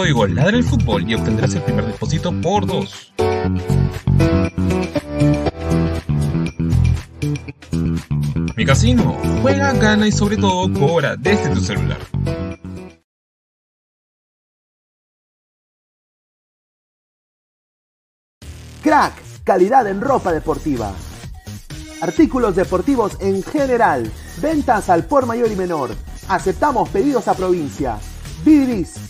Código Ladra el Fútbol y obtendrás el primer depósito por dos. Mi casino, juega, gana y sobre todo cobra desde tu celular. Crack, calidad en ropa deportiva. Artículos deportivos en general. Ventas al por mayor y menor. Aceptamos pedidos a provincia. Bidris,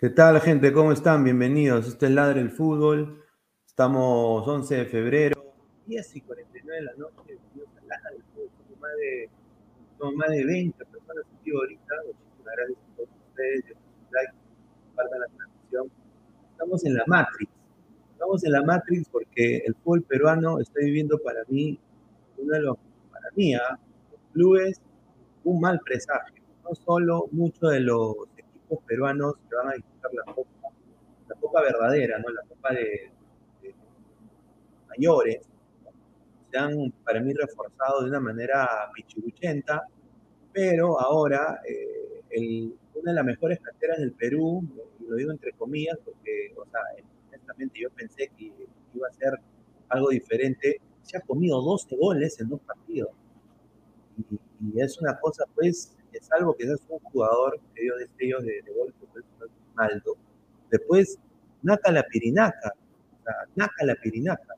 ¿Qué tal, gente? ¿Cómo están? Bienvenidos. Este es Ladre el Fútbol. Estamos 11 de febrero, 10 y 49 de la noche. Ladre el Fútbol. Somos más de, somos más de 20 personas aquí ahorita. Muchísimas gracias a todos ustedes. Like, compartan la transmisión. Estamos en la Matrix. Estamos en la Matrix porque el fútbol peruano está viviendo para mí, uno de los, para mí, ¿ah? los clubes, un mal presagio. No solo muchos de los peruanos que van a disputar la copa, la copa verdadera, ¿no? La copa de, mayores, se han, para mí, reforzado de una manera pichiruchenta, pero ahora eh, una de las mejores canteras del Perú, lo digo entre comillas, porque, o sea, honestamente yo pensé que iba a ser algo diferente, se ha comido 12 goles en dos partidos. Y, y es una cosa, pues, es algo que es un jugador que dio destellos de, de gol, Maldo. Después, Naca la Pirinaca, Naca la Pirinaca.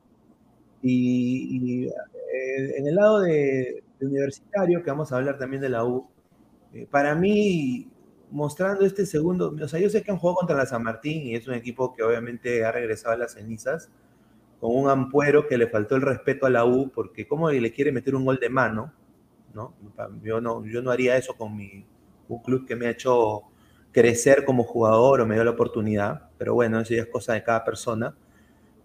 Y, y eh, en el lado de, de, universitario, que vamos a hablar también de la U, eh, para mí, mostrando este segundo, o sea, yo sé que han jugado contra la San Martín y es un equipo que obviamente ha regresado a las cenizas, con un ampuero que le faltó el respeto a la U, porque cómo le quiere meter un gol de mano, ¿no? Yo no, yo no haría eso con mi, un club que me ha hecho crecer como jugador o me dio la oportunidad, pero bueno, eso ya es cosa de cada persona.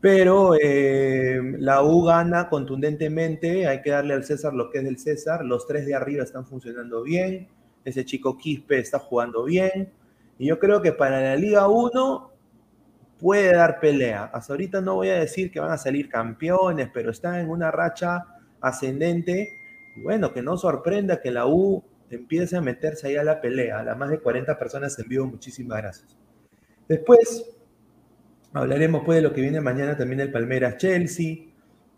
Pero eh, la U gana contundentemente, hay que darle al César lo que es del César, los tres de arriba están funcionando bien, ese chico Quispe está jugando bien, y yo creo que para la Liga 1 puede dar pelea. Hasta ahorita no voy a decir que van a salir campeones, pero están en una racha ascendente. Bueno, que no sorprenda que la U empiece a meterse ahí a la pelea. A las más de 40 personas en vivo, muchísimas gracias. Después hablaremos pues de lo que viene mañana también el Palmeiras Chelsea,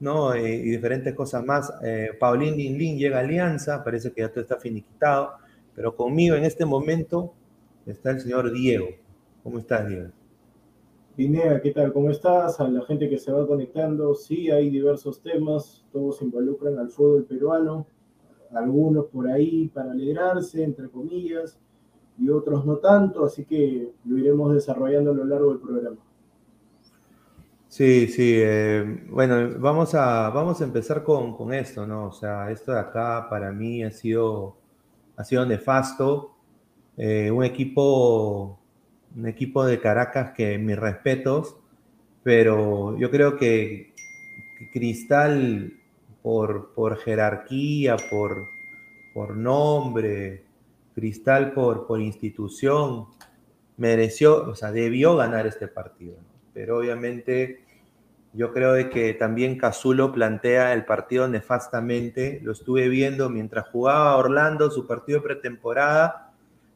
¿no? Eh, y diferentes cosas más. Eh, Paulín Lin llega a Alianza, parece que ya todo está finiquitado, pero conmigo en este momento está el señor Diego. ¿Cómo estás, Diego? Pinea, ¿qué tal? ¿Cómo estás? A la gente que se va conectando, sí, hay diversos temas, todos involucran al fútbol peruano, algunos por ahí para alegrarse, entre comillas, y otros no tanto, así que lo iremos desarrollando a lo largo del programa. Sí, sí, eh, bueno, vamos a, vamos a empezar con, con, esto, ¿no? O sea, esto de acá para mí ha sido, ha sido nefasto. Eh, un equipo un equipo de Caracas que mis respetos, pero yo creo que Cristal por, por jerarquía, por, por nombre, Cristal por, por institución, mereció, o sea, debió ganar este partido. Pero obviamente yo creo de que también Cazulo plantea el partido nefastamente. Lo estuve viendo mientras jugaba Orlando su partido de pretemporada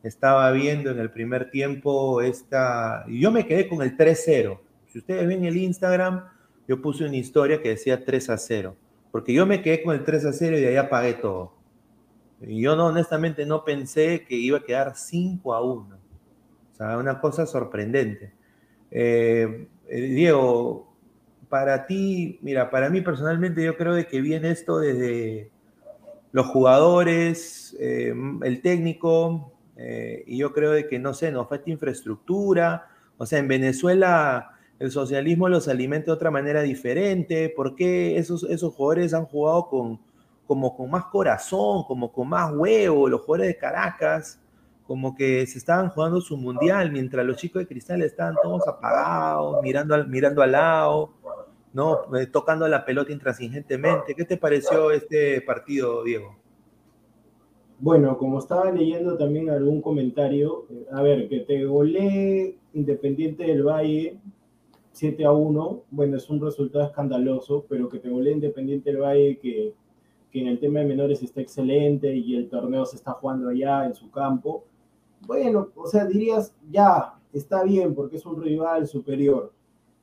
estaba viendo en el primer tiempo esta, yo me quedé con el 3-0. Si ustedes ven el Instagram, yo puse una historia que decía 3 0, porque yo me quedé con el 3 0 y de ahí apagué todo. Y yo no, honestamente no pensé que iba a quedar 5 a 1. O sea, una cosa sorprendente. Eh, eh, Diego, para ti, mira, para mí personalmente yo creo de que viene esto desde los jugadores, eh, el técnico, eh, y yo creo de que, no sé, nos falta infraestructura. O sea, en Venezuela el socialismo los alimenta de otra manera diferente. ¿Por qué esos, esos jugadores han jugado con, como con más corazón, como con más huevo? Los jugadores de Caracas, como que se estaban jugando su mundial, mientras los chicos de Cristal estaban todos apagados, mirando al, mirando al lado, ¿no? Eh, tocando la pelota intransigentemente. ¿Qué te pareció este partido, Diego? Bueno, como estaba leyendo también algún comentario, eh, a ver, que te golee Independiente del Valle 7 a 1, bueno, es un resultado escandaloso, pero que te golee Independiente del Valle que, que en el tema de menores está excelente y el torneo se está jugando allá en su campo, bueno, o sea, dirías, ya, está bien porque es un rival superior,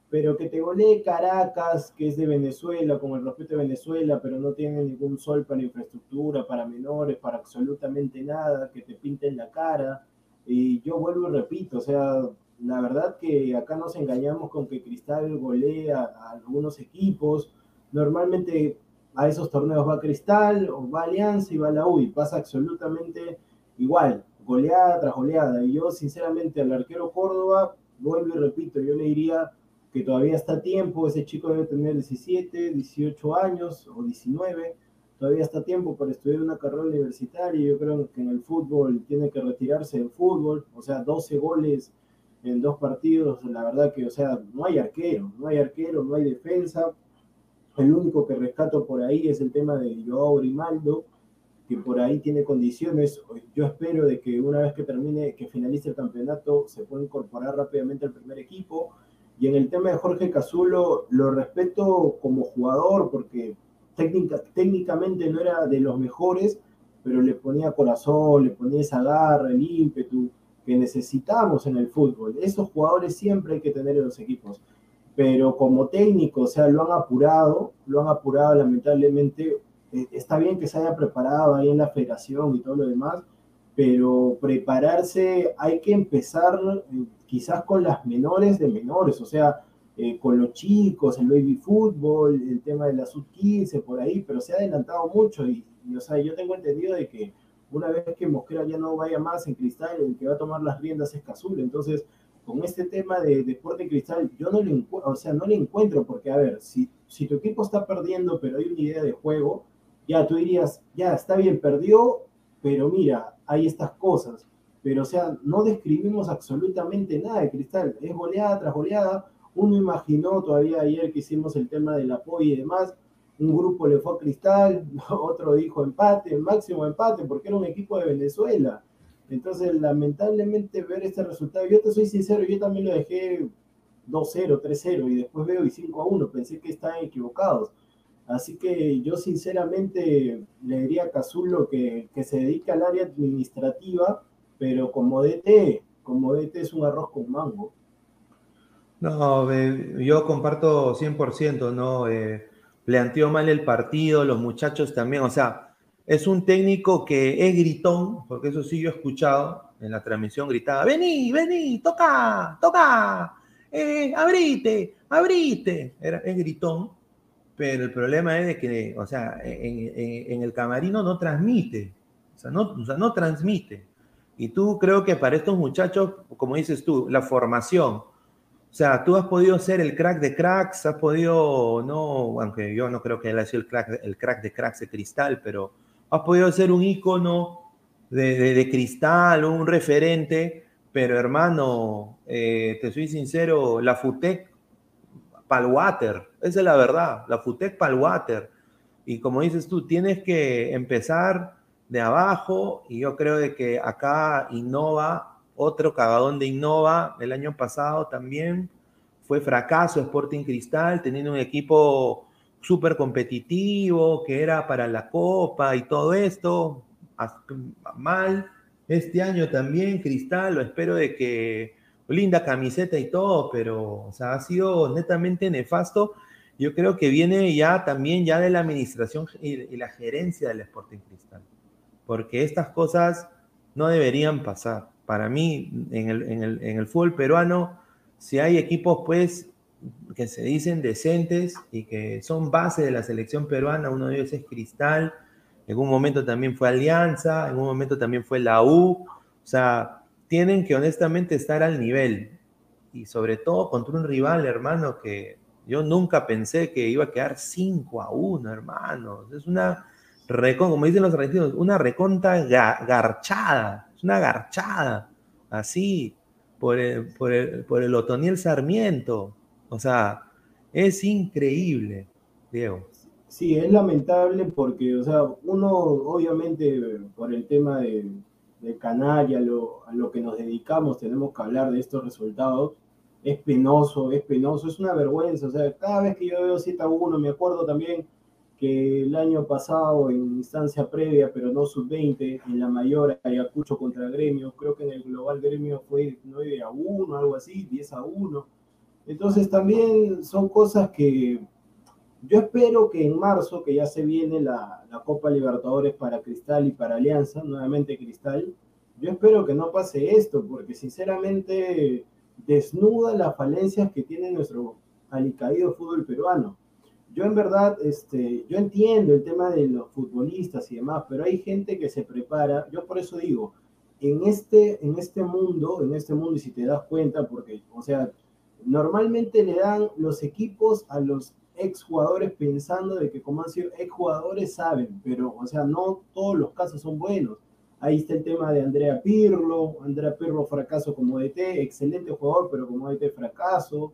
pero que te golee Caracas, que es de Venezuela, con el respeto de Venezuela, pero no tiene ningún sol para infraestructura, para menores, para absolutamente nada, que te pinten la cara. Y yo vuelvo y repito, o sea, la verdad que acá nos engañamos con que Cristal golea a algunos equipos. Normalmente a esos torneos va Cristal, o va Alianza y va la U, y pasa absolutamente igual, goleada tras goleada. Y yo, sinceramente, al arquero Córdoba, vuelvo y repito, yo le diría que todavía está a tiempo, ese chico debe tener 17, 18 años o 19, todavía está a tiempo para estudiar una carrera universitaria, yo creo que en el fútbol tiene que retirarse del fútbol, o sea, 12 goles en dos partidos, la verdad que, o sea, no hay arquero, no hay arquero, no hay defensa, el único que rescato por ahí es el tema de Joao Grimaldo, que por ahí tiene condiciones. Yo espero de que una vez que termine, que finalice el campeonato, se pueda incorporar rápidamente al primer equipo. Y en el tema de Jorge Cazulo, lo respeto como jugador porque técnica, técnicamente no era de los mejores, pero le ponía corazón, le ponía esa garra, el ímpetu que necesitamos en el fútbol. Esos jugadores siempre hay que tener en los equipos. Pero como técnico, o sea, lo han apurado, lo han apurado lamentablemente. Eh, está bien que se haya preparado ahí en la federación y todo lo demás, pero prepararse hay que empezar eh, quizás con las menores de menores, o sea, eh, con los chicos, el baby fútbol, el tema de la sub-15, por ahí, pero se ha adelantado mucho y, o sea, yo tengo entendido de que una vez que Mosquera ya no vaya más en cristal, el que va a tomar las riendas es Cazul, entonces con este tema de deporte cristal, yo no le, o sea, no le encuentro, porque a ver, si, si tu equipo está perdiendo, pero hay una idea de juego, ya tú dirías, ya está bien, perdió, pero mira, hay estas cosas. Pero, o sea, no describimos absolutamente nada de Cristal. Es goleada tras goleada, uno imaginó todavía ayer que hicimos el tema del apoyo y demás, un grupo le fue a Cristal, otro dijo empate, máximo empate, porque era un equipo de Venezuela. Entonces, lamentablemente ver este resultado, yo te soy sincero, yo también lo dejé 2-0, 3-0 y después veo y 5-1, pensé que estaban equivocados. Así que yo sinceramente le diría a Cazulo que, que se dedica al área administrativa, pero como DT, como DT es un arroz con mango. No, yo comparto 100%, ¿no? Eh, planteó mal el partido, los muchachos también, o sea, es un técnico que es gritón, porque eso sí yo he escuchado en la transmisión, gritaba, vení, vení, toca, toca, eh, abrite, abrite, Era, es gritón, pero el problema es de que, o sea, en, el camarino no transmite, o sea, no, o sea, no transmite. Y tú creo que para estos muchachos, como dices tú, la formación, o sea, tú has podido ser el crack de cracks, has podido, no, aunque yo no creo que él haya sido el crack, el crack de cracks de cristal, pero has podido ser un ícono de, de, cristal, un referente, pero hermano, eh, te soy sincero, la FUTEC palwater, esa es la verdad, la FUTEC palwater. Y como dices tú, tienes que empezar de abajo y yo creo de que acá innova otro cagadón de Innova el año pasado también fue fracaso Sporting Cristal, teniendo un equipo súper competitivo, que era para la Copa y todo esto, mal. Este año también Cristal, lo espero de que linda camiseta y todo, pero o sea, ha sido netamente nefasto. Yo creo que viene ya también ya de la administración y, la gerencia del Sporting Cristal, porque estas cosas no deberían pasar para mí, en el, fútbol peruano, si hay equipos, pues, que se dicen decentes y que son base de la selección peruana, uno de ellos es Cristal, en un momento también fue Alianza, en un momento también fue la U, o sea, tienen que honestamente estar al nivel y sobre todo contra un rival, hermano, que yo nunca pensé que iba a quedar 5 a 1, hermano. Es una, como dicen los argentinos, una reconta garchada una garchada, así, por el, por el, por el Otoniel Sarmiento. O sea, es increíble, Diego. Sí, es lamentable porque, o sea, uno obviamente por el tema de, del canal y a lo, a lo que nos dedicamos tenemos que hablar de estos resultados. Es penoso, es penoso, es una vergüenza. O sea, cada vez que yo veo 7 a 1, me acuerdo también que el año pasado en instancia previa, pero no sub-20, en la mayor Ayacucho contra Gremio, creo que en el global Gremio fue 9 a 1, algo así, 10 a 1. Entonces también son cosas que yo espero que en marzo, que ya se viene la, la Copa Libertadores para Cristal y para Alianza, nuevamente Cristal, yo espero que no pase esto, porque sinceramente desnuda las falencias que tiene nuestro alicaído fútbol peruano. Yo en verdad, este, yo entiendo el tema de los futbolistas y demás, pero hay gente que se prepara, yo por eso digo, en este, en este mundo, en este mundo, y si te das cuenta, porque, o sea, normalmente le dan los equipos a los exjugadores pensando de que como han sido exjugadores saben, pero, o sea, no todos los casos son buenos. Ahí está el tema de Andrea Pirlo, Andrea Pirlo fracaso como DT, excelente jugador, pero como DT fracaso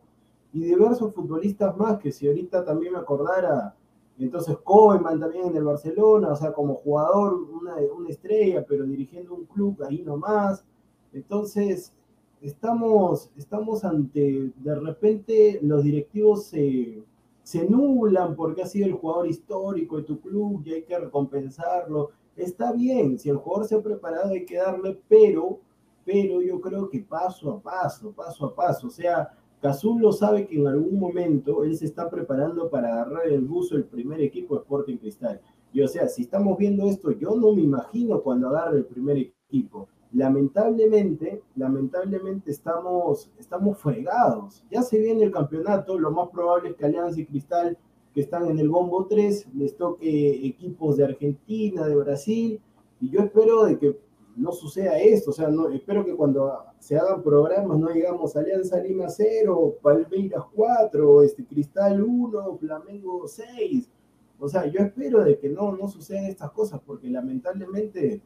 y diversos futbolistas más que si ahorita también me acordara, entonces Koeman también en el Barcelona, o sea, como jugador, una, una estrella, pero dirigiendo un club ahí nomás. Entonces, estamos, estamos ante, de repente los directivos se, se nublan porque ha sido el jugador histórico de tu club y hay que recompensarlo. Está bien, si el jugador se ha preparado hay que darle, pero, pero yo creo que paso a paso, paso a paso. O sea, Cazul sabe que en algún momento él se está preparando para agarrar el buzo del primer equipo de Sporting Cristal. Y o sea, si estamos viendo esto, yo no me imagino cuando agarre el primer equipo. Lamentablemente, lamentablemente estamos, estamos fregados. Ya se viene el campeonato, lo más probable es que Alianza y Cristal, que están en el bombo 3, les toque equipos de Argentina, de Brasil, y yo espero de que no suceda esto, o sea, no, espero que cuando se hagan programas no digamos Alianza Lima 0, Palmeiras 4, este, Cristal 1, Flamengo 6. O sea, yo espero de que no, no sucedan estas cosas, porque lamentablemente,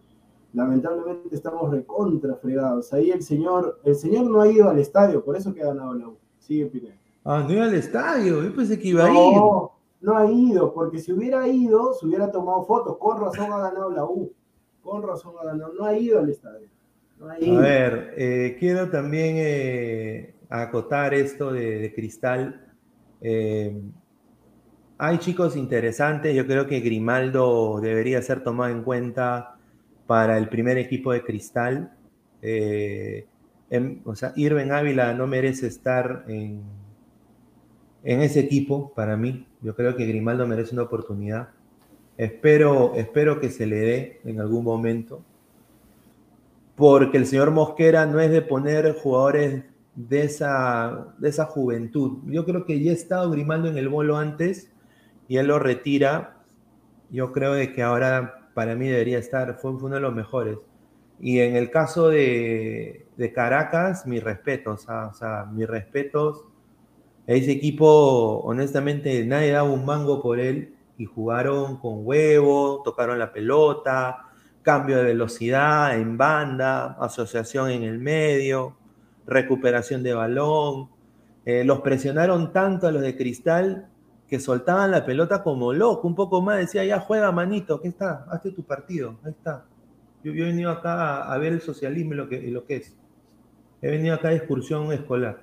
lamentablemente estamos recontra fregados. Ahí el señor, el señor no ha ido al estadio, por eso que ha ganado la U. Sigue Pineda. Ah, no iba al estadio, yo pensé que iba no, a ir. No, no ha ido, porque si hubiera ido, se hubiera tomado fotos. Con razón ha ganado la U con razón ha ganado, no ha ido al estadio. No ha ido. A ver, eh, quiero también eh, acotar esto de, de Cristal. Eh, hay chicos interesantes, yo creo que Grimaldo debería ser tomado en cuenta para el primer equipo de Cristal. En, o sea, Irven Ávila no merece estar en, en ese equipo para mí. Yo creo que Grimaldo merece una oportunidad. Espero, espero que se le dé en algún momento. Porque el señor Mosquera no es de poner jugadores de esa, de esa juventud. Yo creo que ya ha estado Grimaldo en el bolo antes y él lo retira. Yo creo de que ahora para mí debería estar, fue, uno de los mejores. Y en el caso de, de Caracas, mis respetos, o sea, mis respetos. Ese equipo, honestamente, nadie daba un mango por él y jugaron con huevo, tocaron la pelota, cambio de velocidad en banda, asociación en el medio, recuperación de balón. Eh, los presionaron tanto a los de Cristal que soltaban la pelota como loco, un poco más, decía, ya juega manito, ¿qué está? Hazte tu partido, ahí está. Yo, yo he venido acá a, ver el socialismo y lo que, lo que es. He venido acá de excursión escolar.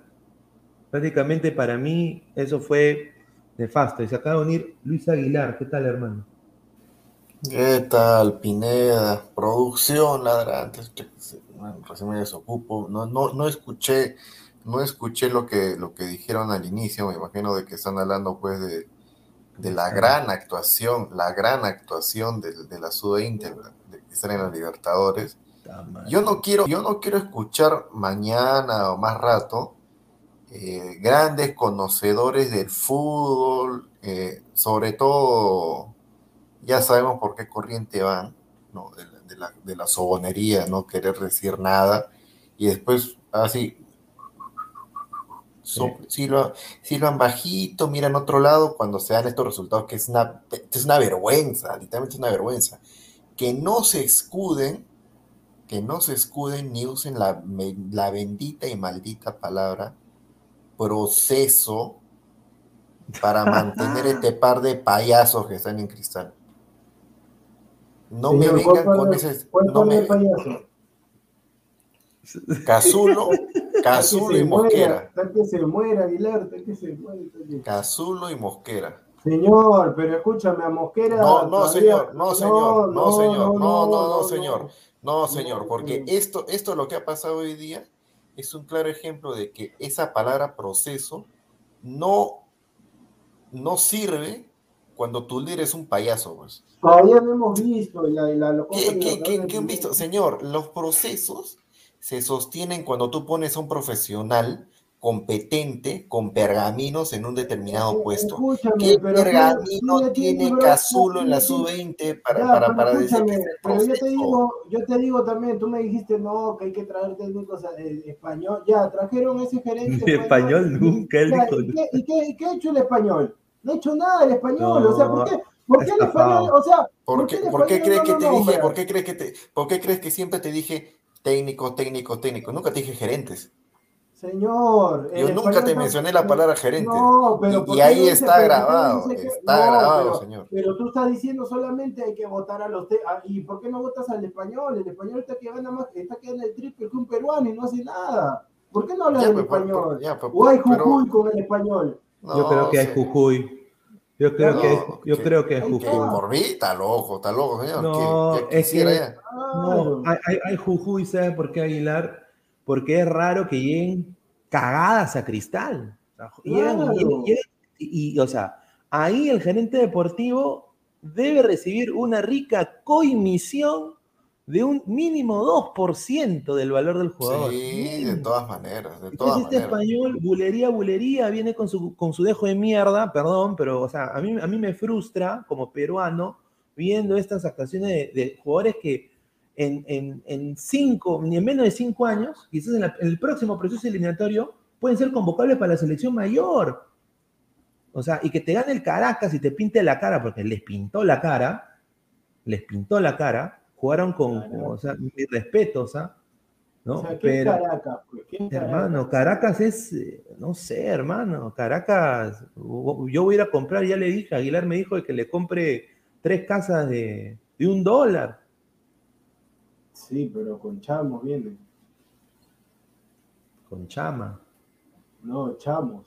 Prácticamente para mí eso fue nefasto. Y se acaba de unir Luis Aguilar. ¿Qué tal, hermano? ¿Qué tal, Pineda? Producción, ladrantes. Recién me desocupo. No, no, no escuché, no escuché lo que, lo que dijeron al inicio. Me imagino de que están hablando, pues, de, de la gran actuación, la gran actuación de, de la Sud-Inter, de que están en los Libertadores. Yo no quiero, yo no quiero escuchar mañana o más rato eh, grandes conocedores del fútbol, eh, sobre todo, ya sabemos por qué corriente van, ¿no? de, la, de, la, de, la, sobonería, no querer decir nada, y después así, so, silban, silban bajito, miran otro lado cuando se dan estos resultados, que es una, es una vergüenza, literalmente es una vergüenza, que no se escuden, que no se escuden ni usen la, la bendita y maldita palabra proceso para mantener este par de payasos que están en cristal. No Señor, me vengan con ese. No me... payaso? Cazulo, Cazulo y Mosquera. Muera, que se muera, Aguilar, que se muera. Cazulo y Mosquera. Señor, pero escúchame, a Mosquera. No, no, señor, no, señor, no, no, señor, no, no, señor. No, señor, porque esto, esto es lo que ha pasado hoy día es un claro ejemplo de que esa palabra proceso no, no sirve cuando tu líder es un payaso. Pues. Todavía no hemos visto. La, la, ¿Qué, ¿Qué, qué, ¿Qué han visto? Señor, los procesos se sostienen cuando tú pones a un profesional competente con pergaminos en un determinado puesto. Escúchame, ¿Qué pero pergamino tú, tú tiene Cazulo en la tú- sub-20 para, Ya, para, pero para decir que escúchame, es el pero yo te digo, yo te digo también, tú me dijiste no, que hay que traer técnicos eh, español, ya, trajeron ese gerente. De pues, español ¿no? nunca, él Ya. ¿y, qué, y, qué, y qué ha hecho el español? No ha hecho nada el español, o sea, ¿por qué? ¿Por qué el español? O sea, ¿Por qué por qué crees no que te dije, por qué crees que te, por qué crees que siempre te dije técnico, técnico, técnico? Nunca te dije gerentes. Señor. Yo nunca te mencioné la palabra gerente. No, pero Y- ¿por y qué ahí está pero ¿por qué grabado, que- está no, grabado, pero- señor. Pero tú estás diciendo solamente hay que votar a los... te- ¿Y por qué no votas al español? El español está que gana más, está que gana el triple que un peruano y no hace nada. ¿Por qué no hablas Ya, del pero- pero- español? ya, pero- o hay pero- Jujuy con el español. Yo creo que hay. Jujuy. Yo creo No, que, yo que- creo que es Jujuy. por mí está loco, está loco, señor. No, es que no, hay, hay, hay Jujuy, ¿sabes por qué Aguilar? Porque es raro que lleguen cagadas a cristal. O sea, llegan- Claro. llegan- llegan- y, y, o sea, ahí el gerente deportivo debe recibir una rica coimisión de un mínimo 2% del valor del jugador. Sí, de todas maneras, de Entonces todas este maneras. español, bulería, bulería, viene con su, con su dejo de mierda, perdón, pero o sea, a mí, a mí me frustra como peruano viendo estas actuaciones de, de jugadores que en, en, en cinco, ni en menos de cinco años, quizás en, la- en el próximo proceso eliminatorio, pueden ser convocables para la selección mayor. O sea, y que te gane el Caracas y te pinte la cara, porque les pintó la cara, les pintó la cara, jugaron con, con, o sea, mi respeto, o sea, ¿no? O sea, ¿qué Pero- Caracas? Pues? ¿Qué Caracas? Hermano, Caracas es, no sé, hermano, Caracas, yo voy a ir a comprar, ya le dije, Aguilar me dijo de que le compre tres casas de, de un dólar. Sí, pero con chamos viene. Con chama. No, chamos.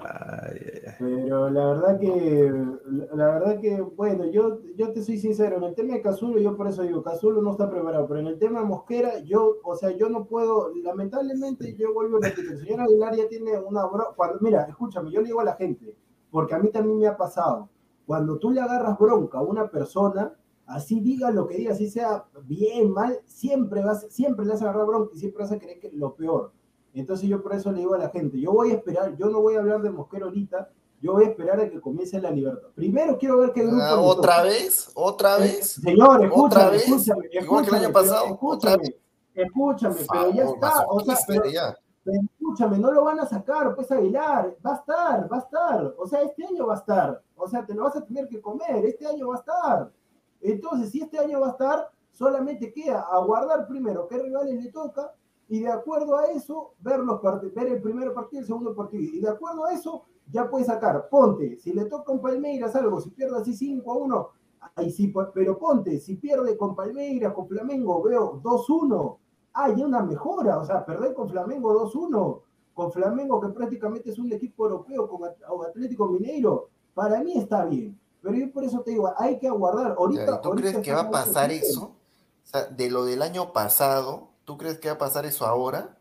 Ay. Pero la verdad que, la la verdad que, bueno, yo, yo te soy sincero, en el tema de Cazulo, yo por eso digo, Cazulo no está preparado, pero en el tema de Mosquera, yo, o sea, yo no puedo, lamentablemente, yo vuelvo a repetir, el señor Aguilar ya tiene una bronca, cuando, mira, escúchame, yo le digo a la gente, porque a mí también me ha pasado, cuando tú le agarras bronca a una persona, así diga lo que diga, así sea bien, mal, siempre vas, siempre le vas a agarrar bronca y siempre vas a creer que lo peor. Entonces yo por eso le digo a la gente, yo voy a esperar, yo no voy a hablar de Mosquero ahorita, yo voy a esperar a que comience la libertad. Primero quiero ver qué grupo... Ah, ¿Otra vez? ¿Otra Eh, vez? Señor, escúchame, ¿Otra vez? escúchame, Igual que el año escúchame, pasado, otra Escúchame, escúchame, pero ya está, o sea, pero, ya. pero escúchame, no lo van a sacar, pues Aguilar, va a estar, va a estar, o sea, este año va a estar, o sea, te lo vas a tener que comer, este año va a estar. Entonces, si este año va a estar, solamente queda aguardar primero qué rivales le toca y de acuerdo a eso, ver, los ver el primer partido y el segundo partido. Y de acuerdo a eso, ya puedes sacar, ponte, si le toca un Palmeiras algo, si pierde así 5 a 1, ahí sí, pues, pero ponte, si pierde con Palmeiras, con Flamengo, veo 2-1, hay una mejora, o sea, perder con Flamengo 2-1, con Flamengo que prácticamente es un equipo europeo con Atlético Mineiro, para mí está bien. Pero yo por eso te digo, hay que aguardar. Ahorita, Ya, ¿y ¿Tú ahorita crees que va a pasar eso? O sea, de lo del año pasado, ¿tú crees que va a pasar eso ahora?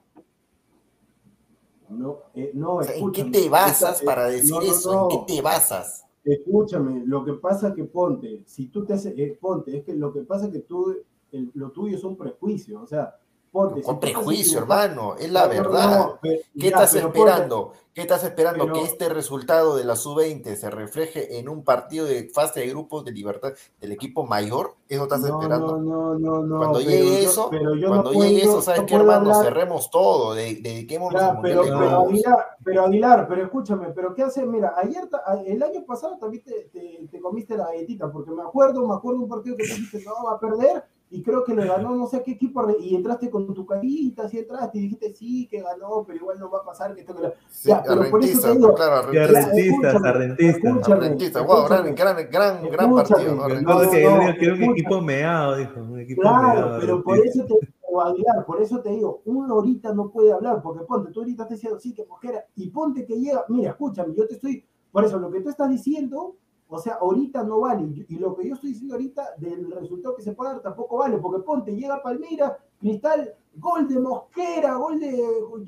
No, eh, no, O sea, ¿En qué te basas Esta- eh, para decir no, no, eso? ¿En qué te basas? Escúchame, lo que pasa que ponte, si tú te haces, eh, ponte, es que lo que pasa que tú, el- lo tuyo es un prejuicio, o sea, Con prejuicio, hermano, es la no, verdad. ¿Qué estás pero esperando? ¿Qué estás esperando? ¿Que este resultado de la sub-20 se refleje en un partido de fase de grupos de libertad del equipo mayor? ¿Eso estás No, esperando? no, no, no. Cuando llegue yo- eso, pero yo cuando llegue eso, ¿sabes qué, hermano? hablar- Cerremos todo, de- dediquémonos Ya, pero. Aguilar, pero Aguilar, pero escúchame, pero ¿qué hace? Mira, ayer, el año pasado también te, te- te comiste la galletita, porque me acuerdo, me acuerdo un partido que tú dijiste, no, va a perder, y creo que le ganó no sé qué equipo, y entraste con tu carita, así entraste, y dijiste, sí, que ganó, pero igual no va a pasar, que esto, que lo-". Sí, Ya, pero por eso arrentista, te digo, claro, arrentistas. wow, gran, gran, gran, gran partido, ¿no? que No, que no, quiero un equipo meado, dijo. Un equipo Claro, meado. pero por eso te digo, Aguilar, por eso te digo, uno ahorita no puede hablar, porque ponte, tú ahorita estás diciendo, sí, que Mosquera, y ponte que llega, mira, escúchame, yo te estoy, por eso lo que tú estás diciendo, o sea, ahorita no vale, y lo que yo estoy diciendo ahorita del resultado que se puede dar tampoco vale, porque ponte, llega Palmira, Cristal, gol de Mosquera, gol de,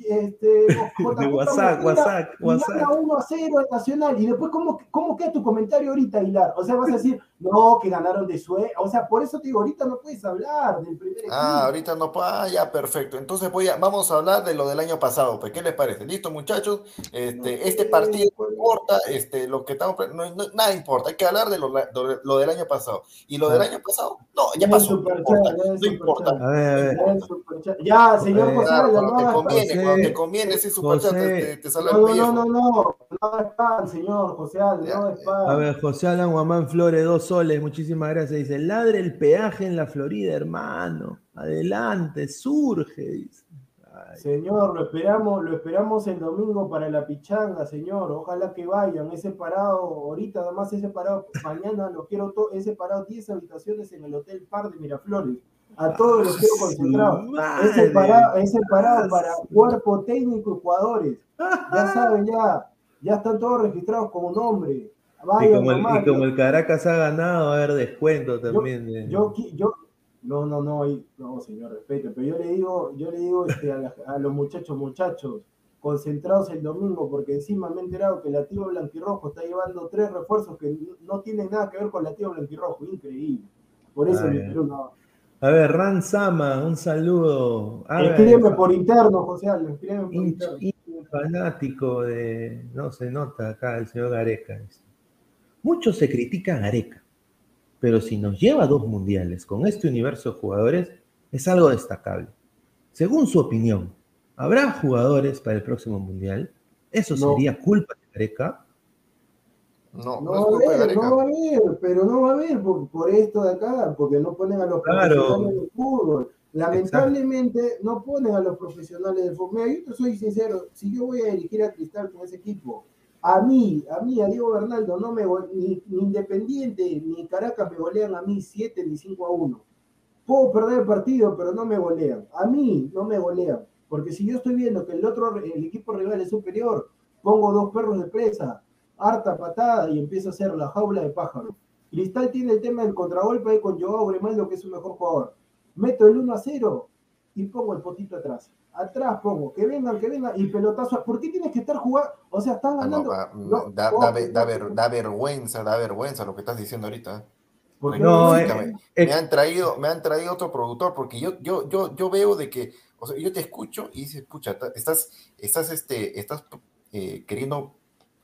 este, De WhatsApp, WhatsApp, WhatsApp. 1 a 0 al Nacional, y después, ¿cómo, ¿cómo queda tu comentario ahorita, Aguilar? O sea, vas a decir, no, que ganaron de Sue, o sea, por eso te digo, ahorita no puedes hablar del primer equipo. Ah, ahorita no puedo. Ah, ya, perfecto. Entonces voy a, vamos a hablar de lo del año pasado. Pues, ¿qué les parece? Listo, muchachos. Este, este partido no importa, este, lo que estamos, no, no- nada importa. Hay que hablar de lo, de lo del año pasado. Y lo del año pasado, no, ya pasó. No superchat, importa. No importa. A ver, a ver. Ya, señor Eh, José, la cuando te conviene, José, cuando te conviene, ese superchat te, te sale al No, no, pellejo. no, no, no, no es pan, señor José Ya, no es pan. A ver, José Alan Guamán Flores, dos soles, muchísimas gracias. Dice, ladre el peaje en la Florida, hermano. Adelante, surge. Dice. Ay, Señor, lo esperamos, lo esperamos el domingo para la pichanga, señor. Ojalá que vayan. He separado, ahorita además he separado, mañana lo quiero todo, he separado 10 habitaciones en el Hotel Par de Miraflores. A todos los quiero concentrados. He separado, he separado para cuerpo técnico y jugadores. Ya saben, ya, ya están todos registrados como nombre. Y, como el, y como el Caracas ha ganado, va a haber descuento también. Yo, de... yo, yo, no, no, no, no, señor, respete, pero yo le digo, yo le digo este, a, a, los muchachos, muchachos, concentrados el domingo, porque encima me he enterado que la tío Blanquirrojo está llevando tres refuerzos que no tienen nada que ver con la tío Blanquirrojo, increíble. Por eso le quiero una... A ver, Ran Sama, un saludo. escríbeme por interno, José Aldo, escríbeme por interno. fanático de, no se nota acá el señor Gareca. Mucho se critica a Gareca, pero si nos lleva a dos mundiales con este universo de jugadores, es algo destacable. Según su opinión, ¿habrá jugadores para el próximo mundial? ¿Eso sería culpa de Gareca? No, no, no, va a haber, no va a haber, pero no va a haber por, por, esto de acá, porque no ponen a los claro. profesionales del fútbol. Lamentablemente Exacto. no ponen a los profesionales del fútbol. Mira, yo te soy sincero, si yo voy a dirigir a Cristal con ese equipo, a mí, a mí, a Diego Bernaldo, no me ni, ni Independiente ni Caracas me golean a mí 7 ni 5 a 1. Puedo perder el partido, pero no me golean. A mí no me golean. Porque si yo estoy viendo que el otro, el equipo rival es superior, pongo dos perros de presa, harta patada y empieza a hacer la jaula de pájaro. Cristal tiene el tema del contragolpe ahí con Joao Grimaldo, que es su mejor jugador. Meto el 1 a 0 y pongo el potito atrás. Atrás pongo, que vengan, que vengan, y pelotazo. ¿Por qué tienes que estar jugando? O sea, están ganando. No, no, no, da, da, da, ver, da, vergüenza, da vergüenza lo que estás diciendo ahorita. Porque no, eh, me, me, han traído, me han traído otro productor, porque yo, yo, yo, yo veo de que, o sea, yo te escucho y dices, pucha, estás, estás, este, estás eh, queriendo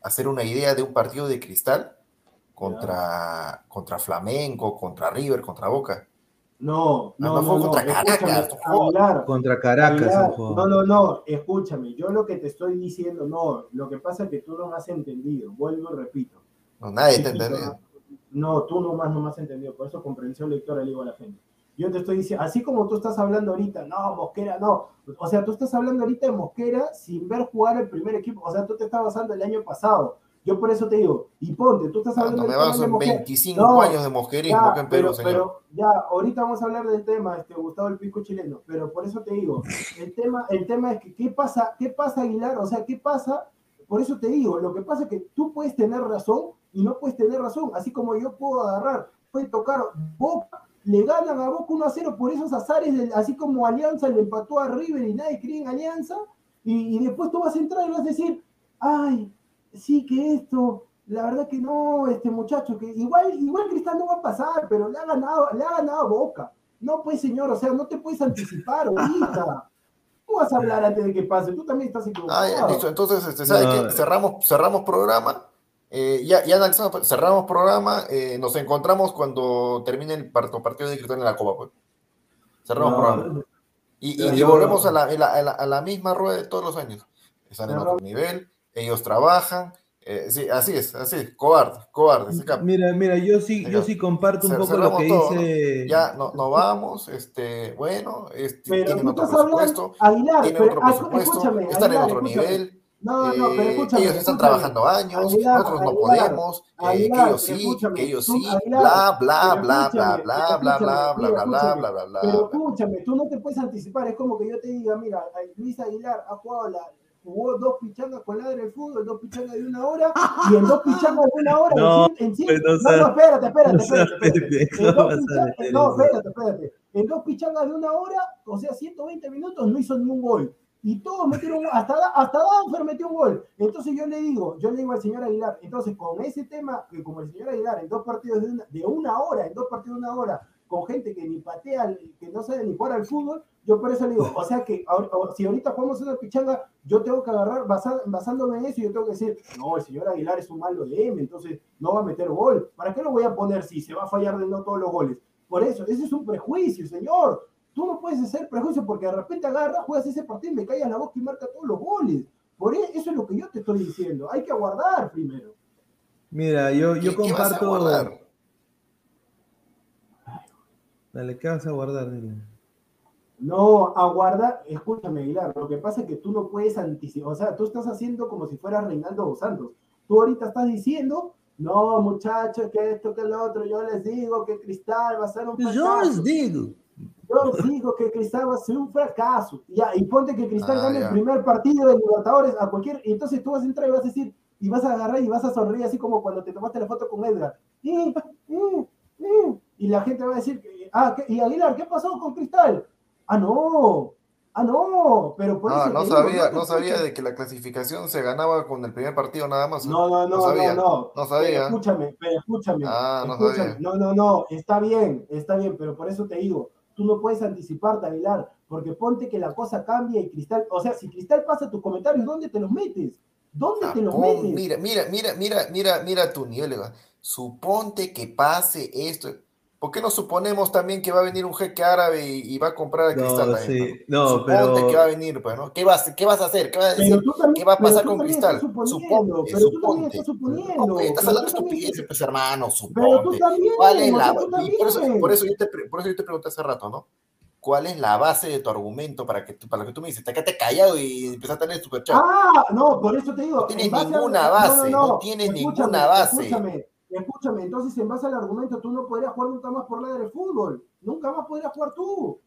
hacer una idea de un partido de cristal contra, contra Flamengo, contra River, contra Boca. No, no, no, no, contra no, Caracas. Aguilar, contra Caracas. No, no, no, escúchame, yo lo que te estoy diciendo, no, lo que pasa es que tú no me has entendido, vuelvo y repito. No, nadie te entendido. No, tú nomás no me has entendido, por eso comprensión lectora le digo a la gente. Yo te estoy diciendo, así como tú estás hablando ahorita, no, Mosquera, no. O sea, tú estás hablando ahorita de Mosquera sin ver jugar el primer equipo. O sea, tú te estás basando el año pasado. Yo por eso te digo, y ponte, tú estás hablando no, me en 25 no, años de mosquerismo ya, acá en Perú, pero, señor. Pero ya, ahorita vamos a hablar del tema, este, Gustavo el Pico chileno, pero por eso te digo, el tema, el tema es que, ¿qué pasa, ¿qué pasa, Aguilar? O sea, ¿qué pasa? Por eso te digo, lo que pasa es que tú puedes tener razón y no puedes tener razón, así como yo puedo agarrar, puede tocar Boca, le ganan a Boca 1 a 0 por esos azares, de, así como Alianza le empató a River y nadie cree en Alianza, y, y después tú vas a entrar y vas a decir, ay, sí que esto, la verdad que no, este muchacho, que igual, igual Cristal no va a pasar, pero le ha ganado, le ha ganado Boca. No, pues señor, o sea, no te puedes anticipar ahorita. ¿Cómo vas a hablar antes de que pase? Tú también estás equivocado. Ah, ya, listo. Entonces, este, ¿sabe no. qué? Cerramos, cerramos programa. Eh, ya, ya analizamos, cerramos programa. Eh, nos encontramos cuando termine el partido de Cristal en la Copa. Pues. Cerramos no, programa. Y, y, y volvemos a la, a, la, a, la, a la misma rueda de todos los años. Están en otro nivel, ellos trabajan, eh, sí, así es, así es, cobarde, cobarde. Mira, mira, yo sí, yo sí comparto un Cer poco lo que todo, dice. ¿no? Ya no, no vamos, este, bueno, este, pero tienen otro presupuesto, Aguilar, tienen pero, otro ah, presupuesto, están Aguilar, en otro escúchame. nivel. No, no, pero escúchame. Ellos están escúchame. trabajando años, Aguilar, nosotros no Aguilar, podemos, Aguilar, eh, que ellos sí, que ellos sí, bla, bla, bla, bla, bla, bla, bla, bla, bla, bla, bla, bla, bla, Pero bla. escúchame, tú no te puedes anticipar, es como que yo te diga, mira, Luis Aguilar ha jugado la, jugó dos pichangas con ladre del fútbol, dos pichangas de una hora, y en dos pichangas de una hora, No, en, en, pues no no, espérate, espérate, espérate, no, espérate, espérate. En dos pichangas de una hora, o sea, 120 minutos, no hizo ningún gol. Y todos metieron, hasta, hasta Danfer metió un gol. Entonces yo le digo, yo le digo al señor Aguilar, entonces con ese tema, que como el señor Aguilar en dos partidos de una, de una hora, en dos partidos de una hora, con gente que ni patea, que no sabe ni jugar al fútbol, yo por eso le digo, o sea que ahor- o- si ahorita jugamos una pichanga, yo tengo que agarrar, basa- basándome en eso, yo tengo que decir, no, el señor Aguilar es un malo de M, entonces no va a meter gol. ¿Para qué lo voy a poner si se va a fallar de no todos los goles? Por eso, ese es un prejuicio, señor. Tú no puedes hacer prejuicio porque de repente agarras, juegas ese partido y me callas la boca y marca todos los goles. Por e- eso es lo que yo te estoy diciendo. Hay que aguardar primero. Mira, yo, yo ¿Qué- qué vas a comparto. Dale, ¿qué vas a guardar? Dile. No, aguarda, escúchame, Aguilar, lo que pasa es que tú no puedes anticipar, o sea, tú estás haciendo como si fueras Reinaldo dos Santos. Tú ahorita estás diciendo, no, muchachos, que esto, que lo otro, yo les digo que Cristal va a ser un fracaso. Yo les digo. Yo les digo que Cristal va a ser un fracaso. Ya, y ponte que Cristal Ah, gane ya. el primer partido de Libertadores a cualquier, y entonces tú vas a entrar y vas a decir, y vas a agarrar y vas a sonreír así como cuando te tomaste la foto con Edgar. Y, y, y, y la gente va a decir, ah, ¿qué- y Aguilar, ¿qué pasó con Cristal? Ah, no, ah, no, pero por Ah, eso no digo, sabía, no sabía de que la clasificación se ganaba con el primer partido nada más. ¿eh? No, no, no, sabía, no, no. no sabía. Pero escúchame, pero escúchame. Ah, no escúchame. sabía. No, no, no, está bien, está bien, pero por eso te digo, tú no puedes anticiparte, Aguilar, porque ponte que la cosa cambia y Cristal, o sea, si Cristal pasa tus comentarios, ¿dónde te los metes? ¿Dónde te los Pon- metes? mira, mira, mira, mira, mira, mira tu nivel. Eva. Suponte que pase esto. ¿Por qué no suponemos también que va a venir un jeque árabe y, y va a comprar a No, Cristal también? sí, ¿no? no, Suponte pero- que va a venir, pues, ¿no? ¿Qué vas, qué vas a hacer? ¿Qué vas a decir? también- ¿Qué va a pasar con Cristal? Suponte, pero tú también suponte. estás suponiendo, No, pues, estás hablando estupideces, pues, hermano, Pero tú suponte. también, ¿Cuál es la tú y por eso, también. por eso yo te, pre- por eso yo te pregunté hace rato, ¿no? ¿Cuál es la base de tu argumento para que tú, para lo que tú me dices? Te quedaste callado y empezaste a tener superchat. Ah, no, por eso te digo. No tienes en base a- ninguna base, no tienes escúchame, ninguna base. Escúchame, escúchame, entonces en base al argumento tú no podrías jugar nunca más por la del fútbol. Nunca más podrías jugar tú.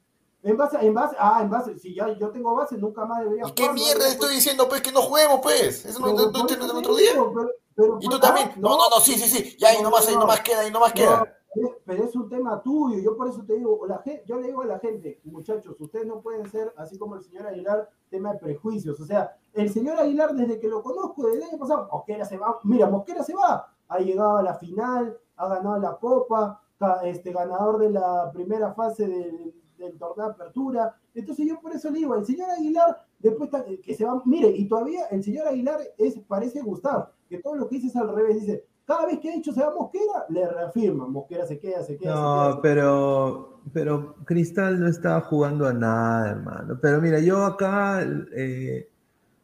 En base, en base, ah, en base, si ya yo tengo base, nunca más debería ¿Y jugar. qué no mierda debería estoy diciendo, pues? Que no juguemos, pues. Eso no, no, no el otro día. digo, pero- pero Y tú también. No, no, no, sí, sí, sí. Ya, y No, no más, no, y no no. más queda, y no más No, queda. pero- pero es un tema tuyo. Yo por eso te digo, la gente, yo le digo a la gente, muchachos, ustedes no pueden ser así como el señor Aguilar, tema de prejuicios. O sea, el señor Aguilar, desde que lo conozco, desde el año pasado, Mosquera se va. Mira, Mosquera se va. Ha llegado a la final, ha ganado la Copa, este, ganador de la primera fase del, del torneo de apertura. Entonces yo por eso le digo, el señor Aguilar, después que se va, mire, y todavía el señor Aguilar es, parece gustar, que todo lo que dice es al revés, dice, cada vez que ha dicho se va Mosquera, le reafirma, Mosquera se queda, se queda, se No, queda. pero, pero Cristal no estaba jugando a nada, hermano. Pero mira, yo acá, eh,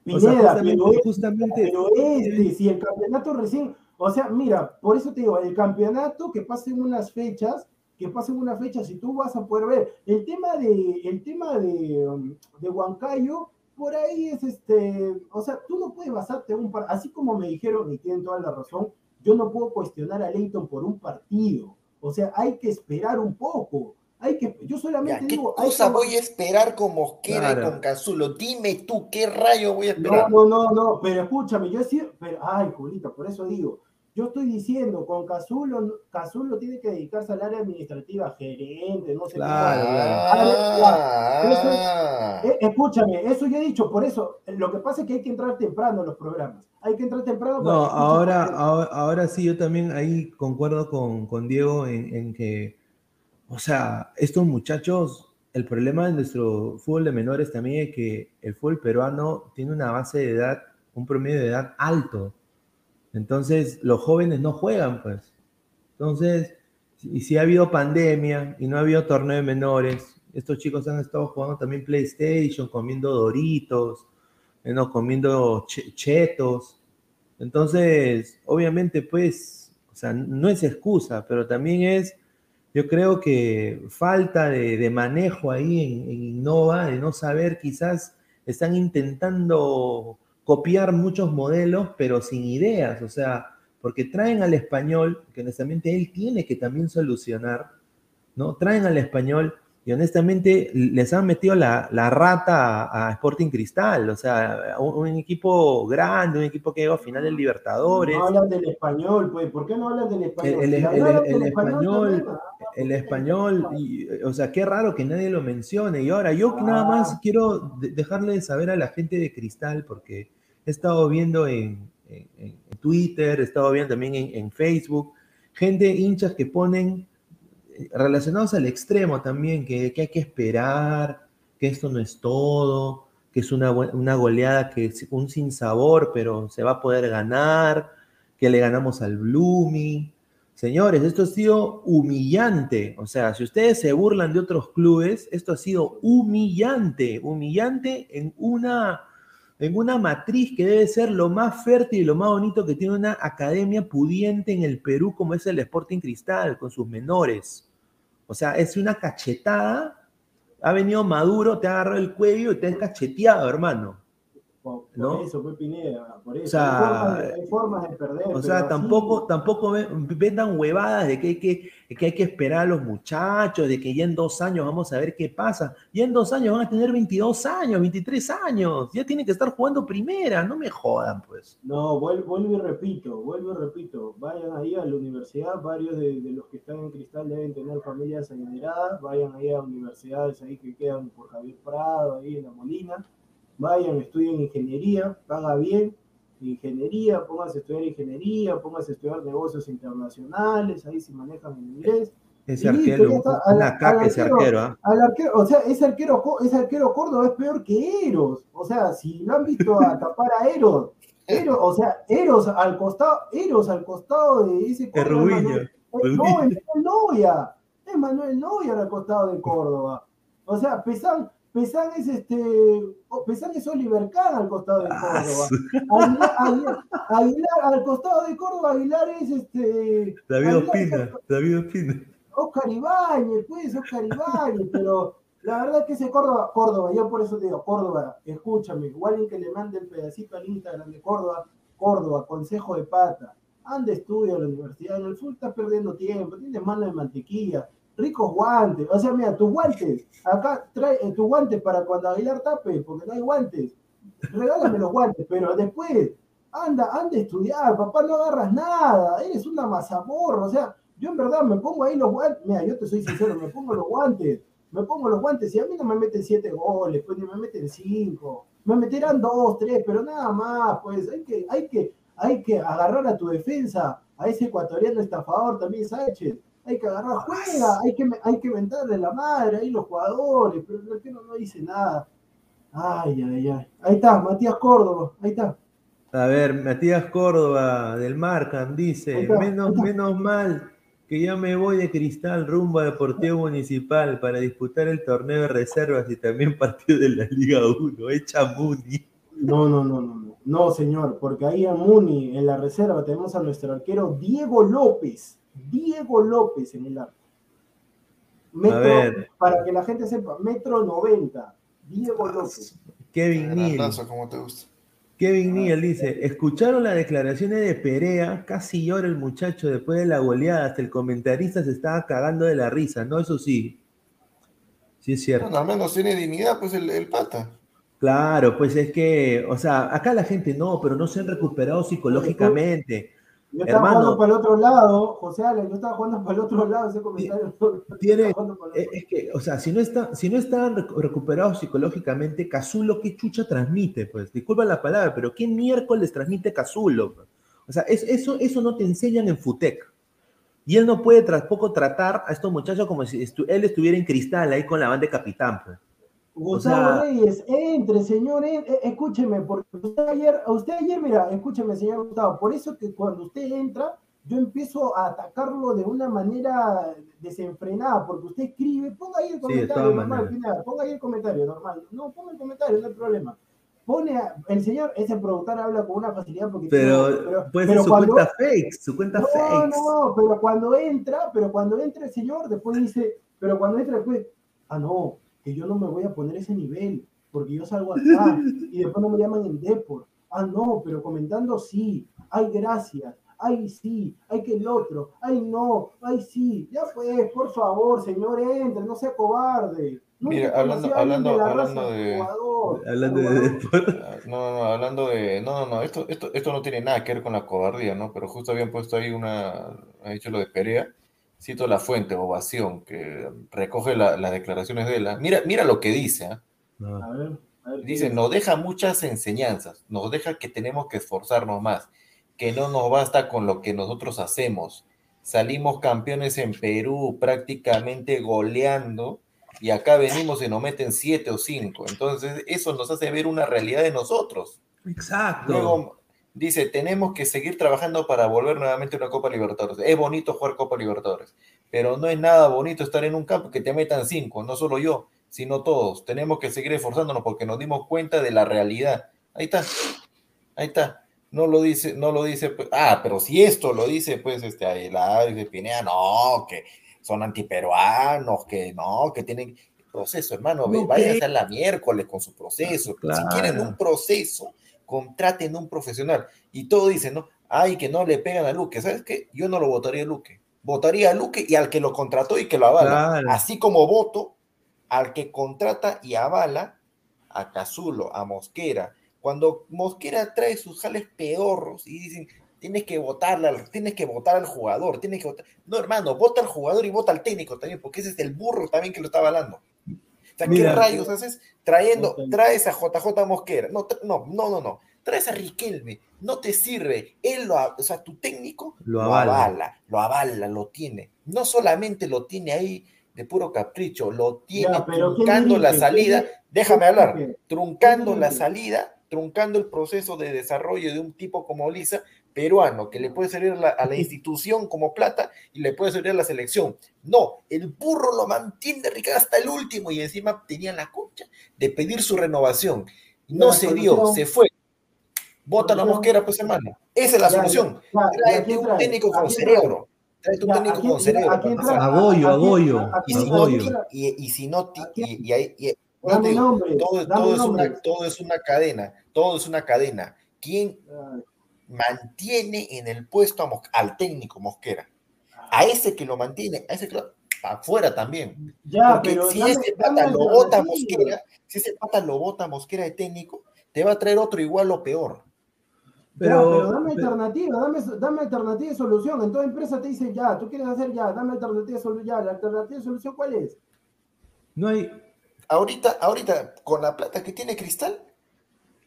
o sea, Pineda, justamente, pero, este, justamente- pero este, si el campeonato recién, o sea, mira, por eso te digo, el campeonato que pasen unas fechas, que pasen unas fechas y tú vas a poder ver. El tema de, el tema de, um, de Huancayo, por ahí es este, o sea, tú no puedes basarte en un par, así como me dijeron y tienen toda la razón, yo no puedo cuestionar a Leighton por un partido. O sea, hay que esperar un poco. Hay que, yo solamente Ya, ¿Qué digo, hay cosa que- voy a esperar con Mosquera y Claro. con Cazulo? Dime tú, ¿qué rayo voy a No, esperar? no, no, no, pero escúchame, yo decía, pero, ay, Julita, por eso digo, yo estoy diciendo, con Cazulo, Cazulo tiene que dedicarse al área administrativa, gerente, no sé Claro, qué. Ah, Eso- eh, escúchame, eso yo he dicho, por eso, lo que pasa es que hay que entrar temprano a los programas, hay que entrar temprano No, ahora, ahora, ahora sí, yo también ahí concuerdo con, con Diego en, en que, o sea, estos muchachos, el problema de nuestro fútbol de menores también es que el fútbol peruano tiene una base de edad, un promedio de edad alto. Entonces, los jóvenes no juegan, pues. Entonces, y si ha habido pandemia y no ha habido torneo de menores, estos chicos han estado jugando también PlayStation, comiendo doritos, eh, no, comiendo che- chetos. Entonces, obviamente, pues, o sea, no es excusa, pero también es, yo creo que falta de, de manejo ahí en, en Innova, de no saber, quizás están intentando copiar muchos modelos, pero sin ideas, o sea, porque traen al español, que honestamente él tiene que también solucionar, ¿no? Traen al español y honestamente les han metido la, la rata a, a Sporting Cristal, o sea, un, un equipo grande, un equipo que llegó a final del Libertadores. No hablan del español, pues, ¿por qué no hablan del El, español? el- Si el- hablaran el del español, ah, el español, y, o sea, qué raro que nadie lo mencione. Y ahora, yo Ah. nada más quiero de- dejarle saber a la gente de Cristal, porque he estado viendo en, en- en Twitter, he estado viendo también en, en Facebook, gente, hinchas que ponen relacionados al extremo también, que, que hay que esperar, que esto no es todo, que es una, una goleada que es un sinsabor, pero se va a poder ganar, que le ganamos al Blooming. Señores, esto ha sido humillante. O sea, si ustedes se burlan de otros clubes, esto ha sido humillante, humillante en una, en una matriz que debe ser lo más fértil y lo más bonito que tiene una academia pudiente en el Perú como es el Sporting Cristal, con sus menores. O sea, es una cachetada. Ha venido Maduro, te ha agarrado el cuello y te ha cacheteado, hermano. Por, por ¿No? eso, pues Pineda, por eso. O sea, hay, formas de, hay formas de perder. O sea, así- tampoco, tampoco ve- vendan huevadas de que, hay que, que hay que esperar a los muchachos, de que ya en dos años vamos a ver qué pasa. Ya en dos años van a tener 22 años, 23 años. Ya tienen que estar jugando primera, no me jodan, pues. No, vuel- vuelvo y repito, vuelvo y repito. Vayan ahí a la universidad, varios de, de los que están en Cristal deben tener familias adineradas. Vayan ahí a universidades ahí que quedan por Javier Prado, ahí en La Molina. Vayan, estudien ingeniería, paga bien. Ingeniería, pónganse a estudiar ingeniería, pónganse a estudiar negocios internacionales, ahí si manejan el inglés. Ese listo, arquero, ya está. Al- una al caca ese arquero- arquero, ¿ah? al arquero, o sea, ese arquero, ese arquero Córdoba es peor que Eros. O sea, si lo han visto a tapar a Eros, Eros, o sea, Eros al costado, Eros al costado de ese Es Córdoba. No, es Manuel Noya. Es Manuel Noya al costado de Córdoba. O sea, Pesán, Pesán es este. Pesán es Oliver Kahn al costado de Ah, Córdoba. Aguilar, Aguilar- Aguilar al costado de Córdoba, Aguilar es este. David Ospina, David Ospina. Oscar Ibáñez, pues, Oscar Ibáñez, pero la verdad que ese Córdoba, Córdoba, yo por eso te digo, Córdoba, escúchame, igual que le mande el pedacito al Instagram de Córdoba, Córdoba, consejo de pata, anda estudia a la universidad, en el sur está perdiendo tiempo, tienes mano de mantequilla, ricos guantes, o sea, mira, tus guantes, acá trae eh, tus guantes para cuando Aguilar tape, porque no hay guantes, regálame los guantes, pero después, anda, anda a estudiar, papá, no agarras nada, eres una mazamorra, o sea, yo en verdad me pongo ahí los guantes, mira, yo te soy sincero, me pongo los guantes, me pongo los guantes y a mí no me meten siete goles, pues ni me meten cinco, me meterán dos, tres, pero nada más, pues hay que, hay que, hay que agarrar a tu defensa, a ese ecuatoriano estafador también, Sánchez, hay que agarrar, juega, hay que, hay que mentarle la madre ahí los jugadores, pero el arquero no dice nada. Ay, ay, ay. Ahí está, Matías Córdoba, ahí está. A ver, Matías Córdoba del Marcan dice, está, menos, menos mal que ya me voy de Cristal rumbo a Deportivo Municipal para disputar el torneo de reservas y también partido de la Liga 1. Echa Muni. No, no, no, no, no. No, señor, porque ahí en Muni, en la reserva, tenemos a nuestro arquero Diego López. Diego López en el arco. Metro, ver. para que la gente sepa, metro 90. Diego López. Kevin Neal. Como te gusta. Kevin Neal dice, ¿escucharon las declaraciones de Perea? Casi llora el muchacho después de la goleada, hasta el comentarista se estaba cagando de la risa, ¿no? Eso sí. Sí es cierto. Bueno, al menos tiene dignidad, pues el, el pata. Claro, pues es que, o sea, acá la gente no, pero no se han recuperado psicológicamente. Yo estaba Hermano. jugando para el otro lado, José Alex, yo estaba jugando para el otro lado ese comentario. Tiene, el es que, o sea, si no, está, si no están recu- recuperados psicológicamente, Cazulo, ¿qué chucha transmite? Pues, disculpa la palabra, pero ¿qué miércoles transmite Cazulo? pues? O sea, es- eso, eso no te enseñan en Futec. Y él no puede tampoco tratar a estos muchachos como si estu- él estuviera en cristal ahí con la banda de capitán. pues. Gustavo sea- Reyes, entre, señor, eh, escúcheme, porque usted ayer, usted ayer, mira, escúcheme, señor Gustavo, por eso que cuando usted entra, yo empiezo a atacarlo de una manera desenfrenada, porque usted escribe, ponga ahí el comentario normal. Pineda, ponga ahí el comentario normal, no, ponga el comentario, no hay problema. Pone a- el señor, ese productor habla con una facilidad porque Pero, tiene- pero ser su cuando- cuenta fake, su cuenta no, fake. no, pero cuando entra, pero cuando entra el señor, después dice, pero cuando entra después, ah, no, que yo no me voy a poner ese nivel, porque yo salgo acá, y después no me llaman en Deport. Ah, no, pero comentando sí, ay, gracias, ay, sí, ay, que el otro, ay, no, ay, sí, ya pues, por favor, señor, entre, no sea cobarde. Nunca Mira, hablando- alguien de hablando- hablando de- jugador, Hablando de. Ah, No, no, no, hablando de. No, no, no, esto, esto, esto no tiene nada que ver con la cobardía, ¿no? Pero justo habían puesto ahí una. Ha dicho lo de Perea. Cito la fuente, Ovación, que recoge la- las declaraciones de él. ¿ah? Mira, mira lo que dice, ¿ah? A ver, a ver, ¿qué Dice, nos deja muchas enseñanzas, nos deja que tenemos que esforzarnos más, que no nos basta con lo que nosotros hacemos. Salimos campeones en Perú prácticamente goleando y acá venimos y nos meten siete o cinco. Entonces, eso nos hace ver una realidad de nosotros. Exacto. Luego dice, tenemos que seguir trabajando para volver nuevamente a una Copa Libertadores. Es bonito jugar Copa Libertadores, pero no es nada bonito estar en un campo que te metan cinco, no solo yo, sino todos. Tenemos que seguir esforzándonos porque nos dimos cuenta de la realidad. Ahí está, ahí está. No lo dice, no lo dice, pues, ah, pero si esto lo dice, pues, este, Aguilar, dice Pineda, no, que son antiperuanos, que no, que tienen, proceso, hermano. No, Vayan a la miércoles con su proceso. Claro. Si quieren un proceso, contraten un profesional. Y todo dicen, ¿no? Ay, que no le pegan a Luque. ¿Sabes qué? Yo no lo votaría a Luque. Votaría a Luque y al que lo contrató y que lo avala. Claro. Así como voto al que contrata y avala a Cazulo, a Mosquera. Cuando Mosquera trae sus jales pedorros y dicen, tienes que votarle, al- tienes que votar al jugador, tienes que votar. No, hermano, vota al jugador y vota al técnico también, porque ese es el burro también que lo está avalando. O sea, ¿qué rayos haces trayendo, traes a JJ Mosquera? No, no, no, no, no. Traes a Riquelme, no te sirve. Él lo, o sea, tu técnico Lo lo avala. lo avala, lo tiene. No solamente lo tiene ahí de puro capricho, lo tiene Ya, pero ¿qué truncando la salida. ¿Qué- Déjame hablar. Truncando ¿Qué la salida, truncando el proceso de desarrollo de un tipo como Lisa, peruano, que le puede servir a la, a la institución como plata y le puede servir a la selección. No, el burro lo mantiene Ricardo hasta el último y encima tenía la concha de pedir su renovación. No se dio, se fue. Bota la mosquera, pues hermano. Esa es la Ya, solución. ya, ya, ¿y a Tráete un trae? técnico ¿A con cerebro. Tráete un técnico ¿a quién- con cerebro. a quién para pasar. trae? A Goyo, a ¿A quién- Goyo, a Y si no, y, y si no, ti- ¿A quién? y, y ahí- y- no Dame te digo, todo, es una, nombres. todo es una cadena, todo es una cadena. ¿Quién mantiene en el puesto a Mos- al técnico Mosquera? A ese que lo mantiene, a ese que lo afuera también. Ya, Porque pero si dame- ese pata lo bota. Mosquera, si ese pata lo bota Mosquera de técnico, te va a traer otro igual o peor. Pero, Pero- pero dame pero- alternativa, dame, dame alternativa de solución. En toda empresa te dicen ya, tú quieres hacer ya, dame alternativa de solución. Ya, la alternativa de solución, ¿cuál es? No hay. Ahorita, ahorita, con la plata que tiene Cristal,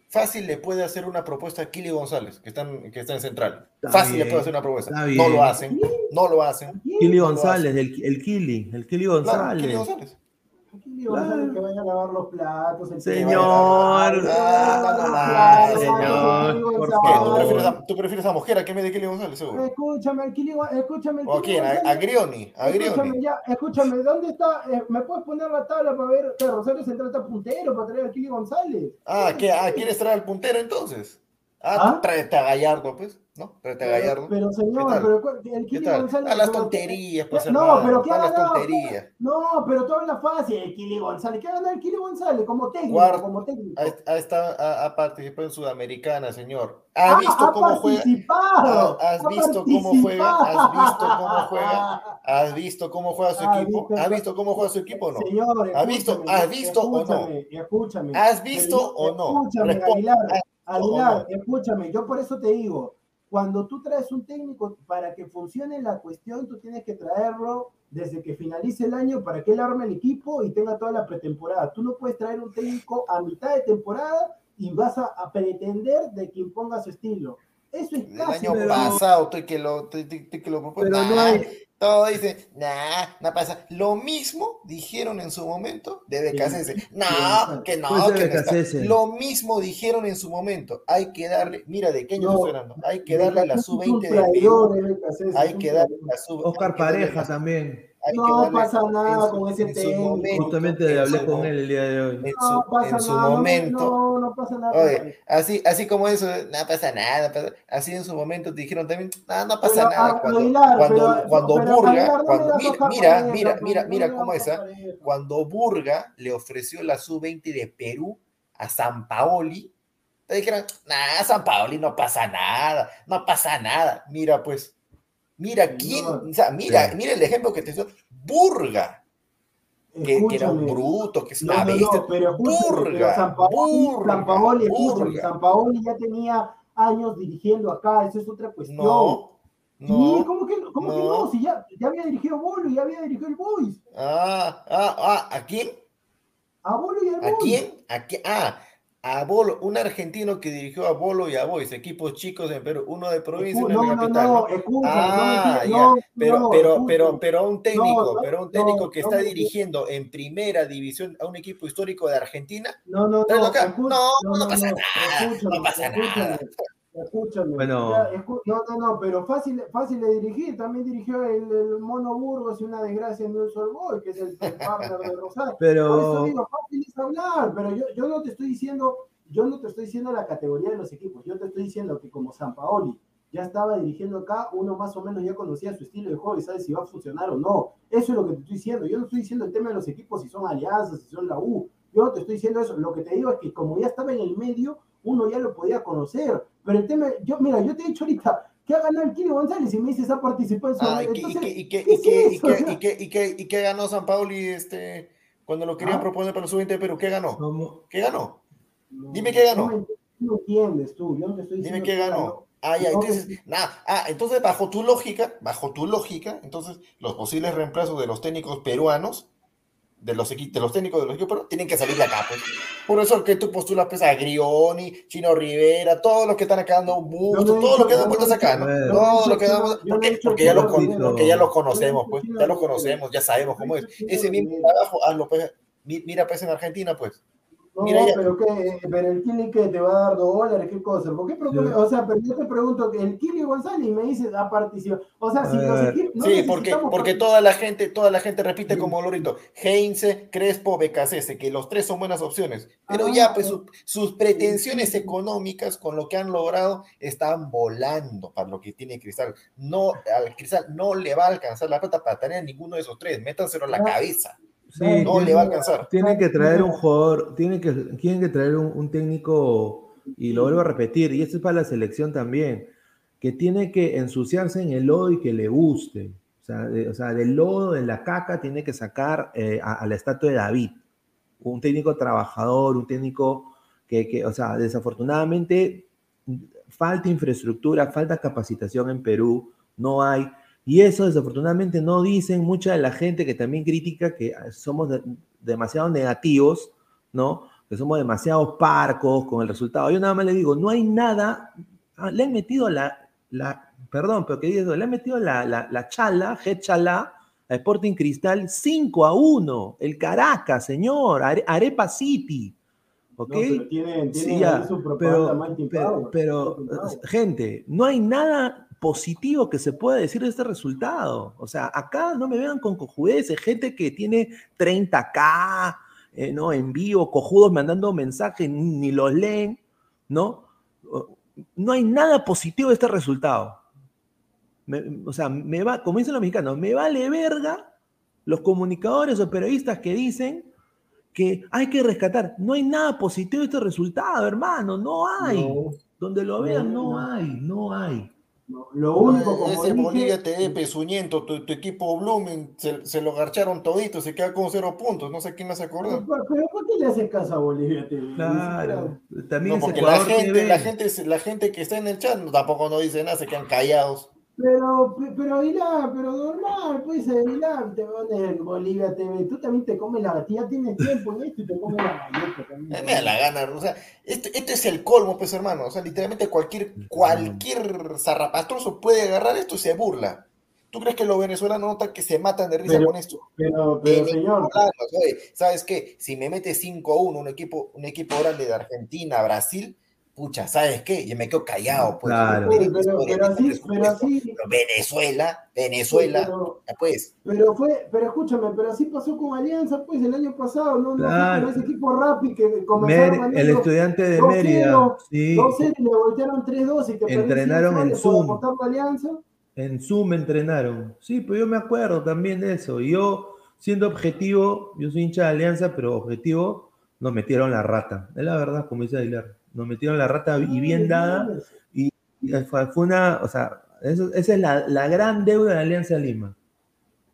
fácil le puede hacer una propuesta a Kili González, que está en, que está en Central. Está fácil bien, le puede hacer una propuesta. No bien. lo hacen, no lo hacen. Kili No González, el, el Kili, el Kili Claro. Kili González. Aquí le vamos a hacer que vaya a lavar los platos. el Señor. señor. ¿Tú prefieres, a, tú prefieres a Mosquera que me de Kili González, seguro? Escúchame, Kili, escúchame. el ¿O quién? ¿A. Grioni? ¿A Grioni? Escúchame, ya, escúchame, ¿dónde está? Eh, ¿Me puedes poner la tabla para ver que Rosario Central está puntero para traer a Kili González? Ah, ¿qué? Ah, ¿quieres traer al puntero entonces? Ah, ¿Ah? tráete a Gallardo, pues, ¿no? A Gallardo. Pero, ¿Qué señor, pero el. A las tonterías, pues, No, hermano, pero ¿qué ha ganado? tonterías. No, pero tú hablas fácil, el Kili González. ¿Qué ha ganado el Kili González como técnico? Como técnico. Ha, ha estado- ha- ha participado en Sudamericana, señor. ¿Ha Ah, visto cómo juega? ¿Has ha visto cómo juega? ¿Has visto cómo juega? ¿Has visto cómo juega su Ha equipo? ¿Has visto cómo juega su equipo o no? Señor, ¿Has visto- has visto o no? escúchame. ¿Has visto o no? Escúchame. Aguilar, ¿Has visto o Aguilar, escúchame. Yo por eso te digo, cuando tú traes un técnico para que funcione la cuestión, tú tienes que traerlo desde que finalice el año para que él arme el equipo y tenga toda la pretemporada. Tú no puedes traer un técnico a mitad de temporada y vas a, a pretender de que imponga su estilo. Eso es El casi año pero- pasado, estoy que lo, estoy, estoy- estoy que lo. Pero no Nah, hay- Todo dice, nah, no pasa. Lo mismo dijeron en su momento de Becasese. No, que no, Puede ser que no está. Lo mismo dijeron en su momento. Hay que darle, mira, ¿de qué año No, estoy hablando? Hay que darle la Becasese es un sub-20 de Perú. eh, Hay que darle la sub Oscar Pareja también. No pasa nada su- con ese momento, Justamente en hablé con él el día de hoy. En No su, pasa en su nada, no me- momento. No, no pasa nada. Oye, así, así como eso, no pasa nada, pasa- así en su momento te dijeron también, no, no pasa Pero, nada. ah, Cuando, cuando, pero- cuando pero Burga, cuando, mira, mira, mira, mira, mira cómo das es, hoja pareja. cuando Burga le ofreció la sub-20 de Perú a San Paoli, te dijeron, nah, San Paoli no pasa nada, no pasa nada. Mira, pues, mira quién, o sea, mira, Sí. mira el ejemplo que te dio, Burga, que, que era un bruto, que es una no, bestia. no, pero escúchame, pero Burga, Burga, Sampaoli, escúchame, Burga. Sampaoli ya tenía años dirigiendo acá, eso es otra cuestión. No, no. ¿cómo que, cómo que no. Si ya, ya había dirigido Bolo y ya había dirigido el Boys. Ah, ah, ah, ¿a quién? A Bolo y al ¿A Boys. quién? ¿A quién? Ah, a Bolo, un argentino que dirigió a Bolo y a Boys, equipos chicos en Perú, uno de provincia y uno de capital. no, ¿no? escúchame, Ah, no me ya. no, Pero, un técnico, pero un técnico que está dirigiendo en primera división a un equipo histórico de Argentina, No, no, no, No, no pasa nada, no pasa nada. Escúchame. Bueno. ya, escu- no, no, no, pero fácil, fácil de dirigir. También dirigió el, el Mono Burgos y una desgracia en un Sol Boy, que es el, el partner de Rosario. Pero- Por eso digo, fácil es hablar, pero yo, yo no te estoy diciendo, yo no te estoy diciendo la categoría de los equipos, yo te estoy diciendo que como San Paoli ya estaba dirigiendo acá, uno más o menos ya conocía su estilo de juego y sabe si va a funcionar o no. Eso es lo que te estoy diciendo. Yo no estoy diciendo el tema de los equipos, si son alianzas, si son la U. Yo no te estoy diciendo eso. Lo que te digo es que como ya estaba en el medio, uno ya lo podía conocer. Pero el tema, yo, mira, yo te he dicho ahorita, ¿qué ha ganado el Kili González? Y me dices, ha participado en su... Ah, ¿y, qué, ganó San Pauli este, cuando lo querían ¿Ah? proponer para el sub-20 de Perú? ¿Qué ganó? ¿Qué ganó? No, Dime qué ganó. No, no entiendes tú, yo no te estoy Dime diciendo qué que ganó. Ah, ya, entonces, nada, ah, entonces bajo tu lógica, bajo tu lógica, entonces los posibles reemplazos de los técnicos peruanos, de los, de los técnicos de los equipos peruanos, tienen que salir de acá, pues. Por eso que tú postulas pues, a Grioni, Chino Rivera, todos los que están acá dando no busto, he todos los que dan no vueltas acá, ¿no? no Todos los que dan vueltas, no porque, porque ya lo, Chino con- Rivera. porque ya lo Yo no he conocemos, pues, ya lo Rivera. conocemos, ya sabemos no cómo es. Ese mismo trabajo, hazlo, pues, mi- mira, pues, en Argentina, pues. No, Mira, pero que pero el Kili que te va a dar dos dólares, qué cosa. ¿Por qué? Sí. O sea, pero yo te pregunto, el Kili González me dices, ha participado. O sea, si equipos. no Sí, porque, porque toda la gente, toda la gente repite Sí. como Lorito, Heinze, Crespo, Becasese, que los tres son buenas opciones. Pero Ah, ya, pues eh. su- sus pretensiones económicas con lo que han logrado están volando para lo que tiene Cristal. No, al Cristal no le va a alcanzar la plata para tener ninguno de esos tres. Métanselo a la Ah. cabeza. Sí, No tiene- le va a alcanzar. Tienen que traer un jugador, tienen que, tienen que traer un, un técnico, y lo vuelvo a repetir, y esto es para la selección también, que tiene que ensuciarse en el lodo y que le guste. O sea, de- o sea del lodo, de la caca, tiene que sacar eh, a, a la estatua de David. Un técnico trabajador, un técnico que, que, o sea, desafortunadamente falta infraestructura, falta capacitación en Perú, no hay. Y eso desafortunadamente no dicen mucha de la gente que también critica que somos de- demasiado negativos, ¿no? Que somos demasiado parcos con el resultado. Yo nada más le digo, no hay nada, ah, le han metido la, la perdón, pero que digo, le han metido la, la, la chala, chala, a Sporting Cristal 5 a 1, el Caracas, señor, Are- Arepa City. ¿Ok? No, pero tienen, Sí, tienen ya, su propaganda pero, pero, gente, no hay nada positivo que se pueda decir de este resultado. O sea, acá no me vean con cojudeces, gente que tiene 30k, eh, ¿no? En vivo, cojudos mandando mensajes, ni, ni los leen, ¿no? No hay nada positivo de este resultado. Me- o sea, me va, como dicen los mexicanos, me vale verga los comunicadores o periodistas que dicen que hay que rescatar. No hay nada positivo de este resultado, hermano, no hay. No. Donde lo vean, no. hay, no hay. No, Lo único, como Ese dije, Bolivia TD pezuñento, tu, tu equipo Blumen, se, se lo garcharon todito, se queda con cero puntos, no sé quién me hace acordar. pero, pero ¿por qué le hace caso a Bolivia TV? Claro. También No, es porque la gente, la gente, la gente que está en el chat tampoco no dice nada, se quedan callados. Pero, pero Aguilar, pero normal, pues Aguilar, te pones en Bolivia TV, tú también te comes la ya tienes tiempo en esto y te comes la galleta también. Me da la gana, o sea, esto, esto es el colmo, pues hermano, o sea, literalmente cualquier, cualquier zarrapastroso puede agarrar esto y se burla. ¿Tú crees que los venezolanos notan que se matan de risa Pero- con esto? Pero, pero señor, oye, ¿sabes qué? Si me mete 5-1 un equipo, un equipo grande de Argentina, Brasil, pucha, ¿sabes qué? Yo me quedo callado, pues. Claro. Pero, así, pero así, Pero Venezuela, Venezuela, pero, pues. pero fue, pero escúchame, pero así pasó con Alianza, pues el año pasado, no, no Claro. ese equipo Rappi que comenzaron Mer- el estudiante de 2-0, Mérida, sí, 2-0 y le voltearon 3-2 y que Entrenaron en Zoom. aportar la Alianza. en Zoom entrenaron. Sí, pero yo me acuerdo también de eso. Y Yo, siendo objetivo, yo soy hincha de Alianza, pero objetivo, nos metieron la rata. Es la verdad, como dice Aguilar. Nos metieron la rata y bien dada. Y y fue, fue una, o sea, eso- esa es la, la gran deuda de Alianza Lima.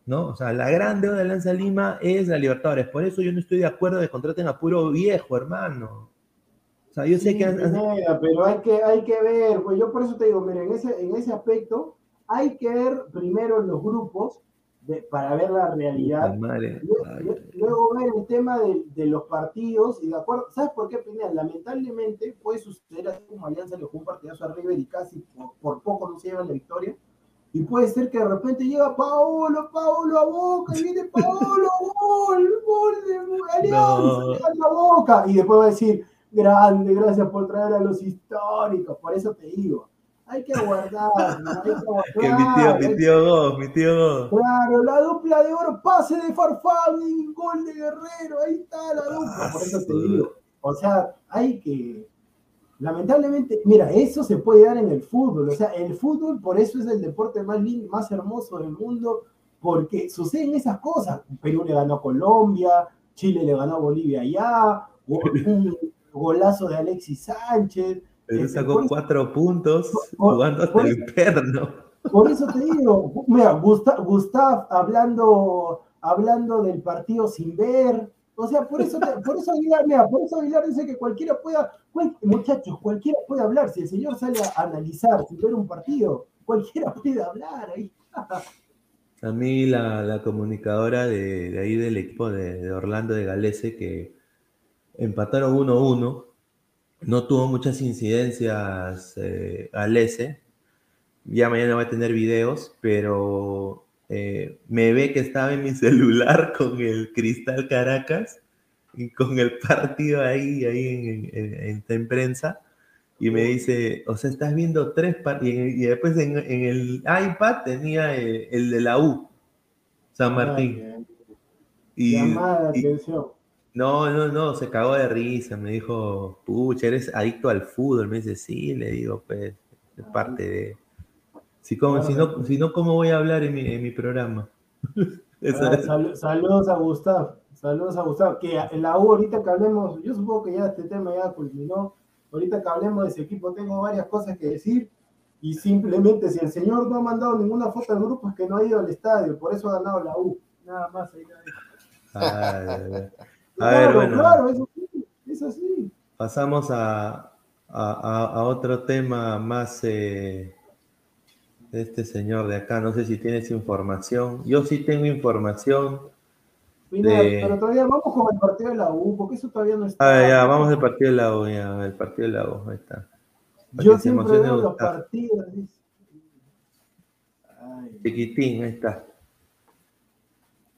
¿No? O sea, la gran deuda de Alianza Lima es la Libertadores. Por eso yo no estoy de acuerdo de que contraten a puro viejo, hermano. O sea, yo sé Sí, que han- pero hay que, hay que ver, pues yo por eso te digo, mira, en ese, en ese aspecto hay que ver primero los grupos de- para ver la realidad. Madre. Luego, ver el tema de, de los partidos y de acuerdo, ¿sabes por qué, Pineda? Lamentablemente puede suceder así como Alianza le jugó un partidazo a River y casi por, por poco no se lleva la victoria. Y puede ser que de repente llega Paolo, Paolo a Boca, y viene Paolo, gol, gol de Alianza, No. a Boca. Y después va a decir, grande, gracias por traer a los históricos. Por eso te digo, hay que aguardar, ¿no? hay que aguardar. que mi tío, mi tío Go, mi tío. Claro, la dupla de oro, pase de Farfán gol de Guerrero, ahí está la dupla, por eso te digo. O sea, hay que, Lamentablemente, mira, eso se puede dar en el fútbol. O sea, el fútbol por eso es el deporte más lindo, más hermoso del mundo, porque suceden esas cosas. Perú le ganó a Colombia, Chile le ganó a Bolivia allá, un golazo de Alexis Sánchez. Perú Este, sacó por- cuatro puntos por- jugando hasta por el perno. Por eso te digo, mira, Gustav, Gustav hablando, hablando del partido sin ver. O sea, por eso, te- por eso Aguilar, mira, por eso Aguilar dice que cualquiera pueda, cual- muchachos, cualquiera puede hablar. Si el señor sale a analizar sin ver un partido, cualquiera puede hablar. Ahí. A mí la, la comunicadora de, de ahí del equipo de, de Orlando de Galese que empataron 1-1, no tuvo muchas incidencias eh, Galese, ya mañana va a tener videos, pero eh, me ve que estaba en mi celular con el Cristal Caracas y con el partido ahí, ahí en, en- en- en prensa. Y me dice, o sea, estás viendo tres partidos. Y, y después en, el iPad tenía el, el de la U, San Martín. Y, Llamada de atención. No, no, no, se cagó de risa. Me dijo, pucha, eres adicto al fútbol. Me dice, sí, le digo, pues, es parte de. Si, como, si, no, si no, ¿cómo voy a hablar en mi, en mi programa? Ah, sal- saludos a Gustav, saludos a Gustav, que en la U ahorita que hablemos, yo supongo que ya este tema ya culminó, ahorita que hablemos de ese equipo tengo varias cosas que decir y simplemente si el señor no ha mandado ninguna foto al grupo es que no ha ido al estadio, por eso ha ganado la U, nada más. ahí, ahí. Ay. A Claro, ver, bueno. claro, eso sí, eso sí. Pasamos a, a- otro tema más eh, de este señor de acá. No sé si tienes información. Yo sí tengo información. Mira, de- pero todavía vamos con el partido de la U, porque eso todavía no está. Ah, ya, vamos al partido de la U, ya, el partido de la U, ahí está. Para Yo siempre veo los partidos. Chiquitín, ahí está.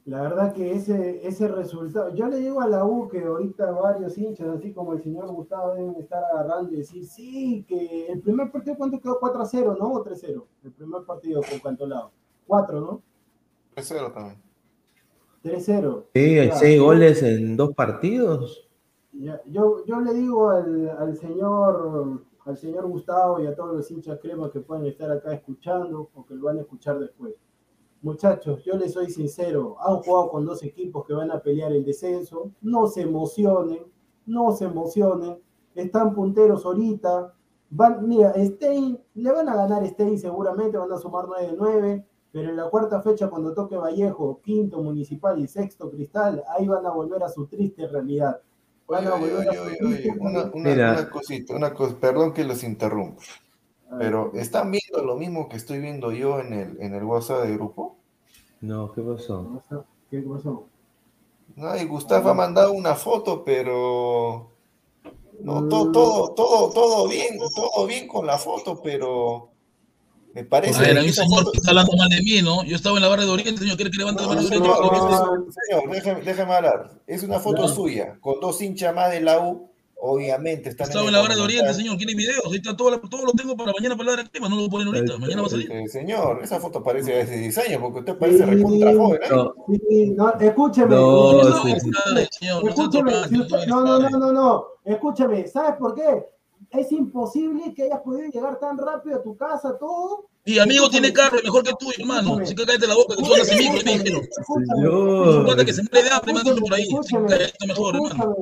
La verdad que ese, ese resultado, yo le digo a la U que ahorita varios hinchas, así como el señor Gustavo, deben estar agarrando y decir, sí, que el primer partido, ¿cuánto quedó? 4 a 0, ¿no? O 3 a 0. El primer partido con Cantolao. 4, ¿no? 3-0 también. 3 a 0. Sí, hay Ya, seis yo- goles en dos partidos. ya, Yo, yo le digo al, al señor al señor Gustavo y a todos los hinchas crema que pueden estar acá escuchando o que lo van a escuchar después. Muchachos, yo les soy sincero, han jugado con dos equipos que van a pelear el descenso, no se emocionen, no se emocionen, están punteros ahorita, van, mira, Stein, le van a ganar Stein seguramente, van a sumar 9 de 9, pero en la cuarta fecha cuando toque Vallejo, quinto Municipal y sexto Cristal, ahí van a volver a su triste realidad. Van Oye, a oye, volver a oye, su oye, triste oye, una, realidad. una- una cosita, una cosa, perdón que los interrumpa, pero ¿están viendo lo mismo que estoy viendo yo en el, en el WhatsApp de grupo? No, ¿qué pasó? ¿Qué pasó? No, y Gustavo ha mandado una foto, pero no, Mm. todo, todo, todo, todo bien, todo bien con la foto, pero me parece A ver, que a mí, esa señor, foto- que está hablando mal de mí, ¿no? Yo estaba en la barra de Oriente, señor, ¿quiere que levante la barra de Oriente? Señor, Porque- es- señor, déjeme, déjeme hablar. Es una foto Ya. suya, con dos hinchas más de la U, obviamente están en la barra de Oriente, señor, ¿quiere videos? Ahí está todo, la- todo lo tengo para mañana para la de tema, no lo ponen ahorita, mañana va a salir. Eh, señor, esa foto parece de hace 10 años, porque usted parece recontra joven. ¿eh? No, Sí, no, escúcheme. No, escúcheme, sí. no no no, escúcheme, ¿sabes por qué? Es imposible que hayas podido llegar tan rápido a tu casa, todo. Mi amigo tiene carro, mejor que tú, hermano. Así que cállate la boca, que tú andas en micro, me dijeron. Que se muere de hambre, me por ahí. Así que escúchame, cállate mejor, hermano.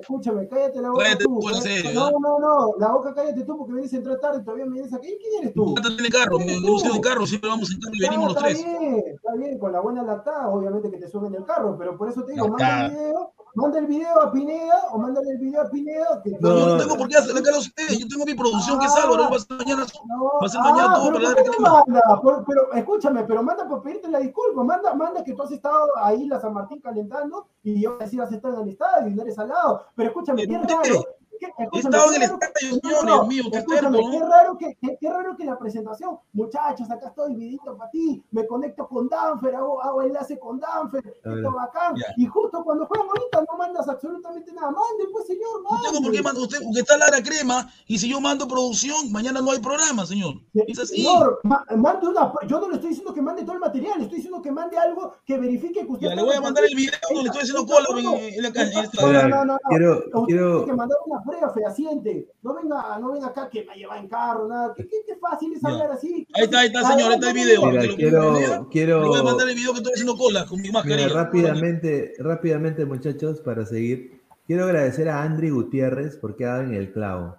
Escúchame, cállate la boca Cállate tú. tú, en cállate- serio, no, ¿eh? no, no, la boca cállate tú porque vienes a entrar tarde y todavía me vienes aquí. ¿Quién eres tú? Pata tiene carro, me gusta en carro, siempre vamos en carro y Está- venimos los está tres. bien, está bien, con la buena lactada, obviamente que te suben el carro, pero por eso te digo, manda el video, manda el video a Pineda o mándale el video a Pineda. Que No. Yo no tengo por qué hacer la cara a ustedes, yo tengo mi producción que es Álvaro, él va a hacer mañana, No, va a mañana ah, todo pero para la ¿por de qué no tema. manda? Por- pero escúchame, pero manda por pedirte la disculpa, manda, manda que tú has estado ahí la San Martín calentando y yo decía has estado en el estadio y no eres al lado. Pero escúchame, qué raro. He escúchame, estado qué en el raro que- estadio, no, señor, no, Dios mío, qué terco, qué raro que, qué, qué raro que la presentación, muchachos, acá estoy vidito para ti, me conecto con Danfer, hago, hago enlace con Danfer, esto bacán, Ya. y justo cuando juegan ahorita no mandas absolutamente nada, mande pues señor, No tengo por qué usted, porque está Lara Crema, y si yo mando producción, mañana no hay programa, señor. Es así. Señor, ma- mande una, yo no le estoy diciendo que mande todo el material, le estoy diciendo que mande algo que verifique que usted Ya, le voy a mandar el video donde le estoy haciendo Está cola en, en la ca- en esta- No, no, no, no, no. quiero- quiero- que mandar una prueba fehaciente. No venga, no venga acá que me lleva en carro, nada. Qué, qué, qué fácil es hablar así. Ahí está, ahí está, señor, ahí está el video. Mira, lo- quiero, quiero, Le voy a mandar el video que estoy haciendo cola con mi Mira, mascarilla. rápidamente, rápidamente, muchachos, para seguir. Quiero agradecer a Andri Gutiérrez porque ha dado en el clavo.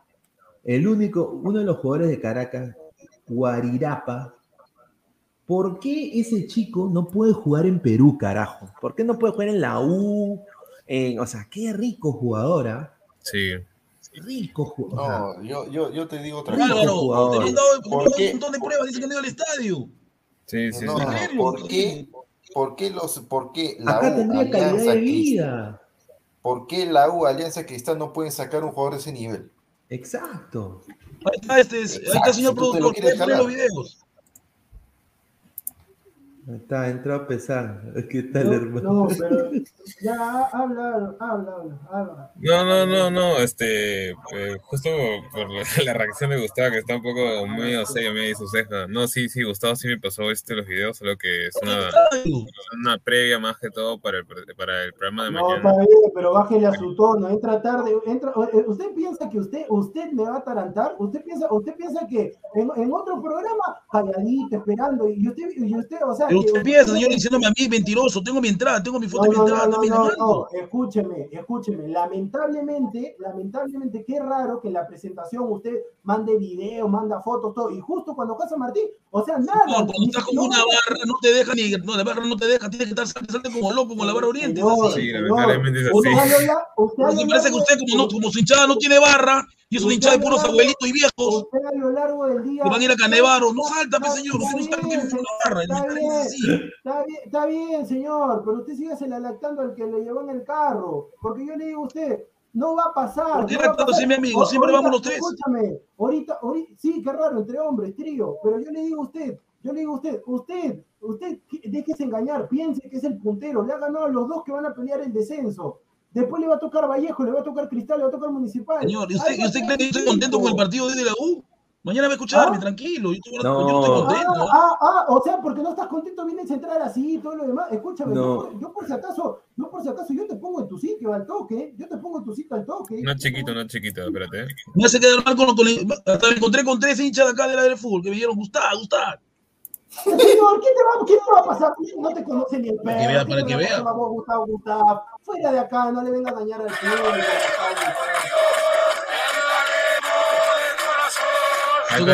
El único, uno de los jugadores de Caracas, Guarirapa. ¿Por qué ese chico no puede jugar en Perú, carajo? ¿Por qué no puede jugar en la U? En- o sea, qué rico jugadora. Sí. Rico jugador. No, yo, yo, yo te digo otra cosa. Álvaro, jugador. te he mandado ¿Por un qué? montón de pruebas, dice que no ido al estadio. Sí, sí, No, sí. no, ¿por qué, por qué los, por qué la Acá U, tendría calidad Alianza de Cristal, vida. por qué la U, Alianza Cristal no pueden sacar un jugador de ese nivel? Exacto. Ahí está, este, ahí está el señor si productor, los videos. Está, entró a pesar. ¿Qué tal, No, hermano? no, pero ya habla, habla, habla, habla. No, no, no, no, este, eh, justo por la, la reacción de Gustavo, que está un poco medio serio, medio su ceja. No, sí, sí, Gustavo sí me pasó este los videos, solo que es una, una previa más que todo para el, para el programa de No, mañana. está bien, pero bájele a su tono, entra tarde, entra, eh, usted piensa que usted, usted me va a atarantar, usted piensa, usted piensa que en, en otro programa, calladito, esperando, y usted, y usted, o sea, usted piensa, señor, diciéndome a mí mentiroso. Tengo mi entrada, tengo mi foto No, de mi no, entrada no, no, también. no, no, escúcheme, escúcheme. Lamentablemente, lamentablemente, qué raro que en la presentación usted mande video, manda fotos, todo. Y justo cuando pasa Martín, o sea, nada. No, cuando estás como siquiera- una barra, no te deja ni. No, la barra no te deja, tienes que estar salte, salte como loco, como la barra oriente. así. Sí, lamentablemente es usted así. usted parece que usted, como, no, como su hinchada no tiene barra, y es una hinchada de puros abuelitos y viejos, Usted a lo largo del día. que van a ir a Canevaro. No salta, pe, Está- señor. Usted no está bien. Está es bien, está bien, está bien, señor, pero usted sigue lactando al que le llevó en el carro. Porque yo le digo a usted, no va a pasar. ¿Por qué no mi amigo? Siempre ahorita, vamos los tres. Escúchame, ahorita, ahorita, sí, qué raro, entre hombres, trío, pero yo le digo a usted, yo le digo a usted, usted, usted, déjese engañar, piense que es el puntero, le ha ganado a los dos que van a pelear el descenso. Después le va a tocar Vallejo, le va a tocar Cristal, le va a tocar Municipal. Señor, ¿y usted, y usted cree que yo estoy contento con el partido de la U? Mañana va a escucharme, ¿Ah? tranquilo. Yo, estoy- No. yo no estoy contento. Ah, ah, ah, o sea, porque no estás contento, vienes a entrar así y todo lo demás. Escúchame, No. yo, yo por si acaso, yo por si acaso, yo te pongo en tu sitio al toque, yo te pongo en tu sitio al toque. No chiquito, no chiquito, espérate. eh. Me hace quedar mal con, con hasta me encontré con tres hinchas de acá de la del fútbol que me dijeron, Gustavo, Gustavo. Señor, ¿qué te va, qué te va a pasar? No te conoce ni el perro. que vea, ¿qué para que vea. vos, Gustavo, Gustavo? Fuera de acá, no le venga a dañar al público. Estoy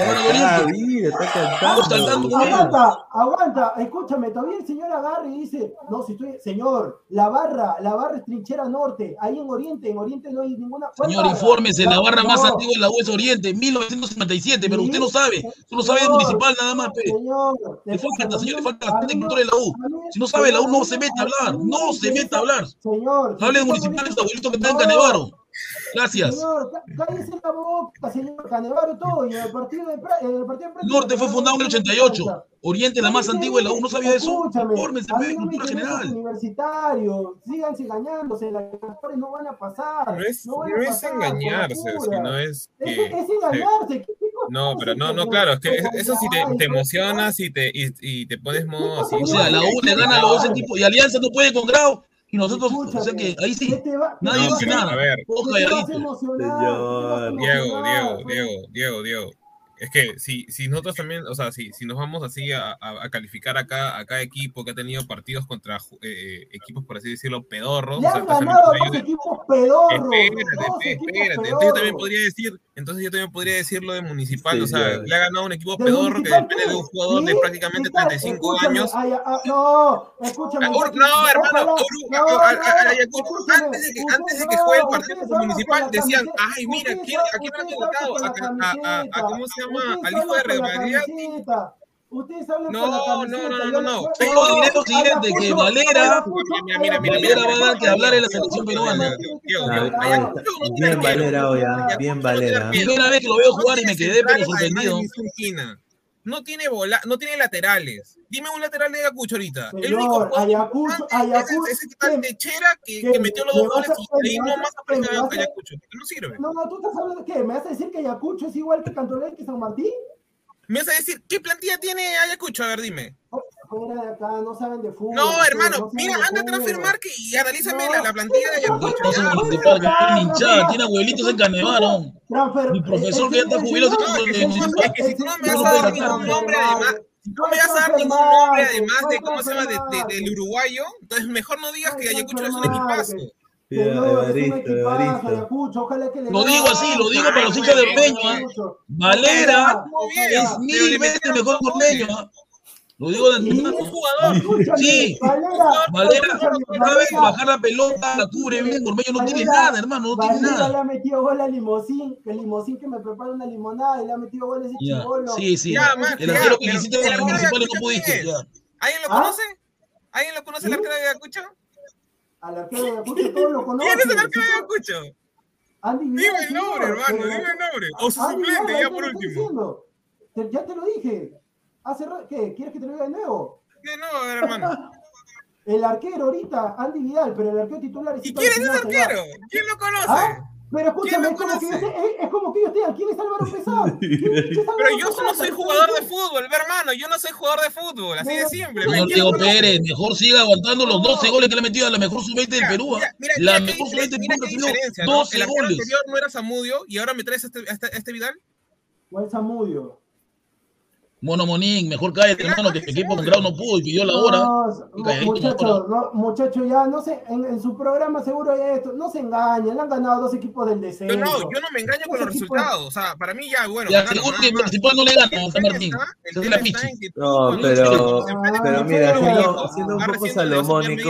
Acá Está está cantando. Aguanta, aguanta, escúchame, todavía el señor agarra y dice, no, si estoy, señor, la barra, la barra es trinchera norte, ahí en Oriente, en Oriente no hay ninguna. ¿cuál Señor, infórmese, la barra más antigua de la U es Oriente, 1957, pero Sí. usted no sabe, solo sabe de municipal nada más. Señor, Le falta, señor, le falta bastante cultura de la U. Si no sabe la U, no se mete a hablar, no se mete a hablar. Señor, No hable de municipales, abuelitos que están en Canevaro. Gracias. Señor, cá- cállese la boca, señor Canevaro, todo, y en el partido de, el partido de Norte fue fundado en el 88. Oriente, la más antigua de la U, ¿no sabía eso? Mí pe, no me cultura general. universitario, síganse engañándose, las mejores no van a pasar. No es, no van a no es pasar, engañarse, sino es Es, que... es engañarse. ¿qué- qué cosa No, es pero no, no, claro, es que eso sí te, te emocionas y te, y, y te pones modo así. O sea, la U le gana a los dos equipos y Alianza no puede con Grau y nosotros, o sea Escúchame, que ahí sí, ¿qué te va- qué nadie dice a- nada. A ver. Todos ¿qué te vas a a. Diego? Diego, Diego, Diego, Diego. Es que si, si nosotros también, o sea, si, si nos vamos así a, a- a calificar acá a cada equipo que ha tenido partidos contra ju- eh, equipos, por así decirlo, pedorros. Le o sea, han pues también ganado a dos equipos pedorros. Espérate, espérate. Entonces yo también podría decir, entonces yo también podría decir lo de Municipal, o sea, Señor. le ha ganado un equipo ¿De pedorro que depende de un jugador de ¿Sí? prácticamente ¿Qué tal? 35 Escúchame, años. ay, ah, no, escúchame. No, hermano, no, a- a- a- no, Ayacucho, antes de que, antes de que juegue el partido con Municipal, decían, ay, mira, ¿quién- ¿a quién han colocado? A, a- a- a- ¿cómo se llama? Al hijo de hablan Ustedes hablan No, con la no, camiseta. no, no, no. Solo diré lo siguiente, que Ayacucho, Valera, Ayacucho, Mira, mira, mira, Valera va a dar que hablar en la selección peruana. Ah, Ayacucho no Bien. Valera hoy, ah, Ayacucho bien no Valera. Primera vez que lo veo No jugar y tiene me quedé pero de sorprendido. No tiene bola, no tiene laterales. Dime un lateral de Ayacucho ahorita. el único Ayacucho, importante es Ayacucho, ese, ese tal ¿qué? Techera que, metió los ¿Me dos goles y, no más vas que a- Ayacucho. No sirve. No, no, tú estás hablando de qué? ¿Me vas a decir que Ayacucho es igual que Cantolén que San Martín? Me vas a decir, ¿qué plantilla tiene Ayacucho? A ver, dime. fuera de acá, no saben de fútbol. No, hermano, no mira, anda a. Transfermarkt y analízame la, la plantilla de Ayacucho. No municipal, que tiene hinchada, tiene abuelitos en Canevaron. Transfer- Mi profesor que ya está jubilado. Es que si tú no me vas a dar ningún nombre además, si tú no no me vas a dar ningún nombre además no de cómo se llama del uruguayo, entonces mejor no digas No que Ayacucho es un equipazo. Evaristo, ojalá que le Lo digo así, lo digo para los hinchas de Ormeño. ¿ah? Valera es mil veces mejor que Ormeño. ¿ah? Lo digo de antemano. Un jugador. Sí. Valera, sabe bajar la pelota, la cubre bien. Ormeño no tiene nada, hermano, no tiene Valera le nada. ha metido gol a Limosín, que Limosín que me prepara una limonada y le ha metido gol a ese chivolo. Sí, sí. El arquero que hiciste con los de municipales no pudiste. ¿Alguien lo ¿Ah? conoce? ¿Alguien lo conoce el arquero de Ayacucho? Al arquero de Ayacucho todos lo conocen. ¿Quién es el arquero de Ayacucho? Andy Dime el señor, nombre, hermano, dime el nombre. O su Andy suplente, ya por último. Te- Ya te lo dije. Hace ¿Qué? ¿Quieres que te lo diga de nuevo? ¿Qué no, a ver, hermano? El arquero ahorita, Andy Vidal, pero el arquero titular es ¿Y quién es ese arquero? ¿Quién lo conoce? ¿Ah? Pero escúchame, es como, que yo es, es como que ellos te digan, ¿quién es Álvaro es Álvaro Pero yo no soy jugador de fútbol, hermano. Yo no soy jugador de fútbol, así de simple. Señor ¿quién Diego? Pérez, mejor siga aguantando los 12 goles que le ha metido a la mejor sub-20 del Perú. ¿ah? mira, mira, La mira mejor sub-20 del Perú recibió diferencia, ¿no? 12 El goles. anterior no era Zamudio y ahora me traes a este, a este, a este Vidal. ¿Cuál Zamudio? Mono Monín, mejor cállate, hermano, que el equipo con Grau no pudo y pidió la hora. No, muchachos, no, muchachos, ya no sé, en, en su programa seguro hay esto, no se engañen, le han ganado dos equipos del descenso. Yo no, yo no me engaño con los resultados. O sea, para mí ya, bueno. Ya, seguro que el principal no le gana a San Martín. está- es la pichi. No, pero, pero mira, siendo un poco salomónico,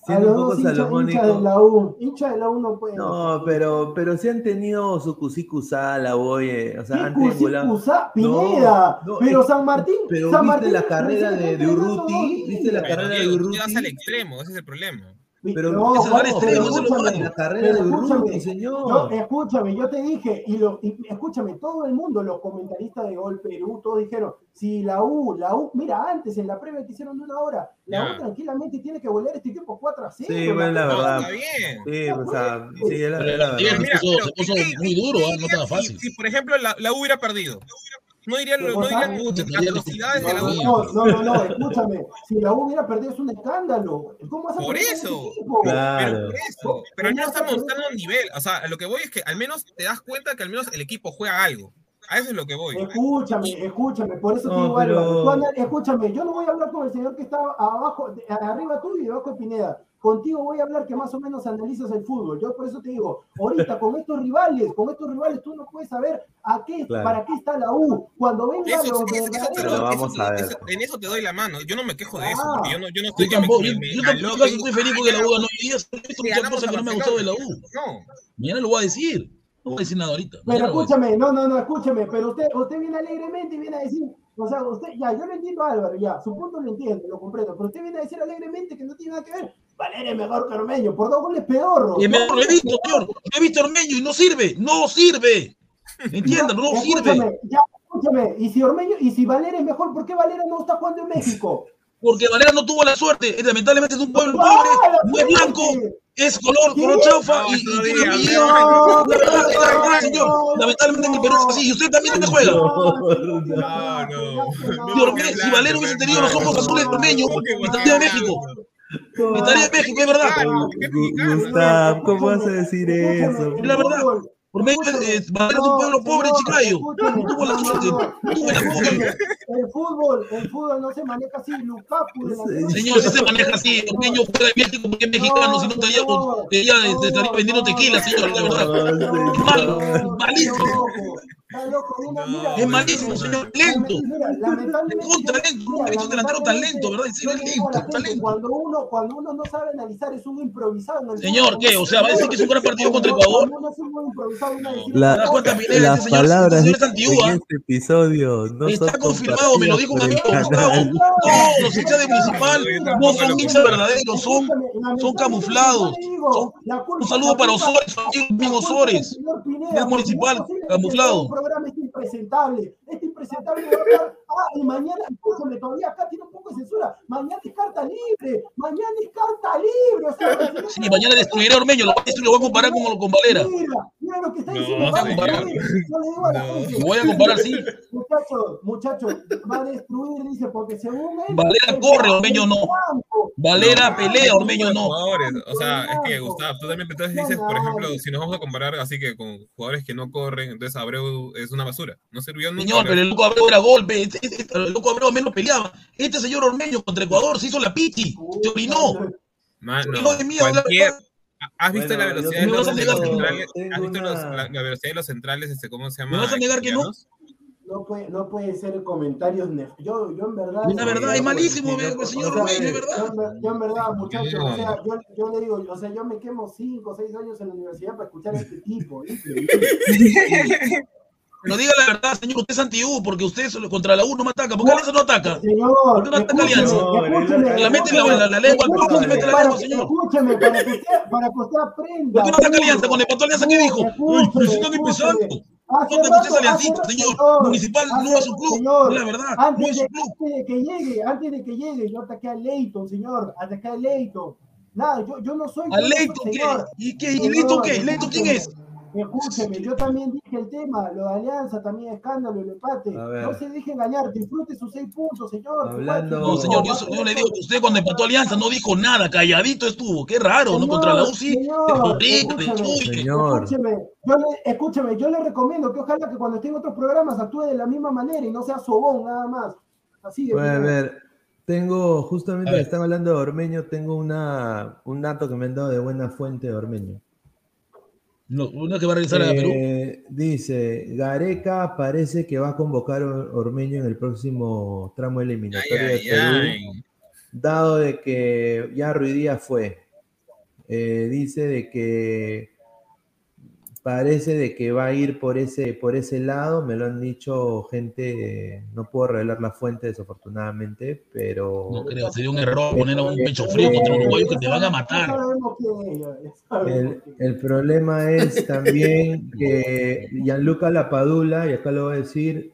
equipo. A siendo los un poco dos hinchas, hinchas de salomónico. la U, hincha de la U no puede. No, pero, pero si han tenido su cusicusa, la oye, o sea, han triangulado. Pineda, no, pero es- San Martín, Pero San viste Martín la carrera de, de Urruti, viste la Pero carrera de vas al Urruti. extremo, ese es el problema. Pero no, ese es Juan, el pero escúchame, la carrera de Urruti, Yo, señor. escúchame, yo te dije, y, lo, y escúchame, todo el mundo, los comentaristas de Gol Perú, todos dijeron, si la U, la U, mira, antes en la previa que hicieron de una hora, la. U tranquilamente tiene que golear este equipo 4 a 0. Sí, bueno, la verdad. está bien. Sí, o sea, sí, es la, verdad. se puso, pero se puso ¿qué- qué- muy duro, no estaba fácil. Si, por ejemplo, la, la U hubiera perdido. No dirían, ¿Qué no dirían las atrocidades de la No, U. no, no, no, no, escúchame, si la U hubiera perdido es un escándalo. ¿Cómo vas a Por eso. equipo? Pero Claro. por eso. Pero al menos estamos mostrando un nivel. O sea, a lo que voy es que al menos te das cuenta que al menos el equipo juega algo. A eso es lo que voy. Escúchame, escúchame, por eso te No, digo pero- escúchame, yo no voy a hablar con el señor que está abajo, de- arriba tú y debajo de Pineda. Contigo voy a hablar que más o menos analizas el fútbol. Yo por eso te digo, ahorita con estos rivales, con estos rivales tú no puedes saber a qué, Claro. para qué está la U. Cuando venga Eso, los eso- eso verdaderos- vamos eso- a ver. eso- en eso te doy la mano. Yo no me quejo de eso. Ah. porque yo no, yo no Yo estoy que me- tampoco, yo, yo tampoco estoy feliz porque la "Ah, U ganó hoy día. Cosas que no me ha Barcelona". gustado de la U. No. Mañana lo voy a decir. No voy a decir nada ahorita. Pero escúchame, no, no, no, escúchame, pero usted, usted viene alegremente y viene a decir, o sea, usted, ya, yo lo entiendo a Álvaro, ya, su punto lo entiendo, lo comprendo, pero usted viene a decir alegremente que no tiene nada que ver, Valeria es mejor que Ormeño, por dos goles pedorro. Y me lo he visto, señor. He visto Ormeño y no sirve. No sirve. Entiendan, no sirve. Escúchame, ya, escúchame, y si Ormeño, y si Valera es mejor, ¿por qué Valera no está jugando en México? Porque Valera no tuvo la suerte. Eh, Lamentablemente es un pueblo ¡Ah, pobre, no es blanco, es color, color chaufa y, tiene es señor. Lamentablemente en el Perú es así. Y usted también me No, juega. no, si Valera hubiese tenido los ojos azules de Ormeño, estaría en México. Estaría en México, es verdad. Claro, qué Gu- mexicano. Gustav, ¿cómo vas a decir eso? el La verdad. fútbol- Ormeño eh, Valera es un pueblo pobre, Chiclayo. tuvo la suerte. no, No tuvo la escúchame, suerte. El fútbol, el fútbol no se maneja así, Lukaku de la Señor, si se maneja así, Ormeño fuera de México porque es mexicano, si no te estaría vendiendo tequila, señor, de verdad. Es señor. malísimo. Está loco, mira, mira. Es malísimo, señor, lento. Lamentablemente. Contra lento, nunca he visto un delantero tan lento, ¿verdad? Es lento, gente. Cuando uno, cuando uno no sabe analizar, es un improvisado. Señor. ¿qué? O sea, ¿va a decir que es un gran partido contra Ecuador? Un las palabras de, en este episodio no Está confirmado, me lo dijo un amigo, Gustavo. Todos los hinchas de Municipal no son hinchas verdaderos, son, son camuflados. Son- un saludo para Osores, amigo mismo Osores. Es municipal, camuflado. Programa impresentable, es impresentable. de verdad. Ah, y mañana, escúchame, todavía acá tiene un poco de censura. Mañana es carta libre, mañana es carta libre. O sea, Sí, mañana destruiré a Ormeño, lo a lo voy a comparar como con Valera. Mira, mira lo que está No, diciendo. Va a señor. destruir. Yo le digo a la No. gente. Voy a comparar, sí. Muchachos, muchachos, va a destruir, dice, porque según él. Valera corre, Ormeño no. Valera No, pelea, Ormeño no. Jugadores. O sea, es que. Gustavo, tú también entonces dices, por ejemplo, si nos vamos a comparar así que con jugadores que no corren, entonces Abreu es una basura. No sirvió nunca. Señor, pero el loco Abreu era golpe. este- este- El loco Abreu menos peleaba. Este señor Ormeño contra Ecuador se hizo la pichi. Se orinó. Ma- no, Hijo de mí, habla- cualquier- ¿Has visto Bueno, la velocidad de los, de los centrales? ¿Has visto los- la, la velocidad de los centrales? Este, ¿Cómo se llama? ¿Me vas a negar que no? No puede, no puede ser comentarios. nef- Yo, yo en verdad. Es la verdad, es malísimo, ve, O señor sea, yo, verdad. yo en verdad, muchachos, No. o sea, yo, yo le digo, o sea, yo me quemo 5 o 6 años en la universidad para escuchar a este tipo. ¿viste? Pero diga la verdad, señor, usted es anti-U, porque usted contra la U no me ataca. ¿Por qué Alianza no ataca? Señor, ¿Por qué no ataca Alianza? escúcheme, La mete la, lengua al pecho, se mete la lengua, señor. Escúcheme, para que usted, para que usted aprenda. ¿Por qué no ataca. Alianza? Cuando empató Alianza, ¿qué dijo? Uy, pero si están empezando. No, que usted es aliancista, señor. Municipal no es un club, la verdad, Antes, no es de, antes de que llegue, antes de que llegue, yo ataqué a Leighton, señor. Ataqué a Leighton. Nada, yo, yo no soy. ¿A no Leighton qué? ¿Y qué? ¿Y Leighton qué? ¿Leighton quién es? Escúcheme, yo también dije el tema, lo de Alianza, también escándalo, el empate. No se deje engañar, disfrute sus seis puntos, señor. Hablando- No, señor, yo, yo le digo que usted cuando empató Alianza no dijo nada, calladito estuvo. Qué raro, ¿no? Contra la U sí. Señor, escúcheme, Señor. Escúcheme, yo le, escúcheme, yo le recomiendo que ojalá que cuando esté en otros programas actúe de la misma manera y no sea sobón nada más. Así de Bueno, a ver, tengo, justamente están hablando de Ormeño, tengo una, un dato que me han dado de buena fuente de Ormeño. No, uno que va a regresar a Perú. Eh, dice, Gareca parece que va a convocar a Ormeño en el próximo tramo eliminatorio Ay, de ay, Perú, ay. dado de que ya Ruidía fue. Eh, dice de que parece de que va a ir por ese, por ese lado, me lo han dicho gente, eh, no puedo revelar la fuente desafortunadamente, pero... No creo, sería un error poner a un pecho frío contra uruguayo que te van a matar. El, problema es también que Gianluca Lapadula, y acá lo voy a decir,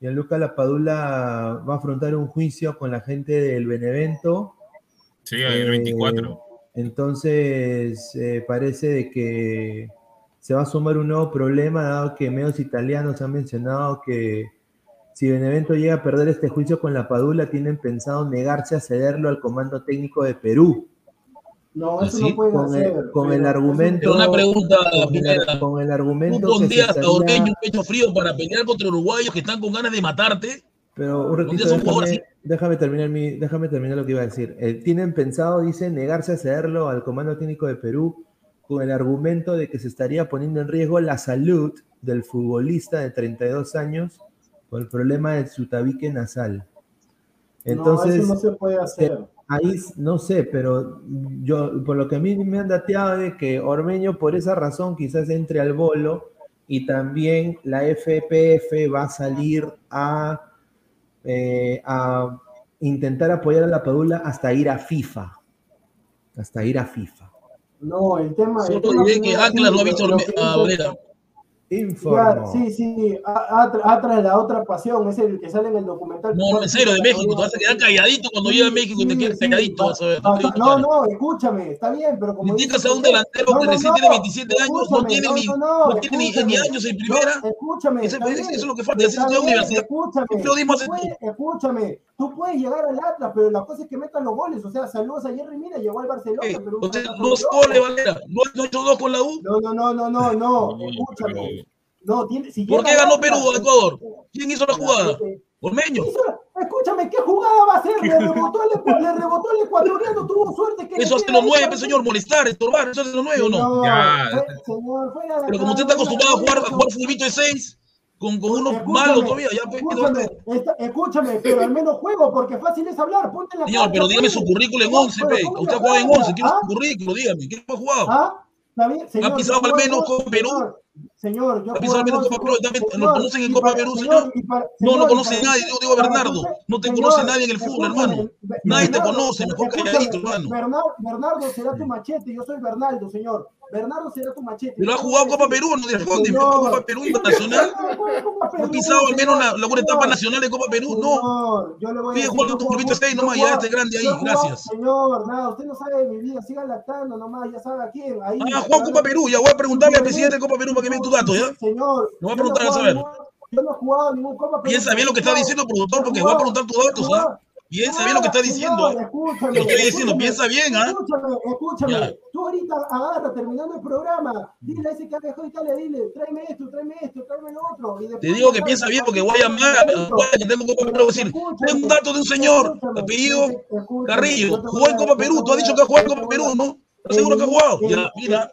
Gianluca Lapadula va a afrontar un juicio con la gente del Benevento. Sí, el Eh, 24. entonces, eh, parece de que se va a sumar un nuevo problema, dado que medios italianos han mencionado que si Benevento llega a perder este juicio con Lapadula, tienen pensado negarse a cederlo al comando técnico de Perú. No, eso ¿Sí? no pueden Con hacer. el, con el eso- argumento. Una pregunta, con el, con el ¿Tú argumento. que se pondrías a estaría- un pecho frío para pelear contra uruguayos que están con ganas de matarte? Pero un ratito, ¿Dónde es un déjame, déjame terminar mi, déjame terminar lo que iba a decir. Eh, tienen pensado, dice, negarse a cederlo al comando técnico de Perú con el argumento de que se estaría poniendo en riesgo la salud del futbolista de 32 años por el problema de su tabique nasal. Entonces, no, eso no se puede hacer. ahí no sé, pero yo, por lo que a mí me han dateado de que Ormeño por esa razón quizás entre al bolo y también la FPF va a salir a, eh, a intentar apoyar a la Padula hasta ir a FIFA. Hasta ir a FIFA. No, el tema. Solo tema diré que primero, Atlas no ha sí, visto lo a que Ya, Informo. sí, sí, Atra- Atlas la otra pasión, es el que sale en el documental. No, en serio, de México. Te vas a quedar calladito cuando llegue a México y te Sí, quedes sí, calladito. va- Vas a ver. no, no, escúchame, está bien, pero como. Criticas a un delantero que recién tiene 27 años, no tiene ni- no, tiene ni- años en primera. Escúchame. Eso- es lo que falta, es universidad. Escúchame. ¿Qué periodismo tú puedes- escúchame, tú puedes llegar al Atlas, pero la cosa es que metan los goles. O sea, saludos a Jerry Mina, llegó al Barcelona, pero. Dos goles, Valera. No no ha hecho dos con la U. No, no, no, no, no, no, escúchame. No, tiene, si ¿Por qué ganó Perú a Ecuador? ¿Quién hizo la jugada? Eh, Ormeño. Escúchame, ¿qué jugada va a hacer? Le rebotó el, le rebotó el ecuatoriano, tuvo suerte que. Eso hace los nueve, ahí. pues, señor, molestar, estorbar, eso hace los nueve o no. Ya. fue- señor, fuera de Pero como usted está acostumbrado a jugar, a jugar fulbito de seis, con, con unos Escúchame, malos todavía, ya pues, ¿qué te va a escúchame, hacer? está- escúchame, pero al menos juego, porque fácil es hablar, ponte en la Señor, pero dígame pues. su currículum en No, 11, pero pe. ponte Usted juega en cancha, 11, quiero ¿ah? su currículum, dígame, ¿qué ha jugado? ¿Ah? ¿Está bien? Señor, pisado al menos con Perú? Señor, Señor, yo en Copa Perú, también lo conocen en Copa Perú, señor. No, no conoce nadie, yo digo Bernardo. No te conoce nadie en el fútbol, hermano. Nadie te conoce, mejor calladito, hermano. Bernardo será tu machete, yo soy Bernardo, señor. Bernardo será tu machete. Pero ha jugado Copa Perú, no de fondo, Copa Perú internacional. Ha pisado al menos la, la etapa nacional de Copa Perú, no. Yo le voy a jugando tu clubito 6 nomás, ya este grande ahí, gracias. Señor, nada, usted no sabe de mi vida, siga lactando nomás, ya sabe a quién. Ahí, ah, Juan Copa Perú, ya voy a preguntarle al presidente de Copa Perú para que me tu dato, ¿ya? Señor. No voy a preguntar a saber. Yo no he jugado ningún Copa. Piensa bien lo que está diciendo el productor, porque voy a preguntar tus datos, ¿ah? Piensa bien lo que está diciendo. Escúchame, lo estoy diciendo, piensa bien, ¿ah? Escúchame, escúchame. Tú ahorita agarra, terminando el programa, dile a ese carajo y le dile, tráeme esto, tráeme esto, tráeme lo otro. Te digo que piensa bien porque voy a llamar tengo Copa Perú. Decir, tengo un dato de un señor, apellido Carrillo, jugó en Copa Perú. Tú has dicho que ha jugado en Copa Perú, ¿no? ¿Estás seguro que ha jugado? Ya, mira.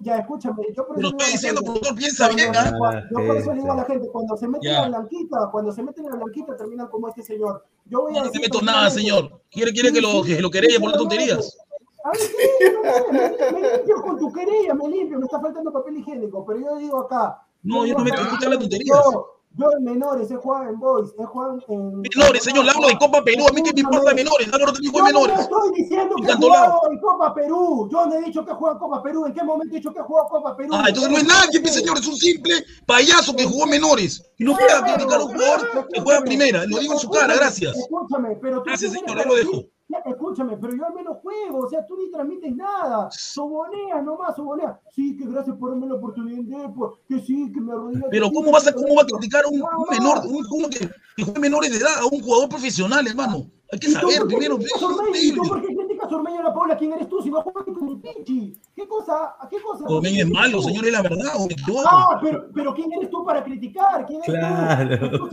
Ya, escúchame. Yo por eso estoy a diciendo, productor, piensa bien, ¿ah? Yo por eso le digo a la gente, cuando se meten en la blanquita, cuando se meten en la blanquita, terminan como este señor. Yo voy a No te meto nada, señor. ¿Quiere, quiere que lo, que lo querelle por las tonterías? A ver, me, me limpio con tu querella, me limpio, me está faltando papel higiénico, pero yo digo acá. No, yo no me acá, escuchar las tonterías. Yo, en menores, he jugado en boys, he jugado en... Menores, señor, le hablo de Copa Perú. A mí que me importa menores. Hablo de Yo menores. no estoy diciendo que he jugado en Copa Perú. Yo no he dicho que he jugado en Copa Perú. ¿En qué momento he dicho que he jugado en Copa Perú? Ah, entonces no es nadie, mi señor, es un simple payaso que jugó en menores. Y no puede criticar a un jugador que juega en primera. Lo digo en su cara, gracias. Escúchame, pero tú Gracias, señor, ahí lo dejo. Escúchame, pero yo al menos juego, o sea, tú ni transmites nada. Soboneas nomás, soboneas. Sí, que gracias por darme la oportunidad por- que sí, que me arrodillé. Pero ¿cómo vas a, cómo va a criticar a un, un menor, un, uno que, que menores de edad, a un jugador profesional, hermano? Hay que ¿Y tú saber primero. ¿Y tú por qué Ormeño la Paula? ¿Quién eres tú si no juegas con mi pinchi? ¿Qué cosa? ¿A qué cosa? Ormeño es malo, señor, es la verdad. Ah, pero, pero ¿quién eres tú para criticar? ¿Quién eres Claro. tú?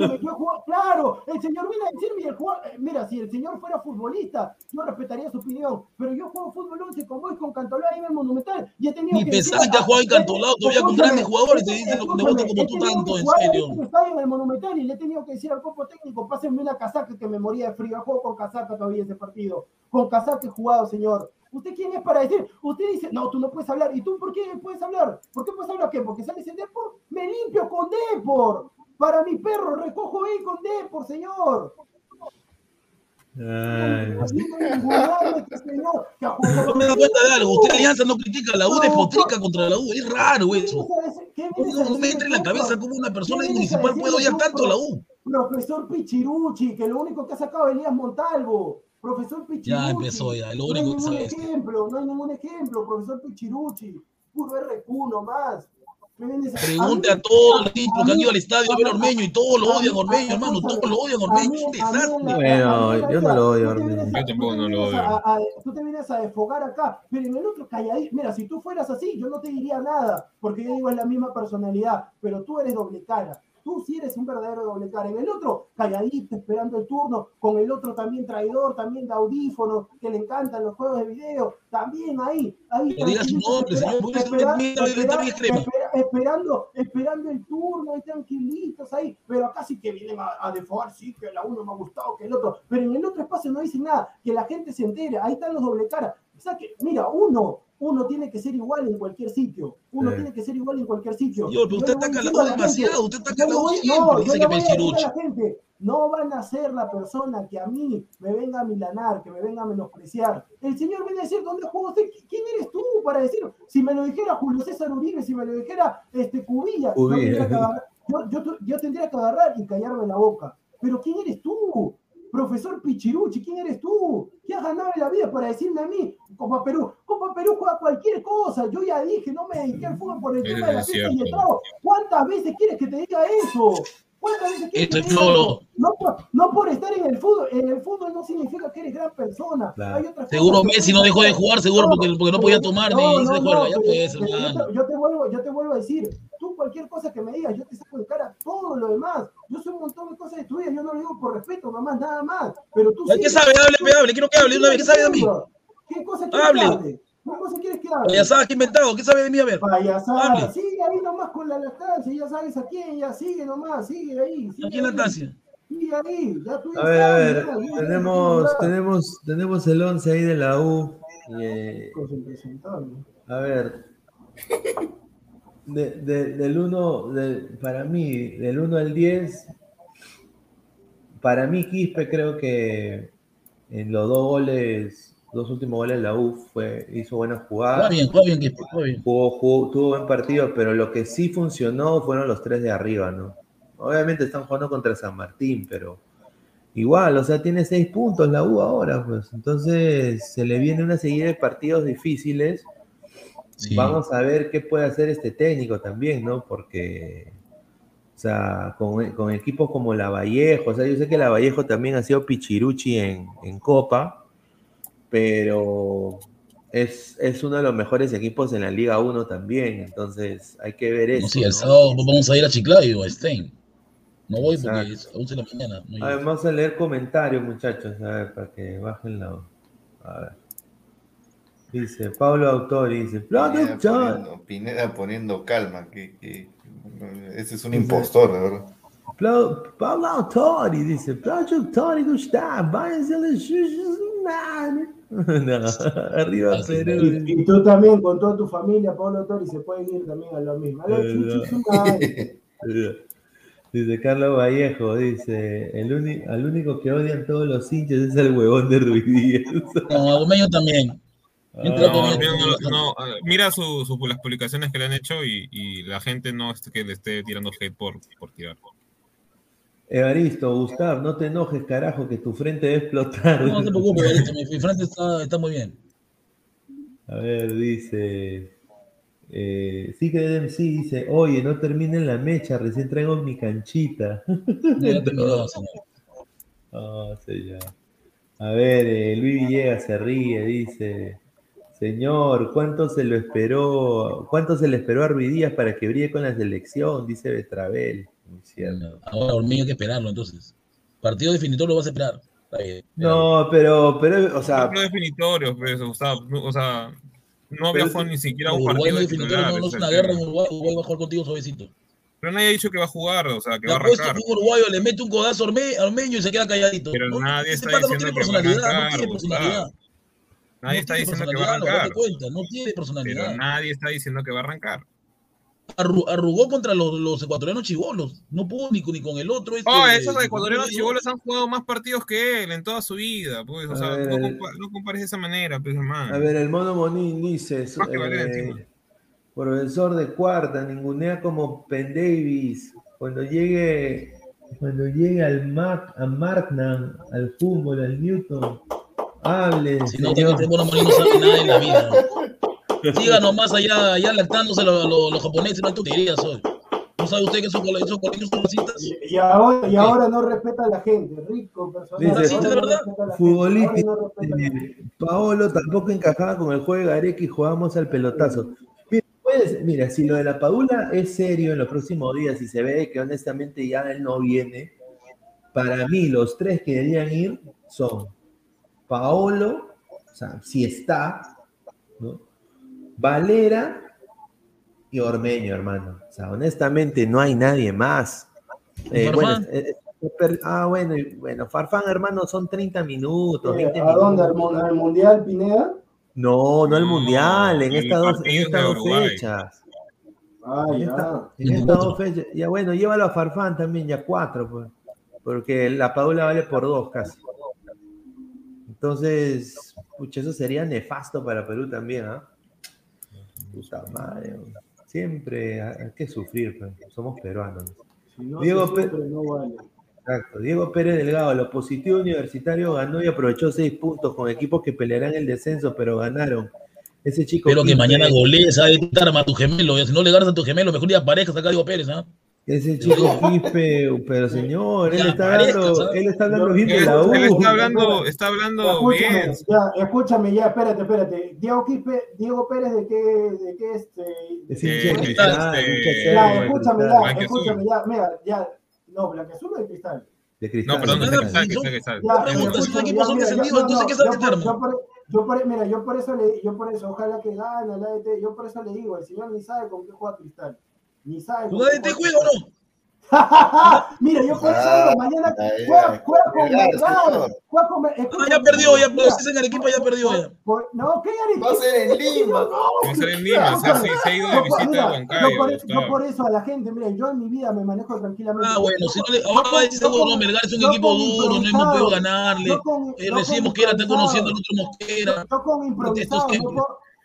Claro, el señor viene a decirme, el jugador- eh, mira, si el señor fuera futbolista, yo respetaría su opinión, pero yo juego fútbol 11 con vos, con Cantolao ahí en el Monumental, y he tenido Ni que que has jugado en Cantolao todavía con grandes jugadores, te dicen lo que te gusta como he tú tenido tanto, que en jugar serio. estadio en el Monumental y le he tenido que decir al cuerpo técnico, pásenme una casaca que me moría de frío, juego con casaca todavía ese partido, con casaca he señor. ¿Usted quién es para decir? Usted dice, no, tú no puedes hablar. ¿Y tú por qué puedes hablar? ¿Por qué puedes hablar qué? ¿Porque sales en Depor? Me limpio con Depor. Para mi perro recojo bien con Depor, señor. Ay. No me da cuenta de algo. Usted Alianza no critica a la U, despotrica contra la U. Es raro eso. ¿Qué No, me entra en la cabeza cómo una persona de municipal puede odiar tanto a la U. Profesor Pichiruchi, que lo único que ha sacado es Elías Montalvo. Profesor Pichiruchi. Ya empezó ya, lo no único hay que ningún ejemplo, no hay ningún ejemplo, profesor Pichiruchi. Puro RQ nomás. Pregunte a todos los tipos que han ido al estadio a ver a Ormeño y todos lo odian a Ormeño, hermano. Todos lo odian a Ormeño. Es un desastre. Bueno, yo no lo odio, Ormeño. a- Yo tampoco no lo odio. a- Tú te vienes a desfogar acá, pero en el otro calladito. Mira, si tú fueras así, yo no te diría nada, porque yo digo es la misma personalidad, pero tú eres doble cara. Tú sí eres un verdadero doble cara. En el otro, calladito, esperando el turno, con el otro también traidor, también de audífonos, que le encantan los juegos de video, también ahí, ahí. Pero diga su tranquilito, nombre, señor, espera- espera- espera- esperando, esperando el turno, ahí tranquilitos ahí, pero acá sí que vienen a, a defogar, sí, que la uno me ha gustado, que el otro, pero en el otro espacio no dicen nada, que la gente se entere, ahí están los doble caras. O sea que, mira, uno, uno tiene que ser igual en cualquier sitio, uno Sí. tiene que ser igual en cualquier sitio. Señor, pero Yo usted U gente, demasiado, usted voy- siempre, no, dice yo que a decir a Penchiruchi. la gente, no van a ser la persona que a mí me venga a milanar, que me venga a menospreciar. El señor viene a decir, ¿dónde jugó usted? ¿Quién eres tú para decir? Si me lo dijera Julio César Uribe, si me lo dijera este, Cubilla, yo Cubilla. tendría, que agarrar, yo, yo- yo tendría que agarrar y callarme la boca. Pero ¿quién eres tú? Profesor Pichiruchi, ¿quién eres tú? ¿Qué has ganado en la vida para decirme a mí? Copa Perú, Copa Perú juega cualquier cosa. Yo ya dije, no me dediqué al fútbol por el tema de la es fiesta y el trago. ¿Cuántas veces quieres que te diga eso? No, por- no por estar en el fútbol. En el fútbol no significa que eres gran persona. Claro. Hay otras Seguro cosas Messi no dejó de jugar, seguro, porque, porque no podía tomar ni no, Ya pero- pues, pero yo, te, yo te vuelvo, yo te vuelvo a decir, tú cualquier cosa que me digas, yo te saco de cara todo lo demás. Yo sé un montón de cosas de tu vida, yo no lo digo por respeto, nomás, nada más. Pero tú ¿Qué sí- sabe? Hable, hable. Quiero que hable una vez. ¿Qué sabe de mí? ¿Qué cosa que hable? ¿Qué cosa quieres que hable? Payasadas que inventado. ¿Qué sabe de mí? A ver. Payasada, Hable. sigue ahí nomás con la lactancia, ya sabes a quién, ya sigue nomás, sigue ahí. Sigue Aquí en ahí, lactancia. Sigue ahí, ya tú ya A ver, a ver, ya, tenemos, ya. tenemos, tenemos el 11 ahí de la U. eh, a ver. de- de- del 1, para mí, del 1 al 10, para mí Quispe creo que en los dos goles, dos últimos goles la U fue, hizo buenas jugadas. Juega bien, bien, bien. Jugó, jugó- tuvo buen partido, pero lo que sí funcionó fueron los tres de arriba, ¿no? Obviamente están jugando contra San Martín, pero igual, o sea, tiene seis puntos la U ahora, pues. Entonces se le viene una serie de partidos difíciles. Sí. Vamos a ver qué puede hacer este técnico también, ¿no? Porque, o sea, con, con equipos como la Vallejo, o sea, yo sé que la Vallejo también ha sido pichiruchi en, en Copa, pero es, es uno de los mejores equipos en la Liga 1 también, entonces hay que ver eso. No, sí, el ¿no? sábado vamos a ir a Chiclayo, a Stein. No voy porque Exacto. es 11 de la mañana. no. A ver, vamos a leer comentarios, muchachos, a ver, para que bajen la. A ver. Dice Pablo Autori, dice, Pineda poniendo, Pineda poniendo calma, que, que- ese es un impostor, de verdad. Pablo Autori dice, Productori Gustavo, váyanse a las chuchas, man". No, arriba Perú. Y, y tú también, con toda tu familia, Pablo Tori, se pueden ir también a lo mismo. A Eh, no. Dice Carlos Vallejo, dice, el uni- al único que odian todos los hinchas es el huevón de Ruiz Díaz. No, también. Ah, No, no, no, no, mira su, su- las publicaciones que le han hecho y, y la gente no es que le esté tirando hate por, por tirar. Evaristo, Gustav, no te enojes, carajo, que tu frente va a explotar. No, no te preocupes, Evaristo, mi, frente está, está muy bien. A ver, dice. Eh, Secret MC dice: Oye, no terminen la mecha, recién traigo mi canchita. No, terminó, señor. Sí. A ver, eh, Luis Villegas se ríe, dice: Señor, ¿cuánto se lo esperó? ¿Cuánto se le esperó a Ruidías para que brille con la selección? Dice Betravel. Cierto. Ahora Ormeño hay que esperarlo, entonces. Partido definitorio lo vas a esperar. Está bien. No, pero, pero, o sea, No definitorio, pues, o sea, no había jugado ni siquiera un Uruguay partido definitorio, titular, no, no es ese una el guerra tema. en Uruguay. Uruguay va a jugar contigo suavecito. Pero nadie ha dicho que va a jugar, o sea, que Le va a arrancar. que un uruguayo le mete un codazo a Orme- a Ormeño y se queda calladito. Pero No, nadie está no diciendo tiene que va a personalidad, no arrancar, tiene personalidad. Nadie No está diciendo que va a personalidad, arrancar. date cuenta, no tiene personalidad. Pero nadie está diciendo que va a arrancar. Arru- arrugó contra los, los ecuatorianos chivolos. No pudo ni, con- ni con el otro. Este, Oh, esos de- ecuatorianos chibolos han jugado más partidos que él en toda su vida, pues, o sea, ver, no, compa- no compares de esa manera, pues, hermano. A ver, el mono Monín dice, eh, profesor de cuarta, ningunea como Penn Davis. Cuando llegue, cuando llegue al Mac, a Markman, al fútbol, al Newton, hable, Si no, mono Morín no sabe nada en la vida. Siga nomás allá, allá lactándose los, los, los japoneses, no hay tonterías hoy. ¿No sabe usted que esos, cole- esos colegios son racistas? Y ahora, y ahora no respeta a la gente. Rico, personal. Dice, ahora no respeta a la gente, futbolista, no eh, Paolo tampoco encajaba con el juego de Gareca y jugábamos al pelotazo. Mira, mira, si lo de la Padula es serio en los próximos días y se ve que honestamente ya él no viene, para mí los tres que deberían ir son Paolo, o sea, si está, ¿no? Valera y Ormeño, hermano. O sea, honestamente no hay nadie más. Eh, bueno, eh, eh, ah, bueno, y- bueno, Farfán, hermano, son 30 minutos, Eh, 20 ¿A dónde? ¿Al, minutos. al Mundial Pineda? No, no el mundial, en en estas dos, en estas de dos fechas. Ah, En, ya. esta- en estas dos fechas. Ya bueno, llévalo a Farfán también, ya cuatro, pues. Porque la Paula vale por dos casi. Entonces, pucha, eso sería nefasto para Perú también, ¿ah? Puta madre, siempre hay que sufrir, pues. somos peruanos. Si no Diego, sufre, no vale. Exacto. Diego Pérez Delgado, lo positivo universitario ganó y aprovechó seis puntos con equipos que pelearán el descenso, pero ganaron. Ese chico. Espero que mañana golee, sabe arma a tu gemelo. Si no le ganas a tu gemelo, mejor ya parejas acá Diego Pérez, ¿ah? Ese chico Quispe, pero señor, él está hablando, él está hablando Él- la U. él está hablando, está hablando Escúchame, bien. ya, escúchame, ya, espérate, espérate. Diego, Quispe, Diego Pérez, ¿de qué, de qué este? Es Eh, hincha este, cristal, hincha Ya, escúchame, cristal. ya, escúchame, ya, mira, ya. No, Blanqueazul o de cristal. De cristal. No, perdón, de cristal. que. Ya, pregunta, escúchame, ¿sus equipos son descendidos? yo- Entonces, no, ¿qué está yo por- Mira, yo por eso le, yo por eso, ojalá que gane la ADT, yo por eso le digo, el señor ni sabe con qué juega Cristal. Ni sabe ¿Tu con qué ADT juega juega o no? Mira, yo por eso Ah, mañana juega, juega con señor. juega con Mel- Ah, escucha, ya perdió, ya, mira, pues, ese en Arequipa ya perdió ya. por- no, ¿qué Arequipa? Va a ser en Lima. No, Va a ser en Lima, o sea, se, se ha ido de visita mira, a yo Huancayo. Gustavo. por eso a la gente, mira, yo en mi vida me manejo tranquilamente. Ah, bueno, si no le, ahora va a decir, yo no, con- no, Melgar es un equipo duro, no hemos podido ganarle. Eh, recién Mosquera está conociendo al otro Mosquera. Yo con improvisado,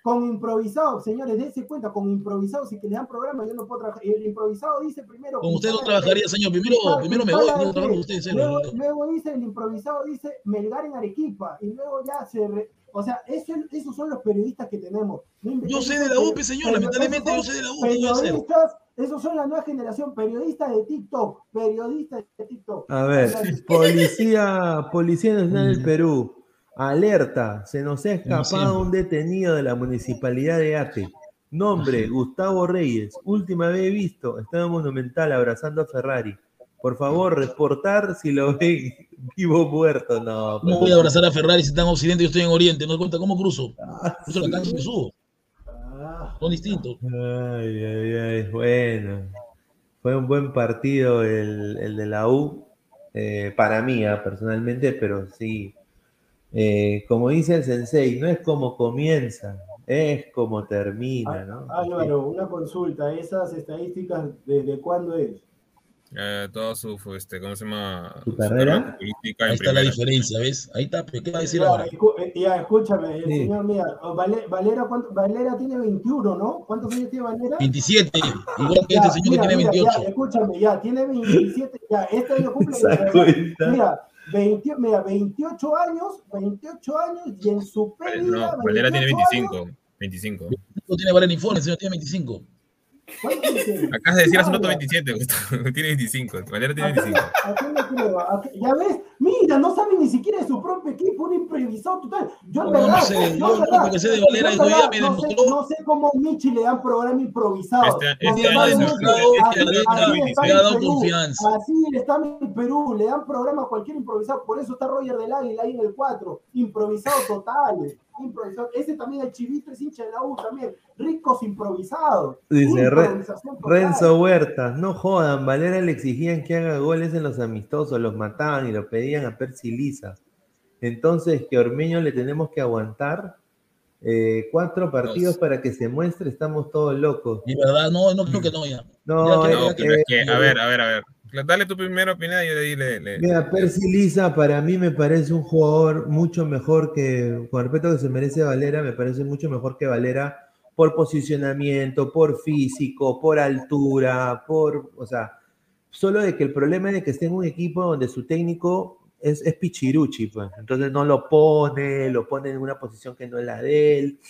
Con improvisado, señores, dense cuenta, con improvisado, si que le dan programa, yo no puedo trabajar. El improvisado dice primero. Con usted no trabajaría, señor. Primero, Cristal- primero me voy, no trabajo con usted. Luego, luego dice el improvisado, dice Melgar en Arequipa, y luego ya se. re- o sea, eso, esos son los periodistas que tenemos. No Yo sé de la UPE, señor, lamentablemente yo sé de la UPE. Periodistas, esos son la nueva generación, periodistas de TikTok, periodistas de TikTok. A ver, Policía, Policía Nacional del Perú, alerta, se nos ha escapado un detenido de la municipalidad de Ate. Nombre, Gustavo Reyes, última vez visto, está en Monumental abrazando a Ferrari. Por favor, reportar si lo ven vivo o muerto. No, ¿Cómo voy a abrazar a Ferrari si está en Occidente y yo estoy en Oriente? ¿No cuenta cómo cruzo? Cruzo la cancha y me subo. Son distintos. Ay, ay, ay, bueno. Fue un buen partido el, el de la U, eh, para mí, ah, personalmente, pero sí. Eh, como dice el sensei, no es como comienza, es como termina, ¿no? Álvaro, una consulta, ¿esas estadísticas desde cuándo es? Eh, toda su, este, ¿cómo se llama? ¿Su carrera? política Ahí está la diferencia, ¿ves? Ahí está, pero ¿qué va a decir Ya, ahora? eh, ya, escúchame, el Sí. señor, mira, oh, Vale- Valera, ¿cuánto- Valera tiene 21, ¿no? ¿Cuántos años tiene Valera? 27, igual que Ya, este señor mira, que tiene mira, 28. Ya, escúchame, ya, tiene 27, ya, este año cumple. Mira, 20 mira, 28 años, 28 años y en su pérdida. No, Valera tiene 28 25. 25. No tiene Valera el señor tiene 25. Acabas de decir hace un rato Habla. 27, Gustavo. Tiene 25. Valera tiene ¿A qué- 25. a qué le creo? ¿A qué- Ya ves, mira, no sabe ni siquiera de su propio equipo, un improvisado total. Yo en No, no verdad, sé, yo lo verdad, sé de Valera yo es verdad me no sé, demostró- no sé cómo Michi le dan programa improvisado. Este- este año normalmente demostró que así- Valera así tiene está 26. en Me ha dado Perú, confianza. Así está en Perú, le dan programa a cualquier improvisado, por eso está Roger del Águila ahí en el 4, improvisado total. Improvisado. Ese también el chivito es hincha de la U también, ricos improvisados. Dice Re-. Renzo Huerta, no jodan, Valera le exigían que haga goles en los amistosos, los mataban y lo pedían a Percy Lisa. Entonces, que Ormeño le tenemos que aguantar eh, cuatro partidos para que se muestre, estamos todos locos. Y verdad, no, no creo que no ya. No, Ya, No, que, eh, a ver, a ver, a ver. Dale tu primera opinión y yo le le, Mira, Percy Lisa para mí me parece un jugador mucho mejor que, con respeto que se merece Valera, me parece mucho mejor que Valera por posicionamiento, por físico, por altura, por, o sea, solo de que el problema es de que esté en un equipo donde su técnico es, es Pichiruchi, pues, entonces no lo pone, lo pone en una posición que no es la de él,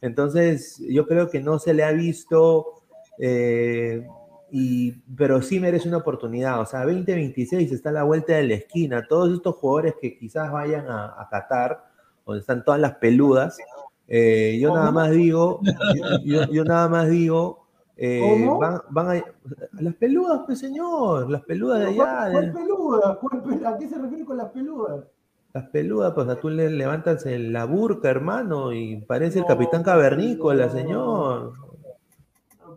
entonces yo creo que no se le ha visto, eh, y, pero sí merece una oportunidad. O sea, 2026 está a la vuelta de la esquina. Todos estos jugadores que quizás vayan a, a Qatar, donde están todas las peludas, eh, yo nada más digo, yo, yo- yo nada más digo, eh, van, van a, las peludas, pues señor, las peludas de allá, ¿Cuál, peluda? ¿Cuál pe- ¿A qué se refiere con las peludas? las peludas, pues a tú le levantas el- la burca, hermano, y parece el capitán cavernícola, no. señor.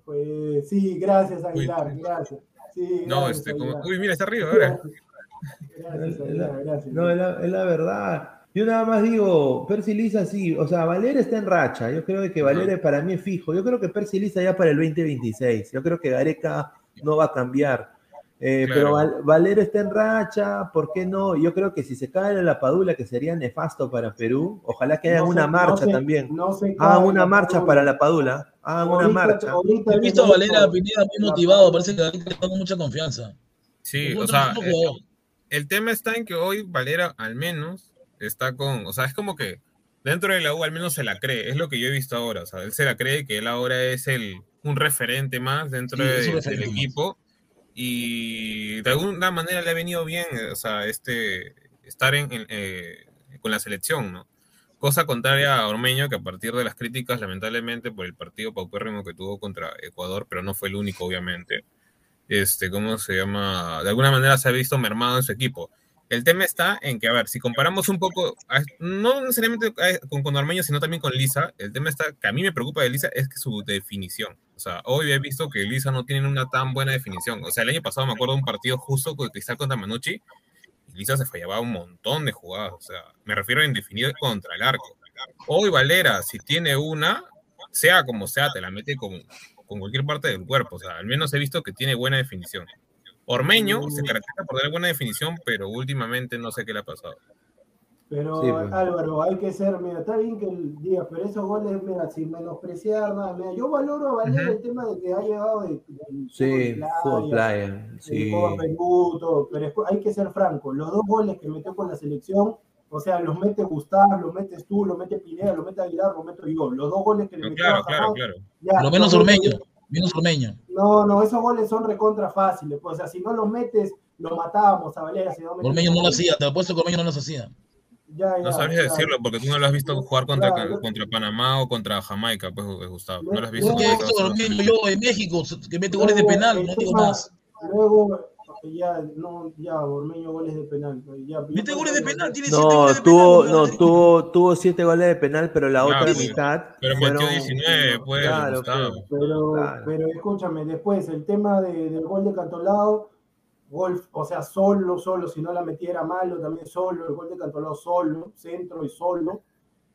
Pues sí, gracias Aguilar, gracias. Sí, No, gracias, este, como, uy, mira, está arriba ahora. Gracias, Aguilar, gracias. No, es la, es la verdad. Yo nada más digo, Percy Lisa sí, o sea, Valera está en racha. Yo creo que Valera para mí es fijo. Yo creo que Percy Lisa ya para el 2026. Yo creo que Gareca no va a cambiar. Eh, Claro. Pero Val- Valera está en racha, ¿por qué no? Yo creo que si se cae en la padula, que sería nefasto para Perú, ojalá que haya No una se- marcha no también. no Hagan cae una marcha Padula. para la padula. Hagan una marcha. He visto a Valera. Pineda muy motivado, parece que Valera está con mucha confianza. Sí, o sea, el tema está en que hoy Valera al menos está con, o sea, es como que dentro de la U al menos se la cree, es lo que yo he visto ahora, o sea, él se la cree que él ahora es el un referente más dentro Sí, de- del más. equipo y de alguna manera le ha venido bien, eh, o sea, este estar en, eh, con la selección, ¿no? Cosa contraria a Ormeño, que a partir de las críticas, lamentablemente, por el partido paupérrimo que tuvo contra Ecuador, pero no fue el único, obviamente, este, ¿cómo se llama? De alguna manera se ha visto mermado en su equipo. El tema está en que, a ver, si comparamos un poco, no necesariamente a- con, con sino también con Lisa, el tema está que a mí me preocupa de Lisa es que su definición. O sea, hoy he visto que Lisa no tiene una tan buena definición. O sea, el año pasado me acuerdo de un partido justo con Cristal contra Manucci, y Lisa se fallaba un montón de jugadas. O sea, me refiero a indefinido contra el arco. Hoy Valera, si tiene una, sea como sea, te la mete con, con cualquier parte del cuerpo. O sea, al menos he visto que tiene buena definición. Ormeño se caracteriza por tener buena definición, pero últimamente no sé qué le ha pasado. Pero Sí, pues. Álvaro, hay que ser, mira, está bien que el diga, pero esos goles, mira, sin menospreciar nada, mira, yo valoro a Valera el tema de que ha llegado de, del Sí, fútbol playa, Sí. Todo, pero hay que ser franco, los dos goles que metió con la selección, o sea, los mete Gustavo, los metes tú, los mete Pineda, los mete Aguilar, los meto yo, los dos goles que le No, metió claro, a claro, Jamás, claro. ya, Lo menos los Ormeño. Menos Ormeño. No, no, esos goles son recontra fáciles, pues, o sea, si no los metes, lo matábamos a Valera, si no metes Ormeño no lo goles, hacía. Te apuesto que Ormeño no los hacía. ya, No ya, sabría ya. decirlo porque tú no lo has visto jugar contra, Claro. contra Panamá o contra Jamaica, pues, Gustavo. No lo has visto. Luego- ¿Qué he contra visto todas Ormeño las- yo en México? Que mete goles de penal, no digo más. Luego, ya, no, ya, Ormeño goles de penal. Ya, Mete goles de penal, tiene siete No, goles de tuvo, penal. no, tuvo, tuvo siete goles de penal, pero la otra mitad. pero metió fueron- 19, pues, Claro. Pero, Claro. pero escúchame, después el tema de- del gol de Cantolao, gol, o sea, solo, solo, si no la metiera malo, también solo, el gol de Cantolao solo, centro y solo.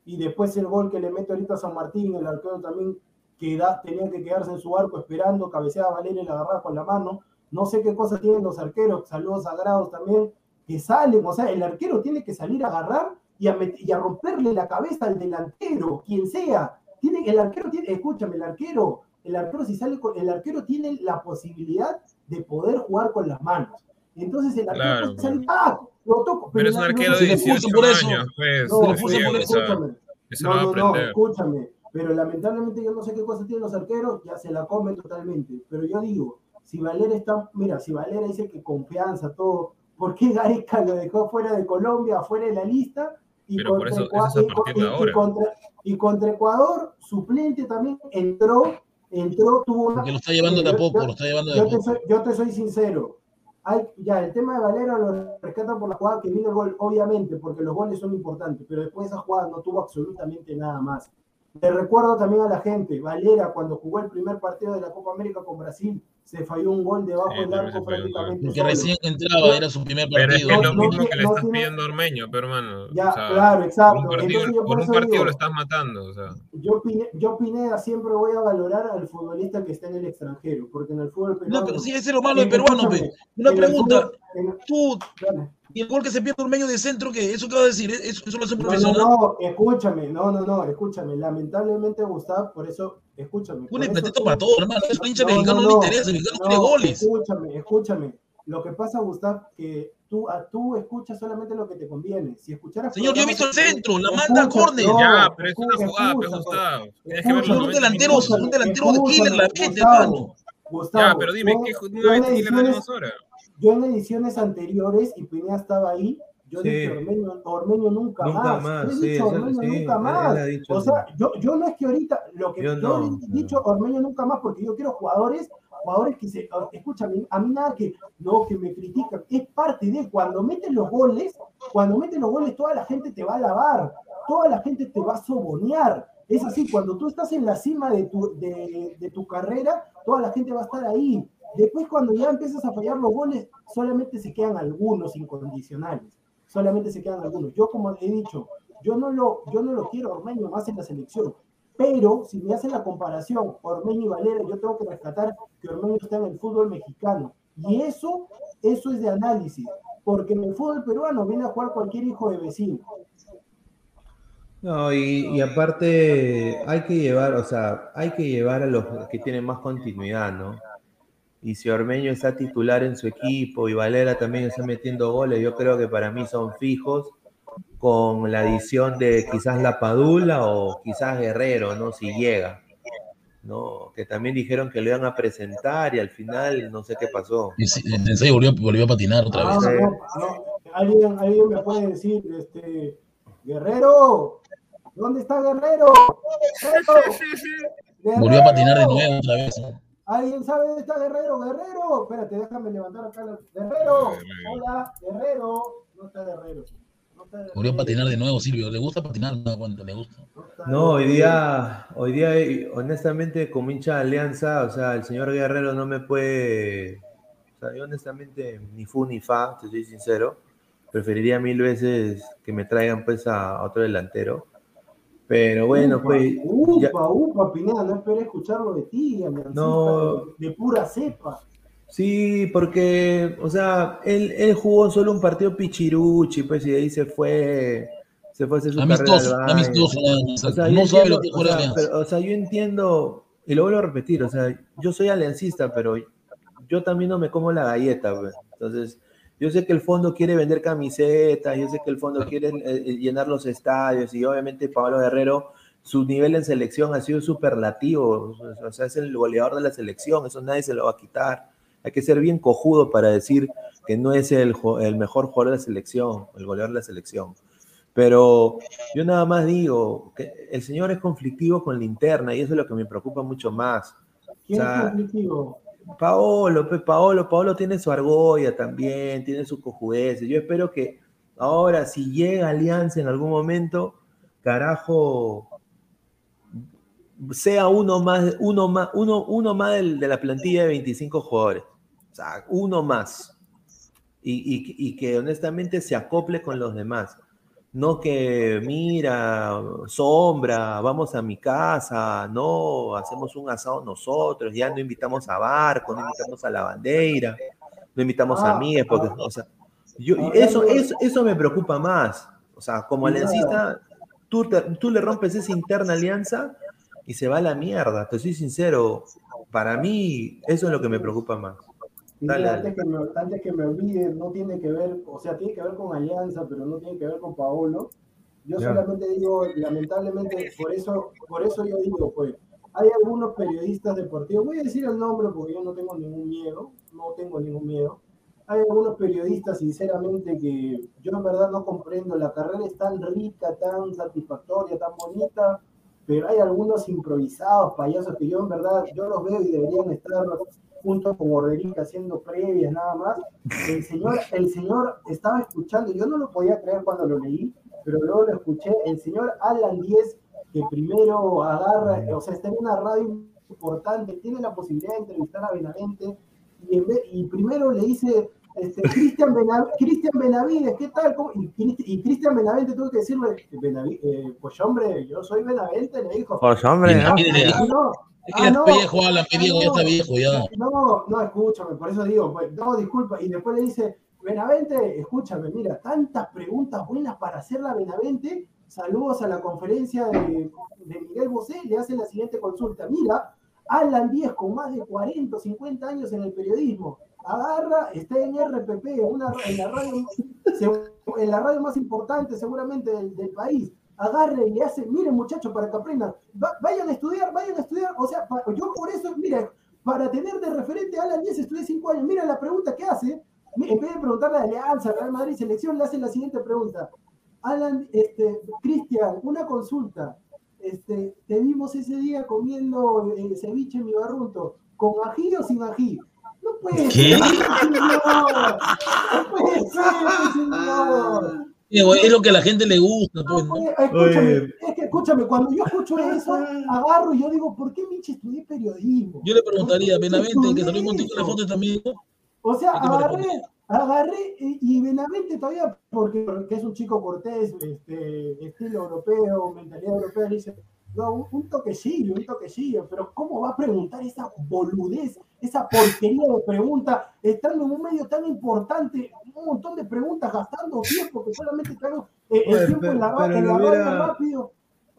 Y después el gol que le mete ahorita a San Martín, el arquero también queda, tenía que quedarse en su arco esperando, cabeceaba a Valeria y la agarraba con la mano. No sé qué cosa tienen los arqueros, saludos sagrados también, que salen, o sea, el arquero tiene que salir a agarrar y a, y a romperle la cabeza al delantero, quien sea. Tiene, el arquero tiene, escúchame, el arquero, el arquero si sale con, el arquero tiene la posibilidad de poder jugar con las manos. Entonces el arquero Claro, puede salir, ¡ah! Lo toco. Pero es el un arquero- de Si le 18 expulsan por eso, años, pues. no, es por eso, escúchame. eso No, no no, escúchame. Pero lamentablemente yo no sé qué cosa tienen los arqueros, ya se la comen totalmente. Pero yo digo, si Valera está, mira, si Valera dice que confianza, todo, ¿por qué Gareca lo dejó fuera de Colombia, fuera de la lista? Y Pero eso- eso y y- y contra, y contra Ecuador, suplente también entró, entró, tuvo una. Porque lo está llevando de a Yo- poco, yo- lo está llevando de yo a te, soy, yo te soy sincero. Hay, ya, el tema de Valera lo rescatan por la jugada que vino el gol, obviamente, porque los goles son importantes, pero después de esa jugada no tuvo absolutamente nada más. Le recuerdo también a la gente, Valera cuando jugó el primer partido de la Copa América con Brasil, se falló un gol debajo Sí, del arco prácticamente Porque recién entraba, era su primer Pero es partido. que es lo No, no mismo que le no estás tiene- pidiendo a Ormeño, pero hermano. Ya, o sea, claro, exacto. Por un partido, Entonces yo por por un partido digo- lo estás matando, o sea. Yo, yo Pineda siempre voy a valorar al futbolista que está en el extranjero, porque en el fútbol peruano... No, pero sí, ese es lo malo del peruano, pe. Una pregunta. fútbol- en- Tú, dale. Y el gol que se pierde Ormeño de centro, ¿qué? ¿Eso qué va a decir? ¿Eso, eso lo hace un No, profesional? no, no, escúchame, no, no, no, escúchame. Lamentablemente, Gustavo, por eso, escúchame. Un por tú- para todo, hermano. Eso a hincha No, mexicano no, no, le interesa. El mexicano no, quiere goles. Escúchame, escúchame. Lo que pasa, Gustavo, que tú, a, tú escuchas solamente lo que te conviene. Si escucharas. Señor, yo he visto el centro, la manda a córner. no, ya, pero es una jugada, pues, Gustavo. Que los Un 90 delantero, un delantero de killer, la Gustavo, hermano. Gustavo, Ya, pero dime, ¿qué yo una en vez Yo en ediciones anteriores, y Pineda estaba ahí, yo Sí. dije Ormeño, Ormeño nunca, Nunca más. más, Yo he sí, dicho Ormeño sí, nunca más. o sea, yo, yo no es que ahorita, lo que Yo yo, no, he dicho Ormeño nunca más, porque yo quiero jugadores, jugadores que se, escúchame, a mí nada que, no, que me critican, es parte de cuando metes los goles, cuando metes los goles, toda la gente te va a alabar, toda la gente te va a sobonear. Es así, cuando tú estás en la cima de tu, de, de tu carrera, toda la gente va a estar ahí. Después, cuando ya empiezas a fallar los goles, solamente se quedan algunos incondicionales. Solamente se quedan algunos. Yo, como he dicho, yo no lo, yo no lo quiero Ormeño más en la selección. Pero si me hacen la comparación Ormeño y Valera, yo tengo que rescatar que Ormeño está en el fútbol mexicano. Y eso, eso es de análisis. Porque en el fútbol peruano viene a jugar cualquier hijo de vecino. No, y, y aparte hay que llevar, o sea, hay que llevar a los que tienen más continuidad, ¿no? Y si Ormeño está titular en su equipo y Valera también está metiendo goles, yo creo que para mí son fijos con la adición de quizás La Padula o quizás Guerrero, ¿no? Si llega, ¿no? Que también dijeron que lo iban a presentar y al final no sé qué pasó. Y sí, En serio, volvió, volvió a patinar otra Ah, vez. no, no. ¿Alguien, alguien me puede decir, este, Guerrero, ¿dónde está Guerrero? Guerrero. Volvió a patinar de nuevo otra vez. ¿no? ¿Alguien sabe dónde está Guerrero? Guerrero, espérate, déjame levantar acá. la- Guerrero, hola, Guerrero, no está Guerrero. Volvió a patinar de nuevo, Silvio. ¿Le gusta patinar? No, cuánto le gusta. No, hoy día, hoy día, honestamente, como hincha de Alianza, o sea, el señor Guerrero no me puede. O sea, yo honestamente, ni fu ni fa, te soy sincero. Preferiría mil veces que me traigan pues a otro delantero. Pero bueno, upa, pues. Upa, ya- upa, Pineda, no esperé escucharlo de ti, No. de, de pura cepa. Sí, porque, o sea, él, él jugó solo un partido pichiruchi, pues, y de ahí se fue, se fue a hacer su Amistoso, carrera amistoso. O sea, No yo sabe entiendo- lo que o juega sea, Alianza. pero, o sea, yo entiendo, y lo vuelvo a repetir, o sea, yo soy aliancista, pero yo también no me como la galleta, pues. Entonces, yo sé que el fondo quiere vender camisetas, yo sé que el fondo quiere eh, eh, llenar los estadios, y obviamente Pablo Guerrero, su nivel en selección ha sido superlativo, o sea, es el goleador de la selección, eso nadie se lo va a quitar. Hay que ser bien cojudo para decir que no es el, jo- el mejor jugador de la selección, el goleador de la selección. Pero yo nada más digo que el señor es conflictivo con la interna y eso es lo que me preocupa mucho más. ¿Quién O sea, es conflictivo? Paolo, pues Paolo, Paolo tiene su argolla también, tiene su cojudeces. Yo espero que ahora, si llega Alianza en algún momento, carajo, sea uno más, uno más, uno, uno más del- de la plantilla de 25 jugadores. O sea, uno más. Y, y- y que honestamente se acople con los demás. No que, mira, sombra, vamos a mi casa, no, hacemos un asado nosotros, ya no invitamos a Barco, no invitamos a la bandera, no invitamos a Ah, mí, porque, o sea, yo, eso, eso, eso me preocupa más. O sea, como aliancista, tú, te- tú le rompes esa interna alianza y se va a la mierda, te soy sincero. Para mí, eso es lo que me preocupa más. Mira, Dale, antes, dale. que me, antes que me olvide, no tiene que ver, o sea, tiene que ver con Alianza, pero no tiene que ver con Paolo. Yo Ya. solamente digo, lamentablemente, por eso, por eso yo digo, pues, hay algunos periodistas deportivos, voy a decir el nombre porque yo no tengo ningún miedo, no tengo ningún miedo. Hay algunos periodistas, sinceramente, que yo en verdad no comprendo, la carrera es tan rica, tan satisfactoria, tan bonita, pero hay algunos improvisados, payasos, que yo en verdad, yo los veo y deberían estar junto con Orderica haciendo previas nada más. El señor, el señor estaba escuchando, yo no lo podía creer cuando lo leí, pero luego lo escuché, el señor Alan 10, que primero agarra, o sea, está en una radio importante, tiene la posibilidad de entrevistar a Benavente, y, en vez- y primero le dice, este, Cristian Benav- Cristian Benavides, ¿qué tal? ¿Cómo? Y, y Cristian Benavente tuvo que decirle, "Benavi- eh, pues hombre, yo soy Benavente, le dijo. Pues, hombre, ¿no? No, Es que ah, no, viejo, Alan, que Diego ya no. está viejo ya. No, no, escúchame, por eso digo, pues, no, disculpa. Y después le dice, Benavente, escúchame, mira, tantas preguntas buenas para hacerla Benavente. Saludos a la conferencia de, de Miguel Bosé, le hace la siguiente consulta. Mira, Alan Díez con más de 40 o 50 años en el periodismo. Agarra, está en RPP, una, en, la radio, en la radio más importante seguramente del, del país. Agarre y le hace, miren muchachos, para que aprendan, va- vayan a estudiar, vayan a estudiar. O sea, pa- yo por eso, mira, para tener de referente a Alan Díez estudié 5 años. Mira la pregunta que hace. En vez de preguntarle a Alianza, Real Madrid, selección, le hace la siguiente pregunta. Alan, este, Cristian, una consulta. Este, te vimos ese día comiendo eh, ceviche en mi barrunto. ¿Con ají o sin ají? No puede ¿Qué? ser, señor. No puede ser, señor. Diego, Es lo que a la gente le gusta, pues, ¿no? Escúchame, Oye. es que escúchame, cuando yo escucho eso, agarro y yo digo, ¿por qué Michi estudié periodismo? Yo le preguntaría a ¿Por qué Benavente, que salió contigo en la foto también. O sea, ¿Qué me agarré, agarré y, y Benavente todavía, porque, porque es un chico cortés, este, estilo europeo, mentalidad europea, le dice, no, un, un toquecillo, un toquecillo, pero ¿cómo va a preguntar esa boludez, esa porquería de pregunta, estando en un medio tan importante, un montón de preguntas, gastando tiempo, que solamente tengo eh, el tiempo en la, en la hubiera- rápido.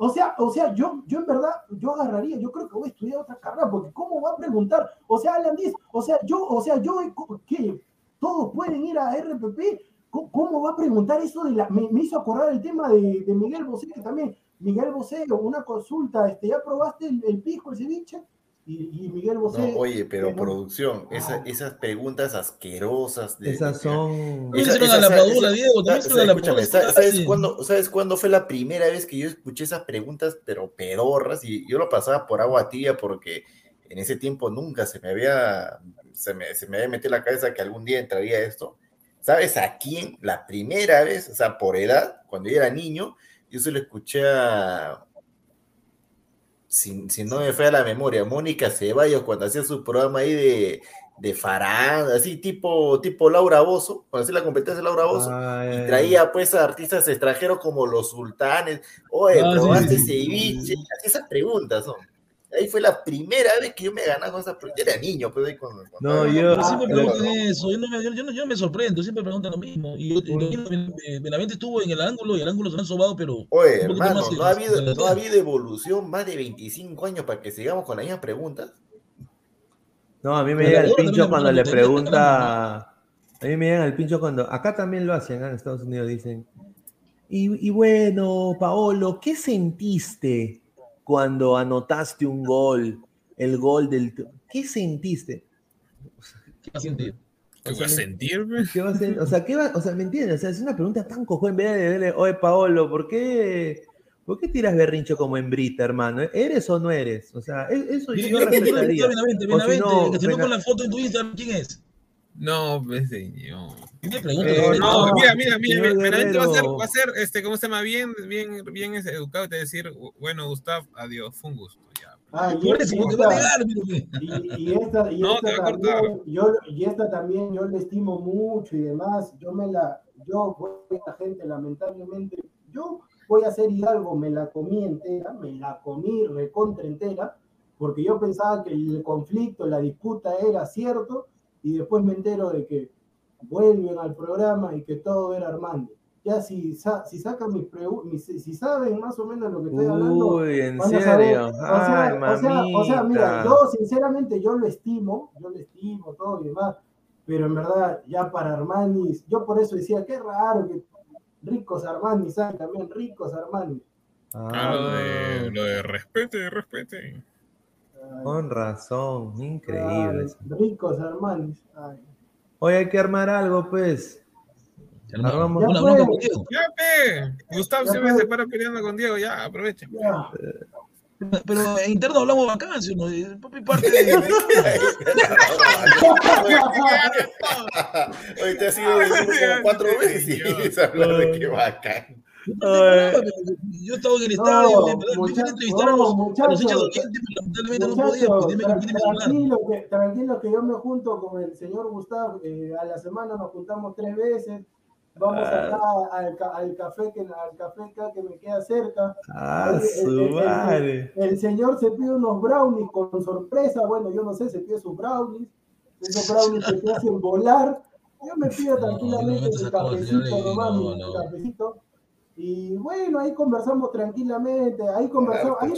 O sea, o sea, yo, yo en verdad, yo agarraría, yo creo que voy a estudiar otra carrera, porque ¿cómo va a preguntar? O sea, Alan dice, o sea, yo, o sea, yo, ¿qué? Todos pueden ir a RPP, ¿cómo, cómo va a preguntar eso de la, me, me hizo acordar el tema de, de Miguel Bosé, que también, Miguel Bosé, una consulta, este, ¿ya probaste el, el pisco, el ceviche? Y, y Miguel Bosé. No, oye, pero eh, producción, Ah. esa- esas preguntas asquerosas de, Esas son. A la Padula, Diego, también hicieron a la escúchame, Padula, ¿sabes, sí. cuándo, ¿sabes cuándo fue la primera vez que yo escuché esas preguntas, pero pedorras? Y yo lo pasaba por agua tibia porque en ese tiempo nunca se me había, se me, se me había metido en la cabeza que algún día entraría esto. ¿Sabes a quién? La primera vez, o sea, por edad, cuando yo era niño, yo se lo escuché a, si, si no me fue a la memoria, Mónica Ceballos, cuando hacía su programa ahí de, de Farán, así tipo, tipo Laura Bozo, cuando hacía la competencia de Laura Bozo, y traía pues a artistas extranjeros como los sultanes, oye, Ah, probaste ceviche, esas preguntas, ¿no? Ahí fue la primera vez que yo me ganaba con esas preguntas, yo era niño, pues ahí con, con- No, yo- Pero siempre preguntan eso, yo no, me, yo, yo no, yo no me sorprendo, siempre preguntan lo mismo. Y yo, Benavente estuvo en el ángulo y el ángulo se lo han sobado, pero. Oye, hermano, más ¿no ha, habido, ¿no ha habido evolución más de 25 años para que sigamos con las mismas preguntas? No, a mí me Pero llega el pincho cuando le pregunta. A mí me llega el pincho cuando. Acá también lo hacen, en Estados Unidos dicen. Y, y bueno, Paolo, ¿qué sentiste cuando anotaste un gol? El gol del. ¿Qué sentiste? ¿Qué va a sentir? ¿Qué va a sentir? ¿Qué va a sen- O sea, ¿qué va- o sea, ¿me entiendes? O sea, es una pregunta tan cojo en vez de decirle, oye, Paolo, ¿por qué, ¿por qué tiras berrincho como hembrita, hermano? ¿Eres o no eres? O sea, e- eso yo respetaría. Benavente, que se con la foto en tu Instagram, ¿quién es? No, pues señor. Me pregunto, Eh, no, Ah, mira, mira, mira, Benavente va a ser, va a ser, este, ¿cómo se llama? Bien, bien, bien es educado y te decir, bueno, Gustav, adiós, fue un gusto. Ya. Ah, y, Por eso, y porque va a esta- y, esta, y No, esta también, yo, y esta también yo le estimo mucho y demás. Yo me la, yo voy a la gente, lamentablemente, yo voy a ser hidalgo, me la comí entera, me la comí recontra entera, porque yo pensaba que el conflicto, la disputa era cierto, y después me entero de que vuelven al programa y que todo era Armando. Ya si, sa- si sacan mis preguntas, si saben más o menos lo que estoy hablando, Uy, ¿en saber. serio? O sea, Ay, o sea, o sea, mira, yo sinceramente yo lo estimo, yo lo estimo todo y demás, pero en verdad ya para Armani, yo por eso decía, qué raro que ricos Armani, ¿sabes? También ricos Armani. Ah, lo de, lo de respete, respete. Con razón, increíble. Ay, ricos Armani. Ay. Oye, hay que armar algo, pues. Armamos. Ya fue. Ya, pe. Gustavo Ya siempre fue. se para peleando con Diego, ya, aprovechen. Pero en interno hablamos vacancia, ¿no? Por parte de. Hoy te ha sido como cuatro veces hablar de que bacán. Yo estaba en el estadio, No, de verdad, yo mucha- quería entrevistar a los, no, hinchas dolientes, pero lamentablemente no podía, que hablar. tranquilo, que, tranquilo que yo me junto con el señor Gustavo, eh, a la semana nos juntamos tres veces, vamos Ah. acá al, al café que al café acá que me queda cerca. Ah, el- su el- el- madre. el señor se pide unos brownies con sorpresa, bueno, yo no sé, se pide sus brownies, esos brownies que te hacen volar. Yo me pido tranquilamente metas mi a todos, cafecito, nomás, no, mi no. cafecito. Y bueno, ahí conversamos tranquilamente, ahí conversamos. Ahí,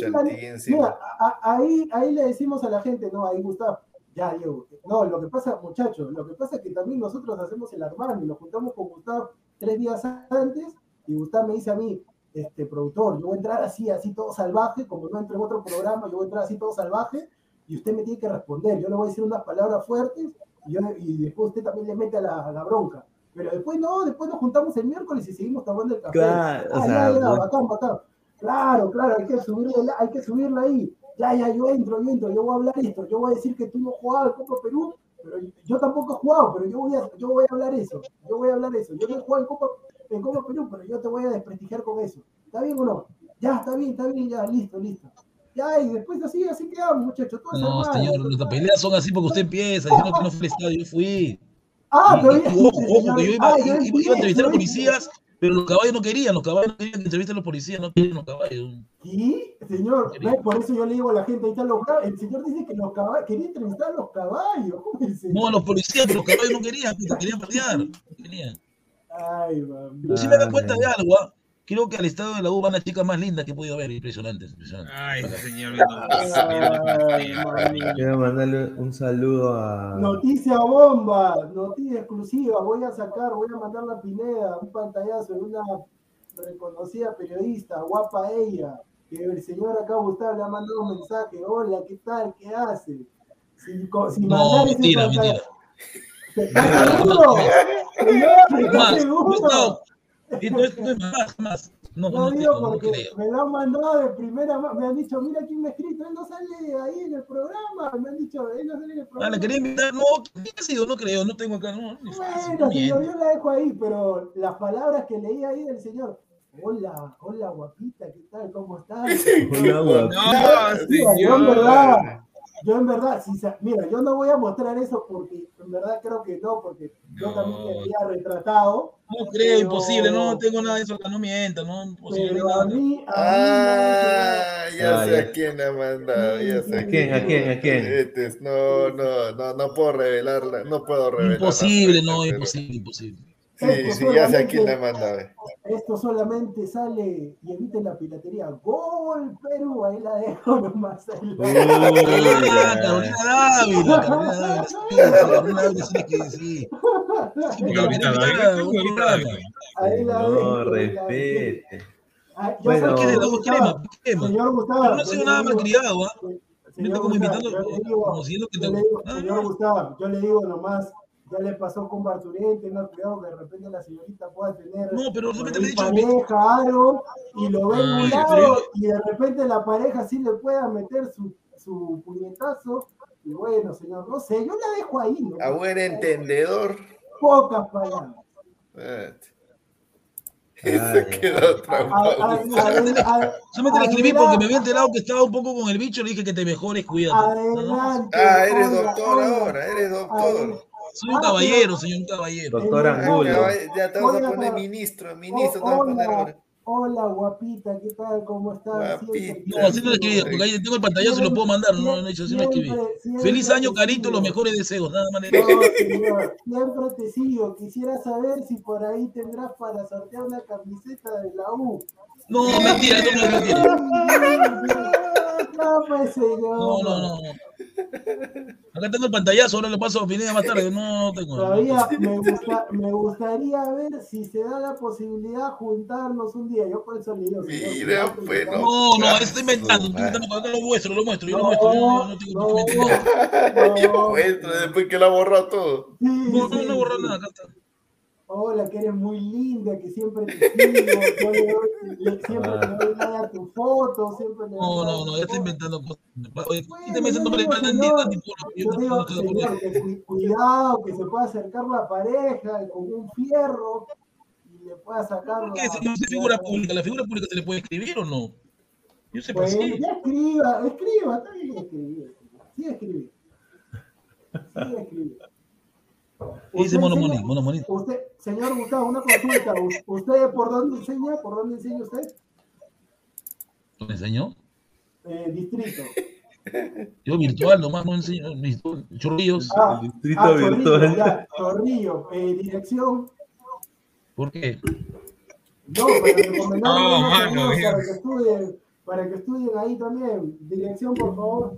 mira, a- ahí, ahí le decimos a la gente, no, ahí Gustavo, ya Diego, no, lo que pasa, muchachos, lo que pasa es que también nosotros hacemos el Armani, nos juntamos con Gustavo tres días antes y Gustavo me dice a mí, este productor, yo voy a entrar así, así todo salvaje, como no entro en otro programa, yo voy a entrar así todo salvaje y usted me tiene que responder, yo le voy a decir unas palabras fuertes y, yo, y después usted también le mete a la, a la bronca. Pero después no, después nos juntamos el miércoles y seguimos tomando el café. Claro, o sea, ya, ya, vos- bacán, bacán. Claro, claro, hay que subirle, la- hay que subirla ahí. Ya, ya, yo entro, yo entro, yo voy a hablar esto, yo voy a decir que tú no jugabas al Copa Perú, pero yo tampoco he jugado, pero yo voy a, yo voy a hablar eso, yo voy a hablar eso. Yo no he jugado en Copa, en Copa Perú, pero yo te voy a desprestigiar con eso. ¿Está bien o no? Ya, está bien, está bien, ya, listo, listo. Ya, y después así, así quedamos, muchachos. No, señor, nuestras peleas son así porque usted empieza diciendo que no fue al estadio, yo fui. Ah, Y- y- y ojo, ojo, que yo iba, Ah, iba- yo iba- iba a entrevistar a policías, pero los caballos no querían, los caballos no querían que entrevisten a los policías, no querían los caballos. Sí, señor, por eso yo le digo a la gente, ahí están los caballos. El señor dice que los caballos, quería entrevistar a los caballos. ¿Cómo es eso? No, a los policías, pero los caballos no querían, querían pelear. no querían. Ay, mami. Pero sí me da cuenta de algo, ¿ah? Creo que al estado de la U van las chicas más lindas que he podido ver, impresionantes. impresionantes. Ay, ese señor Quiero mandarle un saludo a. Noticia bomba, noticia exclusiva. Voy a sacar, voy a mandar a Pineda un pantallazo de una reconocida periodista, guapa ella, que el señor acá Gustavo le ha mandado un mensaje. Hola, ¿qué tal? ¿Qué hace? Sin, sin No, mentira, mentira. ¿Estás seguro? Señor, ¿estás Más, seguro? Gustavo, y no no es más, más. No, Lo no digo no porque creo. me lo han mandado de primera mano. Me han dicho, mira quién me ha escrito, él no sale ahí en el programa. Me han dicho, él no sale en el Ah, programa. le quería invitar, no, ¿quién ha sido? No creo, no tengo acá, no. no Bueno, señor, yo la dejo ahí, pero las palabras que leí ahí del señor. Hola, hola guapita, ¿qué tal? ¿Cómo estás? Hola, guapita. No, Mira, yo en señor. verdad, yo en verdad, si mira, yo no voy a mostrar eso porque en verdad creo que no, porque yo también me había retratado. No creo, pero- imposible, no tengo nada de eso, no mienta, no, imposible. Pero a mí, a mí Ah, ya sé a quién le ha mandado, ya sé ¿A quién? ¿A quién? ¿A quién? Este es- no, no, no, no puedo revelarla, no puedo revelar. Imposible, no, imposible, imposible. Sí, sí, ya sé a quién le ha mandado. esto solamente sale y eviten la piratería. Gol Perú, ahí la dejo nomás. Ahí la Ah, la la No, la respete. Ah, yo Bueno. sé ¿Qué de la señor? Gustavo, no le nada digo- malcriado, ¿ah? Señor Ah. Gustavo, yo le digo nomás, ya le pasó con Barturén, tenga cuidado que de repente la señorita pueda tener No, pero le pareja, algo, y lo ve Ay, lado, y de repente la pareja sí le pueda meter su, su puñetazo, y bueno, señor, no sé, yo la dejo ahí, ¿no? A buen entendedor. Pocas palabras. Ah, Se quedó Solamente le escribí porque me había enterado que estaba un poco con el bicho, le dije que te mejores, cuídate. Adelante. Ah, eres doctor ahora, eres doctor. Soy un caballero, señor, un caballero. Doctor Angulo. Ya, ya te vas a poner no. ministro, ministro te Oh, vas a poner hola, ahora. hola, guapita, ¿qué tal? ¿Cómo estás? Guapita. No, así no le escribí, porque ahí tengo el pantallazo y lo puedo mandar, no, no dicho, así no escribí. Feliz año, Carito, los mejores deseos, nada más. le- No, señor, siempre te sigo. Quisiera saber si por ahí tendrás para sortear una camiseta de la U. No, mentira, no es mentira. No, pues, señor. No, no, no. Acá tengo el pantallazo, ahora le paso a Pineda más tarde. No, no tengo. Todavía me, gusta, me gustaría ver si se da la posibilidad juntarnos un día. Yo por eso le digo, Mira, pues, cuidado. No, no, estoy inventando, estoy inventando, acá lo muestro, lo muestro, yo lo muestro, yo no, no tengo no, no. Muestra, después que la borró todo. Sí, No, no, sí, no borro sí. nada, acá está. Hola, que eres muy linda, que siempre te sigo, yo le doy- le- siempre te doy like a tu foto, siempre le No, no, no, ya foto. inventando cosas. Oye, quítame ese nombre de señor, yo digo, señor, que cuidado, que se pueda acercar la pareja con un fierro y le pueda sacar ¿Por qué? No es figura pública, ¿la figura pública se le puede escribir o no? Yo sé por Pues sí. ya escriba, escriba, está bien escribir. Sí, escribir. Sí, escribir. ¿Qué dice Usted Mono enseña- Moni? Mono Moni. Usted, señor Gustavo, una consulta. ¿Us- ¿Usted por dónde enseña? ¿Por dónde enseña usted? ¿Me enseñó? Eh, distrito. Yo virtual, nomás no enseño. mis Chorrillos. Ah, Distrito ah, Chorrillo, virtual. ya, Chorrillo. Eh, dirección. ¿Por qué? No, para recomendarle No, mano, bien. para que estudien, para que estudien ahí también. Dirección, por favor.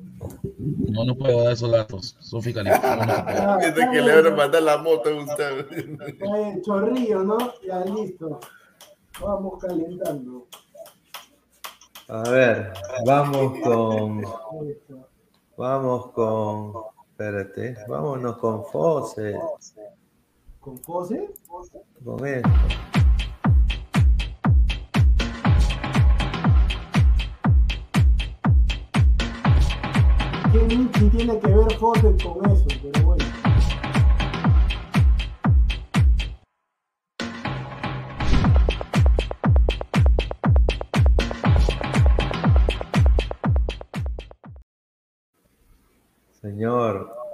No, no puedo dar esos datos. Son fiscalizados. No, se puede. Ah, Desde que le van a mandar la moto a Gustavo. está bien, Chorrillo, ¿no? Ya, listo. Vamos calentando. A ver, vamos con. Vamos con. Espérate, vámonos con Fose. ¿Con José? Con esto. ¿Qué Michi tiene que ver José con eso? Pero bueno. Señor,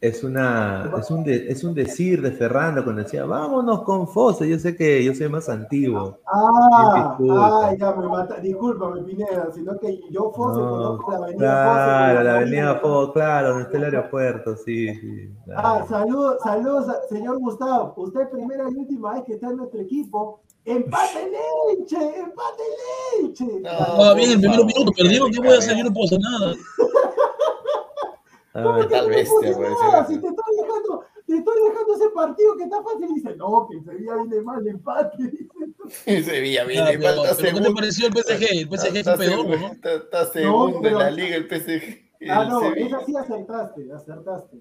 es una, es un, de- es un decir de Ferrando cuando decía, vámonos con Fose. Yo sé que yo soy más antiguo. Ah, Disculpa. ah, ya me mata. Discúlpame, Pineda, sino que yo Fose No, conozco la avenida claro, Fose. la avenida Fose, claro, donde está el aeropuerto, sí, sí. Ah, saludos, saludos, señor Gustavo. Usted primera y última vez que está en nuestro equipo. ¡Empate leche! ¡Empate leche! Ah, bien, el primer minuto perdieron. ¿Qué voy a hacer? Yo no puedo hacer nada. ¿Cómo que bestia, nada? ser. Si te estoy dejando, te estoy dejando ese partido que está fácil. Dice, no, que Sevilla viene mal, empate. Dice. Sevilla Ah, viene, pero ¿Qué te pareció el PSG? El PSG es ¿no? está, está segundo en la liga el PSG. Ah, no, esa sí acertaste, acertaste.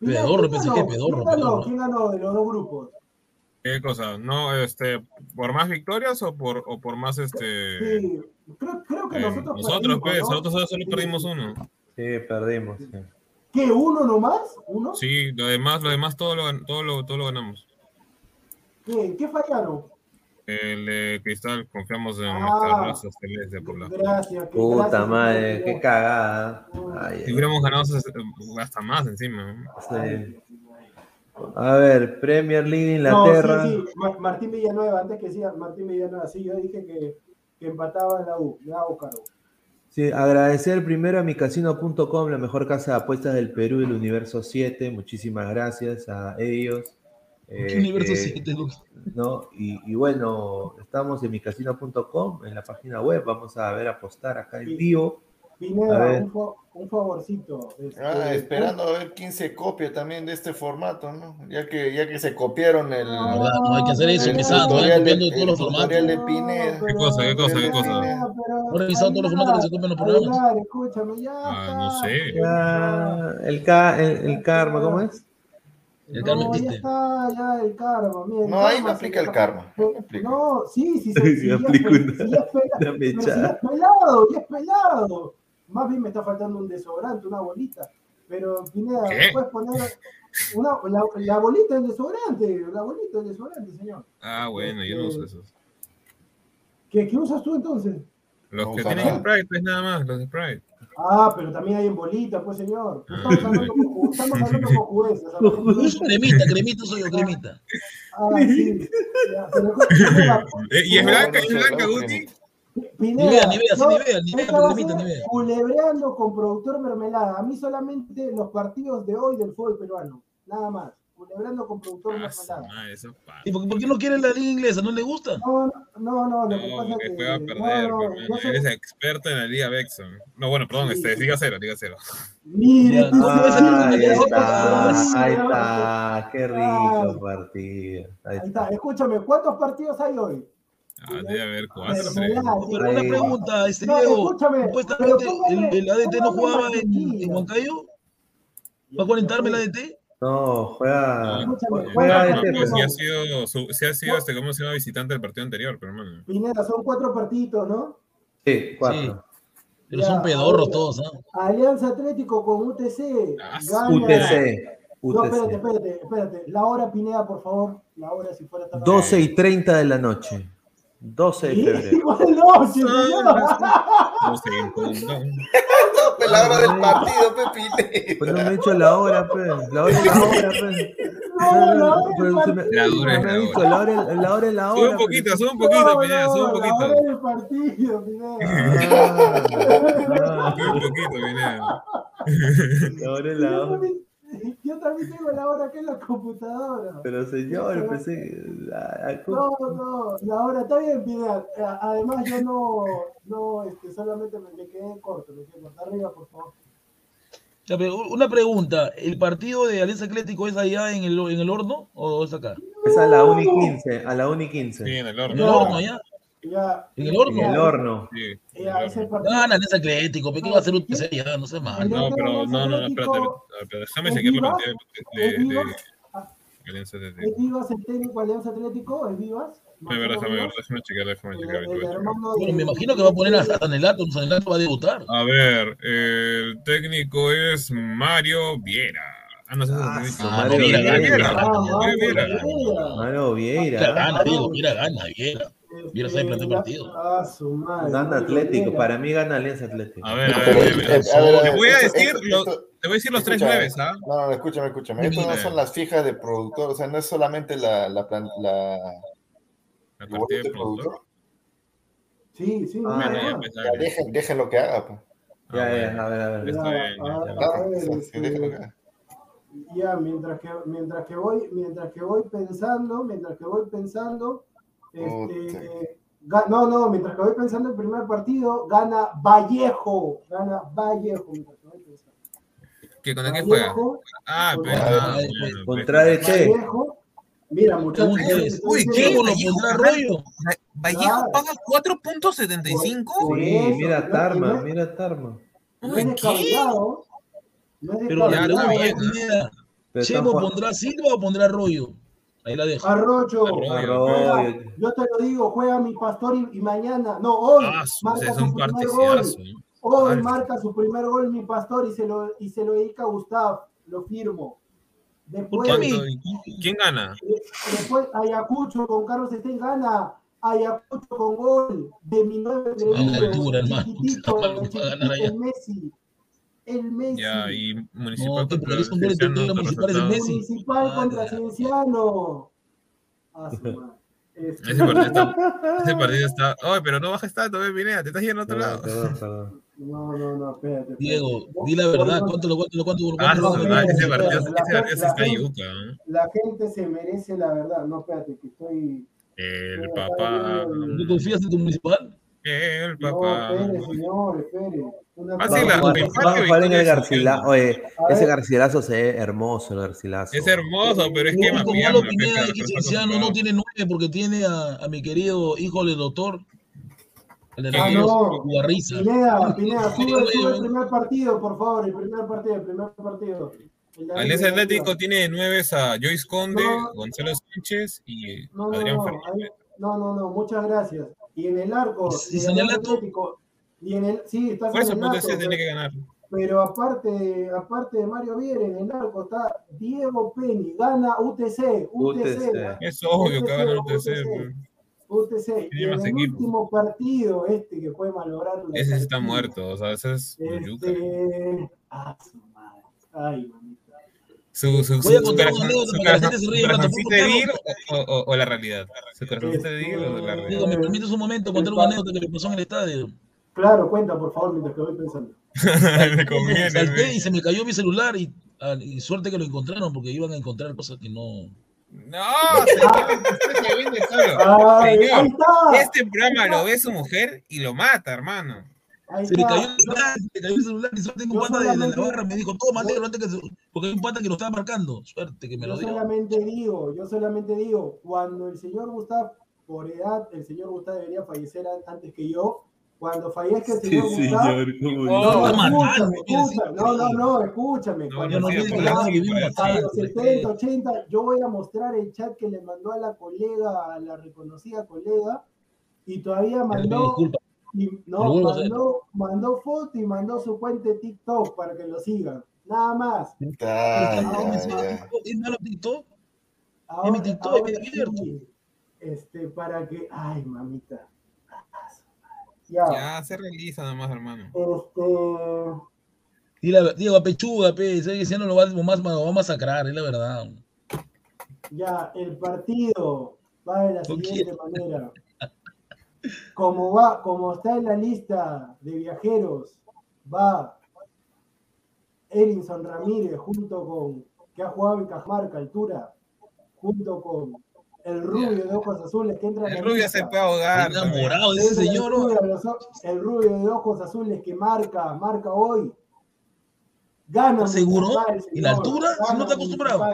Pedorro, ¿quién PSG, ganó? pedorro, ¿Quién ganó? pedorro. ¿Quién ganó de los dos grupos? ¿Qué cosa? No, este, ¿por más victorias o por, o por más este? Sí, creo, creo que eh, nosotros nosotros, perdimos, pues, ¿no? nosotros solo, solo Sí. perdimos uno. Sí, perdimos. sí. ¿Qué, uno nomás? ¿Uno? Sí, lo demás, lo demás todo lo, gan- todo lo, todo lo ganamos. ¿Qué, ¿Qué fallaron? El de Cristal, confiamos en Ah. nuestra raza celeste por la. Gracias. Puta gracias, madre, qué cagada. Ay, Si hubiéramos ganado hasta más encima. ¿no? sí. A ver, Premier League No, Inglaterra. sí, sí. Ma- Martín Villanueva, antes que siga, Martín Villanueva, sí, yo dije que, que empataba en la U, le hago cargo. Sí, agradecer primero a micasino.com, la mejor casa de apuestas del Perú y del Universo 7. Muchísimas gracias a ellos. ¿Qué Eh, universo que- 7, Lucas? ¿no? Y, y bueno, estamos en micasino.com, en la página web. Vamos a ver apostar acá en vivo. A ver. Un, fa- un favorcito. este, Ah, esperando a ver quién se copia también de este formato, ¿no? Ya que, ya que se copiaron el. No hay que hacer eso, de- todos los formatos. de Pineda. ¿Qué cosa? ¿Qué cosa? ¿Qué cosa? No he revisado todos los formatos que se copian los programas. Escúchame, ya. Ah, no sé. Ya, el, ca- el, el karma, ¿cómo es? El karma No, ya está, ya el karma. mira, el No, ahí karma no se aplica el karma. No, sí, sí, sí. Sí, sí, sí, ya es pelado. Más bien me está faltando un desodorante, una bolita. Pero, Pineda, ¿Qué? puedes poner una, la, la bolita del desodorante, la bolita del desodorante, señor. Ah, bueno, yo no uso esos. ¿Qué, qué usas tú entonces? Los No que tienen nada. Sprite, pues nada más, los de Sprite. Ah, pero también hay en bolita, pues, señor. Estamos hablando con, estamos hablando con jueces. ¿sabes? Cremita, cremita soy yo, cremita. Ah, sí. Ya, pero, Pineda, Eh, ¿Y es blanca? ¿Es blanca, Guti? Pineda, sí, Nivea, Nivea, esta va a cremita, ser Nivea. Culebreando con productor mermelada. A mí solamente los partidos de hoy del fútbol peruano. Nada más. Culebreando con productor Ah, mermelada. madre, eso pasa. ¿Y por, por qué no quiere la liga inglesa? ¿No le gusta? No, no, no, lo que No, pasa porque es que. a no, perder, no, soy- Eres experto en la Liga Bexon. No, bueno, perdón, este, Liga Cero, Liga Cero. Mire, Ah, Ahí que- está, ahí está, qué rico partido. Ahí Ahí está. está, escúchame, ¿cuántos partidos hay hoy? Ah, debe haber cuatro, Pero una pregunta, este No, Diego, escúchame, supuestamente el, el ADT no jugaba en, en Huancayo. ¿Va a conectarme el ADT? No, juega. No, sí ha sido, sí ha sido este, ¿cómo se llama? Visitante del partido anterior, pero hermano. Pineda, son cuatro partidos, ¿no? Sí, cuatro. Pero Ya, son pedorros todos, ¿ah? Alianza Atlético con UTC. Ah, Gana. UTC. No, espérate, espérate, espérate. La hora, Pineda, por favor. La hora, si fuera tan 12 y 30 de la noche. 12 de febrero. igual noche, señor. No sé, pues, no. Pues la hora del partido, Pepine. Pues no me he hecho la hora, pe. La hora es la hora, pe. No, la hora La es la dicho, hora. la hora es la hora. la Sube un poquito, sube un poquito, No, Pineda, no, sube un La poquito. hora del partido, Pineda. Ah, ah, Sube un poquito, Pineda. La hora es la hora. yo también tengo la hora acá en la computadora. Pero señor, pensé. ah, No, no, la hora está bien. Eh, Además, yo no, no, este, solamente me, me quedé corto, me quedé corto. Arriba, por favor. Pero una pregunta, ¿el partido de Alianza Atlético es allá en el, en el horno o es acá? Es a la 1 y 15. A la 1 y 15. Sí, en el ¿En el horno. horno allá? Ya. ¿En el horno? En el horno. Sí, en el Ya, ese horno. partido. Gana Alianza Atlético, ¿pero qué va a hacer ya? No sé más. No, pero no, no, no, espérate, espérate, déjame seguir la partida de, ¿Es de, de Vivas? Alianza ¿Es Atlético. Vivas el técnico Alianza Atlético? ¿Es Vivas? Déjame ver, déjame ver, déjame checar, déjame checar. Bueno, me imagino que va a poner a Sanelato, Sanelato va a debutar. A ver, el técnico es Mario Viera. Ah, no sé si Ah, es. Mario Viera, Vieira. Viera, Ah, Mario Mario Viera. Mano Viera gana, Viera gana, Viera. Viera sabe plantear Este, partido. Ah, su madre. Gana Atlético. Para mí gana Alianza Atlético. A ver, a ver, a Te voy a decir, esto- lo- esto- te voy a decir los tres nueves, ¿ah? No, no, escúchame, escúchame. Esto no son las fijas de productor, o sea, no es solamente la, la, plan- la, partida de de productor. productor. Sí, sí, Ah, mira, Bueno, ya ya. pues, Ya, dale. dejen, dejen lo que haga, pues. Ah, Ya, bueno. ya, a ver, a ver. Está bien. Ya, mientras que, mientras que voy, mientras que voy pensando, mientras que voy pensando, este, no, no, mientras que voy pensando el primer partido, gana Vallejo, gana Vallejo. mientras que voy pensando. ¿Qué, ¿Contra quién juega? Vallejo, Ah, Contra- pero. Contra. DT. Vallejo, mira muchachos, Uy, ¿qué? ¿Diego lo Vallejo, pondrá ¿verdad? rollo? Vallejo Claro. paga 4.75. Por Sí, mira no- Tarma, no- mira Tarma. No Uy, es ¿qué? descabellado, no es Pero ¿Chemo pondrá Silva o pondrá rollo? Ahí la dejo. Arroyo, Arroyo. yo te lo digo, juega mi pastor y, y mañana, no, hoy Ah, su- marca es su un primer gol. Hoy marca su primer gol mi pastor y se lo, y se lo dedica a Gustav, lo firmo. Después, ¿Cuánto? ¿Y ¿Quién gana? después Ayacucho con Carlos Stein gana. Ayacucho con gol de mi nueve A la altura, hermano. chiquitito, chiquitito, Messi. El Messi. Ya, y No, Municipal contra Municipal. Messi. Municipal Ah, contra ya. Cienciano. Ah. Este- Ese partido está. Ese partido está. Oye, pero no bajes tanto, ve, Pineda, te estás yendo a otro lado. perdón, perdón. No, no, no, espérate. espérate. Diego, di la verdad. ¿Cuánto lo cuánto lo cuánto lo Ah, cuánto no, ese la partido, ese la está gente- yuca. ¿eh? La gente se merece la verdad. No, espérate, que estoy. El papá. ¿Tú confías en tu municipal? El No, papá. espere, señor, espere. Una Ah. Oye, ese ver. Garcilaso se ve hermoso, el Garcilaso. Es hermoso, pero es que pe, Pineda, es no tiene nueve porque tiene a, a mi querido hijo del doctor. El de Ah, no. Pineda, Pineda, sube, sube el primer partido, por favor. El primer partido, el primer partido. El de Alianza Atlético tiene de nueve a Joyce Conde, No. Gonzalo Sánchez y No, no, Adrián no, Fernández. no, no, no, muchas gracias. Y en el arco, ¿Y de Sanelato? Alianza Atlético, y en el, sí, está Por eso, Sanelato, pues ese tiene pero- que ganar. Pero aparte, aparte de Mario Viera, en el arco está Diego Penny, gana UTC, UTC. UTC. Es obvio que va a ganar UTC, UTC. UTC. Y en el último partido, este que fue malograr Ese está muerto, o sea, ese es. Este. Ah, su madre. Ay, mamita. Su, su, Voy a su, contar corazón, una anécdota su para que la corazón, gente se un rato. o, o- o la realidad. Su corazoncito de o la realidad. ¿me permites un momento contar una anécdota que me pasó en el estadio? Claro, cuenta, por favor, mientras que voy pensando. Me conviene. Salté y se me cayó mi celular y, ah, y suerte que lo encontraron porque iban a encontrar cosas que no. No, señor, usted se vende solo. Ay, ahí Señor, está. este programa lo ve su mujer y lo mata, hermano. Se le cayó el celular, se le cayó el celular y suerte que un Yo pata de, de la barra me dijo, toma, negro, antes que se... porque hay un pata que lo estaba marcando. Suerte que me Yo lo dio. solamente digo, yo solamente digo, cuando el señor Gustav, por edad, el señor Gustav debería fallecer an- antes que yo. Cuando fallezca el Sí, señor Gustav. señor. ¿cómo No, escúchame, sí, escúchame. No, no, no, escúchame. No, Cuando no, sí, a los 70, 80, yo voy a mostrar el chat que le mandó a la colega, a la reconocida colega, y todavía mandó, disculpas. Y- no, mandó, mandó foto y mandó su cuenta de TikTok para que lo sigan. Nada más. Ah, ay, encima, ay. ¿Es malo TikTok? Ahora, mi TikTok, ahora sí, este, para que, ay, mamita. Ya, Ya, se realiza nomás, hermano. este, Y la, Diego, a pechuga, pe, ese no lo va, a- más, lo va a masacrar, es la verdad. ya, el partido va de la ¿Con siguiente manera. Como va, como está en la lista de viajeros, va Erinson Ramírez junto con, que ha jugado en Cajamarca, altura, junto con el rubio de ojos azules que entra en El la rubio lista. se puede ahogar. Enamorado de ese el señor. o- El rubio de ojos azules que marca, marca hoy. Gana. ¿Estás seguro? ¿Y la altura? Si no está acostumbrado.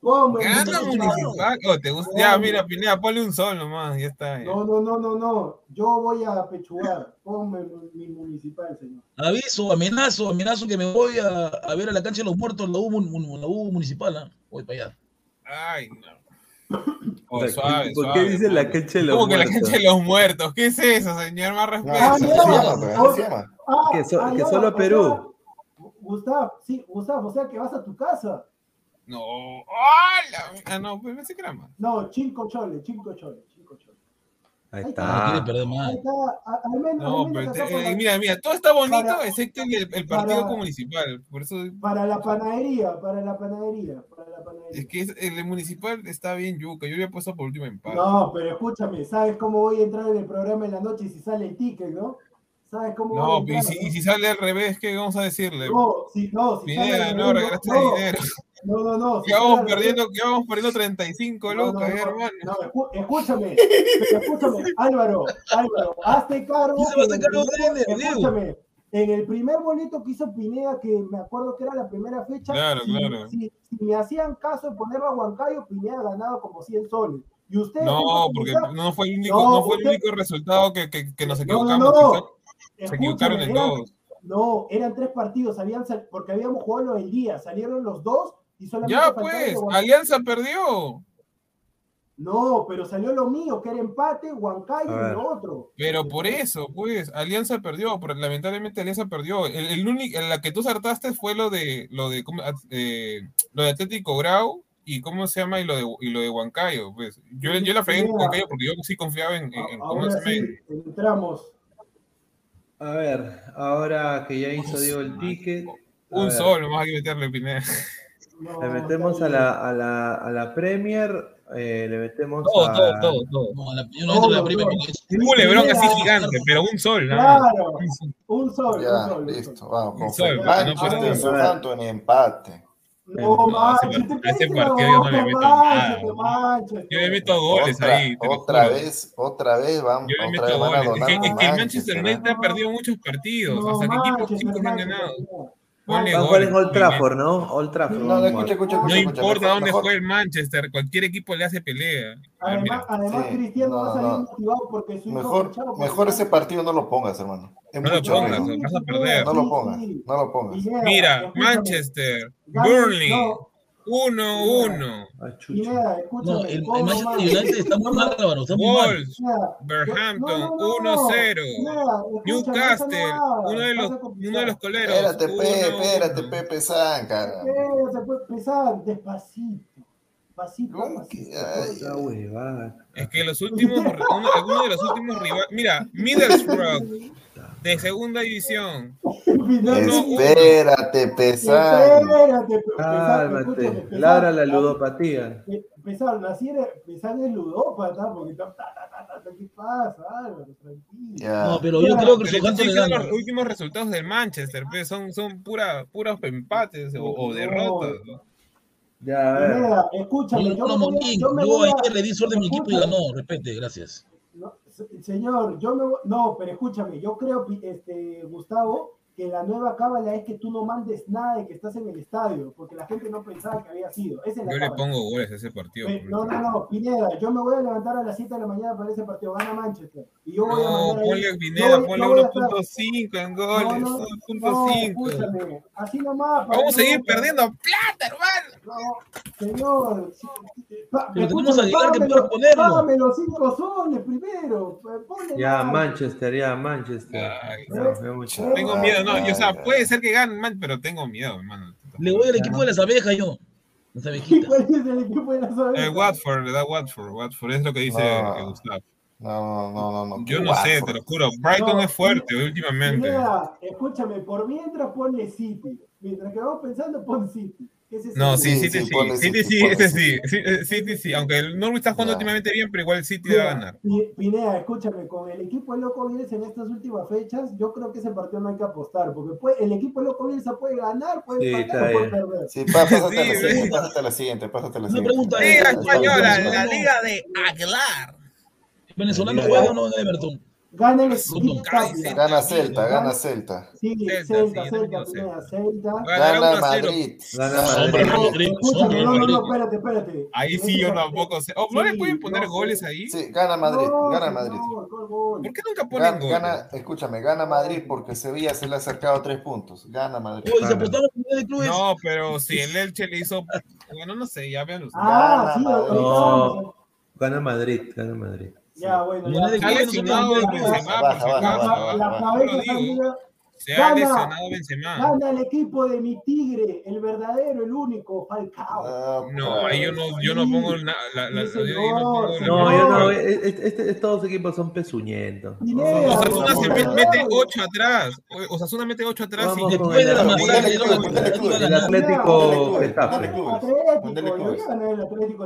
¿Cómo? Gana municipal. Oh, ¿te gusta? Ya, mira, Pineda, ponle un sol nomás, ya está. ya. No, no, no, no, no. Yo voy a pechugar. Ponme mi municipal, señor. Aviso, amenazo, amenazo que me voy a, a ver a la cancha de los muertos, la U, la U municipal. ¿ah? Voy para allá. Ay, no. Oh, ¿Por suave, qué suave, dice la cancha de los ¿Cómo que la muertos? cancha de los muertos? ¿Qué es eso, señor? Más No, respeto. Ah, así se no. llama, pero se llama. Ah, Que so- ah, que ya, solo o Perú. sea, Gustav, sí, Gustav, o sea que vas a tu casa. No. ¡Hola! Ah, no, pues pensé que era más. No, cinco choles, cinco choles, cinco choles. Ahí Ah. está. Ahí está, al menos, No, al menos pero eh, mira, mira, todo está bonito para- excepto el, el partido para- municipal. Por eso para la panadería, para la panadería, para la es panadería. que es- el municipal está bien yuca. Yo he puesto por último empate. No, pero escúchame, ¿sabes cómo voy a entrar en el programa en la noche si sale el ticket, no? ¿Sabes cómo voy a No, entrar? y si, y si sale al revés, ¿qué vamos a decirle? No, si, no, si sale Pineda, al no, regalaste no, dinero. No, no, no. Que vamos perdiendo, que vamos perdiendo 35 No, no, lucas, no, hermano. escúchame, escúchame, Álvaro, Álvaro, hazte cargo. ¿Quién se va a en el? Escúchame, en el primer boleto que hizo Pineda, que me acuerdo que era la primera fecha, Claro, si, claro. Si, si me hacían caso de ponerlo a Huancayo, Pineda ganaba como 100 soles. Y usted No, porque no fue el único, No, no, fue el usted- único resultado que, que, que nos No, equivocamos. no, no. quizá Se equivocaron en todos. No, eran tres partidos, habían sal- porque habíamos jugado los del día, salieron los dos y solamente Ya pues, Alianza perdió. No, pero salió lo mío, que era empate, Huancayo y lo otro. Pero por eso, pues, Alianza perdió, pero lamentablemente Alianza perdió. El, el único, la que tú acertaste fue lo de lo de ¿cómo? eh, lo de Atlético Grau y cómo se llama y lo de y lo de Huancayo, pues. Yo, yo la fregué en. Huancayo porque yo sí confiaba en, en- en cómo Ahora se sí, llama. entramos. A ver, ahora que ya hizo Diego el ticket. Un ver, sol, nomás hay que meterle, Pineda. Le metemos a la, a la, a la Premier, eh, le metemos Todo, a... todo, todo, todo. No, la- yo no entro en la Premier Un culebrón así gigante, pero un sol, más. Claro, un sol, Ya, un sol. listo, vamos. Un Con sol, Manchester, no puede ser. Southampton, empate. No, No, manches, te ese partido yo no le meto nada. Yo le meto goles Otra, ahí. otra vez, otra vez vamos, Yo le otra meto vez van a goles. Es que, es con que el Manchester. United ha perdido muchos partidos. No Hasta que equipos chicos no han ganado. No. Ponle Va a jugar en Old Trafford, ¿no? Old Trafford. No, no, escucha, escucha, No escucha. escucha, importa mejor- dónde mejor- juegue el Manchester, cualquier equipo le hace pelea. Además, además Sí, Cristiano no, va a salir no. motivado porque su hijo Mejor, por mejor ese partido no lo pongas, hermano. Es No lo pongas, vas a perder. No lo pongas, no lo pongas. Mira. Manchester, Burnley, no, 1-1. Ah, chucha. Pineda, escúchame. No, el, el ¿cómo Manchester más? United está muy mal, Álvaro, está muy mal. Berhampton, no, no, no, 1-0. Pineda, escúchame, Newcastle, uno de los, uno de los coleros. Espérate, Pepe, 1-1. espérate, Pepe San, cara. Eh, se puede empezar despacito. Pasito, pasito. Es que los últimos, uno, alguno de los últimos rivales. Mira, Middlesbrough, de segunda división. Espérate, Pesan. Espérate, pesar, Cálmate. pesar. Ladra la ludopatía. Pe- Pesar, así era, pesar es ludópata, porque ta, ta, ta, ta, ta, ¿qué pasa, Álvaro? Tranquilo. Ya. No, pero yo creo que Pero Southampton estoy diciendo los últimos resultados del Manchester, pues, son, son pura, puros empates o, o derrotas. ¿no? Ya, a ver. Pineda, escúchame, Yo, yo, no, me yo me yo ayer le di suerte a mi equipo y ganó. Respete, gracias. Señor, yo me voy- no, pero escúchame, yo creo, este, Gustavo, que la nueva cábala es que tú no mandes nada de que estás en el estadio, porque la gente no pensaba que había sido. Esa es la Yo le cábala. pongo goles a ese partido. No, no, no, Pineda, yo me voy a levantar a las 7 de la mañana para ese partido, gana Manchester. Y yo voy a No, mandar ahí- ponle yo Pineda, ponle yo voy a estar- 1.5 en goles, No, no, 1.5. No, escúchame, así nomás. para Vamos a no- seguir perdiendo plata, hermano. No, señor. sí, pa- Pero tenemos a Aguilar que los- ponerlo. Págame los 5 soles primero. pues, ponle Ya, más. Manchester, ya, Manchester. Ay, Ya. Tengo miedo, no, yo, o sea, puede ser que gane, man, pero tengo miedo, hermano. Le voy al equipo de las abejas yo. Las ¿Y abejitas. cuál es el equipo de las El abejas? Eh, Watford, le da Watford, Watford es lo que dice No. eh, Gustavo. No, no, no, no. Yo no sé, te lo juro. Brighton No, es fuerte últimamente. Escúchame, por mientras ponle City. Mientras que vamos pensando, pon City. No, el- sí, Sí, City sí, City sí, ese sí. Sí, City sí. Aunque el Norwich está jugando Ya. últimamente bien, pero igual City va a ganar. Pi- Pineda, escúchame, con el equipo de Loco Bielsa en estas últimas fechas, yo creo que ese partido no hay que apostar, porque puede- el equipo de Loco Bielsa puede ganar, puede Sí, empatar, puede perder. Sí, pa- pásate, a la Sí, siguiente, ve. pásate a la siguiente, pásate a la siguiente. Liga Española, la liga de Aguilar. ¿Venezolano juega o no en Everton? Gana el Tapia. Gana Celta, gana Celta. Sí, Celta, Celta, Celta, Celta. Gana 1 a 0. Madrid. Gana Madrid. Escúchame, no, no, no, espérate, espérate. Ahí sí yo tampoco sé. Oh, ¿No le Sí, pueden poner no, goles ahí? Sí, gana Madrid, No, gana Madrid. ¿Por qué nunca ponen Gana, goles? gana- escúchame, gana Madrid porque Sevilla se le ha acercado tres puntos. Gana Madrid. No, pero si el Elche le hizo. Bueno, no sé, ya vean ustedes. Ah, sí. Gana Madrid, gana Madrid. Ya, bueno, ya. lesionado no se ha Gana. lesionado Benzema. gana el equipo de mi tigre, el verdadero, el único, Falcao. Ah, No, ahí yo no, yo no pongo la, la, Sí, la- yo no pongo yo no. Este, este- todos los equipos son pezuñentos. Osasuna se mete 8 atrás. Osasuna mete 8 atrás y Después de la masacre, El no, Atlético el Atlético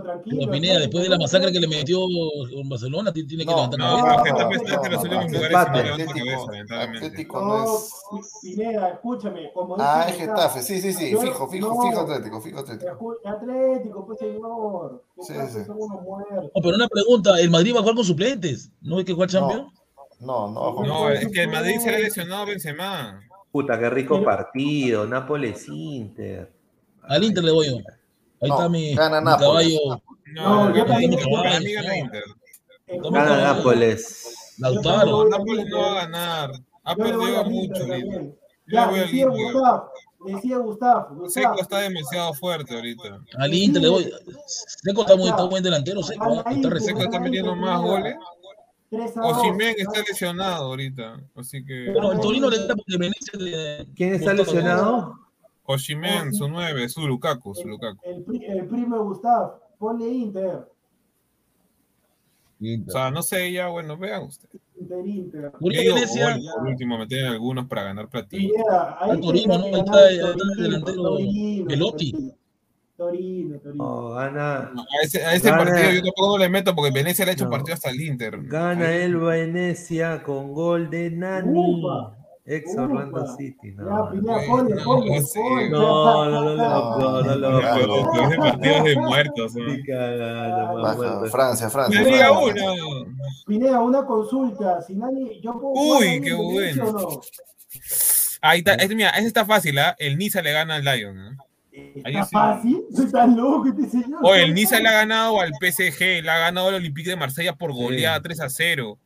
tranquilo. Pineda, después de la masacre que le metió Barcelona, ti- tiene que No, levantar No, cabeza. Atlético, es. Pineda, escúchame, como Ah, es Getafe, sí, sí, sí, yo- fijo, fijo, no, fijo Atlético, fijo Atlético. Atlético, pues señor. Sí, sí. son unos muertos. No, pero una pregunta, ¿el Madrid va a jugar con suplentes? ¿No hay que jugar Champions? No, no, no. No, es que el Madrid se ha lesionado Benzema. Puta, qué rico partido. Nápoles Inter. Al Inter le voy yo. Ahí No, está mi, gana mi Nápoles. caballo. No, No, yo también- Inter, para mí gana Inter. Eh, ¿Cómo Gana? Nápoles. Lautaro. Nápoles no va a ganar. Ha Yo le voy perdido al mucho. Inter. Yo Ya, le voy al decía Inter. Gustavo, decía Gustavo. Seco está demasiado fuerte ahorita. Al Inter le doy. Seco está muy está buen delantero, Seco. Está Seco recién. está metiendo más goles. 3 a 2. Osimhen está lesionado ahorita, así que... Pero el Torino le da porque Venecia le- ¿Quién está lesionado? Osimhen, su 9, su Lukaku, su Lukaku. El, el primo de Gustavo. Ponle Inter. O sea, no sé, ya, bueno, vean ustedes. Gol, por último, meter algunos para ganar platino. Al Torino, ¿no? Ahí está, el Torino, delantero Torino, Velotti. Torino, Torino. Oh, gana, A ese, a ese Gana- partido yo tampoco le meto porque Venecia le ha hecho No. partido hasta el Inter. gana el Venecia con gol de Nani. Upa. Ex Upa. Orlando City. Ya, No, ponle, ponle, no ponle. no, no, no, no, no, no, no, Pero- no. pero ese partido es de muertos. Francia, Francia. Liga Francia. 1. Pineda, una consulta. Si nadie, yo puedo Uy, qué bueno. Ahí está, es, mira, ese está fácil, ¿ah? El Niza le gana al Lion. ¿no? ¿Está sí. fácil? ¿Estás loco este señor? O el Niza le ha ganado al PSG, le ha ganado al Olympique de Marsella por goleada 3 a 0.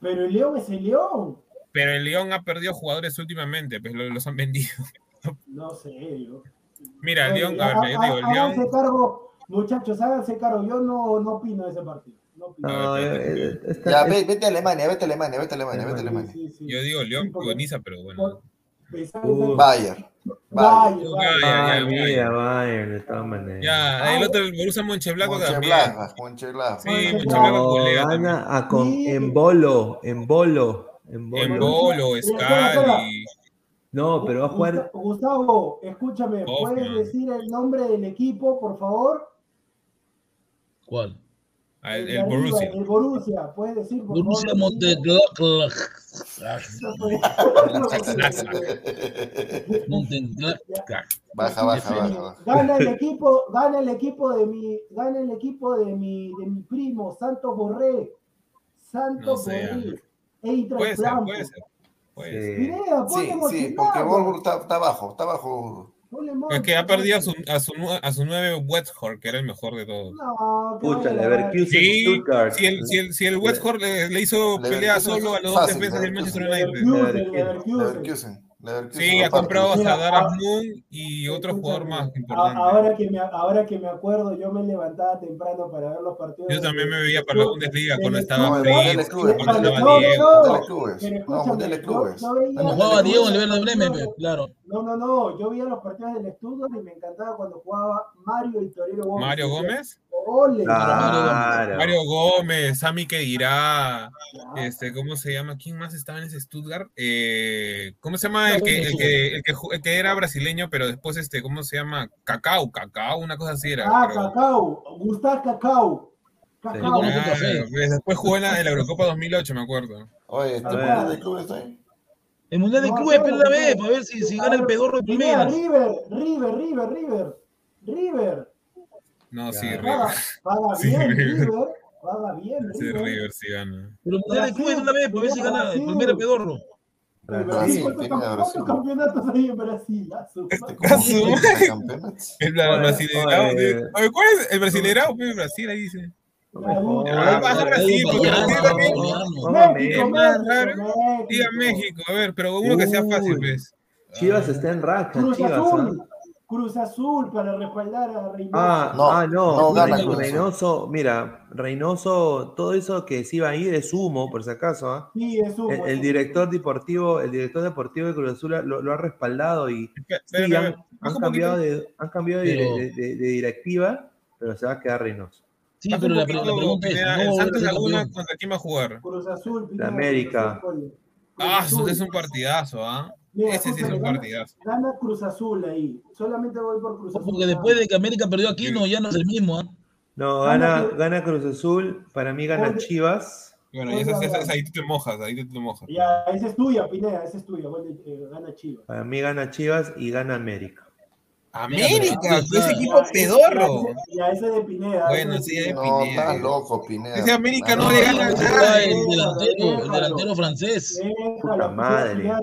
Pero el León es el León. Pero el León ha perdido jugadores últimamente, pues lo- los han vendido. No sé, yo. Mira, el Oye, León, a ver, yo digo, el há- León. Háganse cargo, muchachos, háganse cargo. Yo no, no opino de ese partido. No opino. No, eh, eh, Ya, es- vete a Alemania, vete a Alemania, vete a Alemania, vete a Alemania. Sí, sí. Yo digo León, digo Niza, pero bueno. Uh, Bayern. Bayern, Bayern. Bayern. de todas maneras. Ya, el otro, el Borussia Mönchengladbach también. Mönchengladbach. Sí. Mönchengladbach No, a con, en bolo, en bolo, en bolo. En Bolo. Scali. No, pero va a jugar. Gusta- Gustavo, escúchame, ¿puedes Hoffman. decir el nombre del equipo, por favor? ¿Cuál? El, de el arriba, Borussia. El Borussia, ¿puedes decir, por Borussia? Mönchengladbach. Baja, baja, baja, baja. Gana el equipo, gana el equipo de mi, gana el equipo de mi, de mi primo, Santos Borré. Santos No sé, Eintracht Puede ser, puede ser. Puede ser. Sí. Pineda, Sí, porque Wolfsburg está, está abajo, está abajo. Ponle Es que ha perdido a su, a su, a su que era el mejor de todos. No, Pucha, Leverkusen, Sí, Stuttgart. si el, si el, si el Westhor le, le hizo pelea solo a los dos defensas del Manchester Leverkusen. United. Leverkusen, Leverkusen. Sí, ha comprado a Sadar Moon y otro jugador más importante. Ahora que, me, ahora que me acuerdo, yo me levantaba temprano para ver los partidos. Yo también me veía para la Bundesliga de- cuando estaba Clubes, cuando no, estaba no, Diego. no, Cuando jugaba Diego en el Bremen, claro. No, no, no, yo veía los partidos del Stuttgart y me encantaba cuando jugaba Mario y Torero Gómez. Mario Gómez, Ole. Claro. Mario Gómez, Sami Kedirá, este, ¿cómo se llama? ¿Quién más estaba en ese Stuttgart? Eh, ¿Cómo se llama el que, el que, el que, ju- el que era brasileño, pero después, este, ¿cómo se llama? Cacao, Cacao, una cosa así era. Ah, creo. Cacao, Gustav Cacao. Cacao. Ah, pues después jugó en la, en la Eurocopa 2008, me acuerdo. Oye, ¿este. Mundial de Clubes está ahí? El Mundial de No, Clubes, pero una vez, para ver si, si gana el pedorro primera. River, River, River, River. River. No, sí. Paga, River. paga Sí, bien, River. Paga paga bien, Sí, River. River sí gana. Pero el Mundial de Clubes una vez, para ver si gana el primer pedorro. Brasil, ¿cuántos, tiene a cuántos Brasil. campeonatos hay en Brasil? Ah, Este, madre. ¿cómo Su se llama madre. el? El bra- brasileirao. oye. de- Oye, ¿cuál es el brasileirao? Brasil, ahí dice. Ah, baja Brasil, porque Brasil también. No, México, México. más México, raro. México. Diga México, a ver, pero uno que sea fácil, pues. Chivas está en racha, Chivas. Cruz Azul para respaldar a Reynoso. Ah, No, ah, no, no gana. Reynoso, mira, Reynoso, todo eso que se iba a ir es humo, por si acaso, ¿ah? Sí, es un El, el director deportivo, el director deportivo de Cruz Azul lo, lo ha respaldado y sí, han, cambiado de, han cambiado de, Pero- de- de- de directiva, pero se va a quedar Reynoso. Sí, pero la, la pregunta es, ¿no ¿El va a Santos Laguna contra quién va a jugar? Cruz Azul. Pineda, América. Cruz Azul, Cruz Ah, eso es un partidazo, ¿ah? Mira, Ese sí es un gana- partidazo. Gana Cruz Azul ahí. Solamente voy por Cruz Azul. Porque después de que América perdió aquí, no, ya no es el mismo. ¿ah? No, Gana gana, Cruz- gana Cruz Azul, para mí gana Oye. Chivas. Bueno, y esa- esa- esa- ahí tú te mojas, ahí tú te mojas. Ya, esa es tuya, Pineda, esa es tuya. De- eh, gana Chivas. Para mí gana Chivas y gana América. América, Ya, ese ya, equipo pedorro. Ya, ese de Pineda. Bueno, de sí, es Pineda. No, estás loco, Pineda. Ese América no No, le gana no, nada. Está el delantero, el delantero francés. Puta madre. Pineda.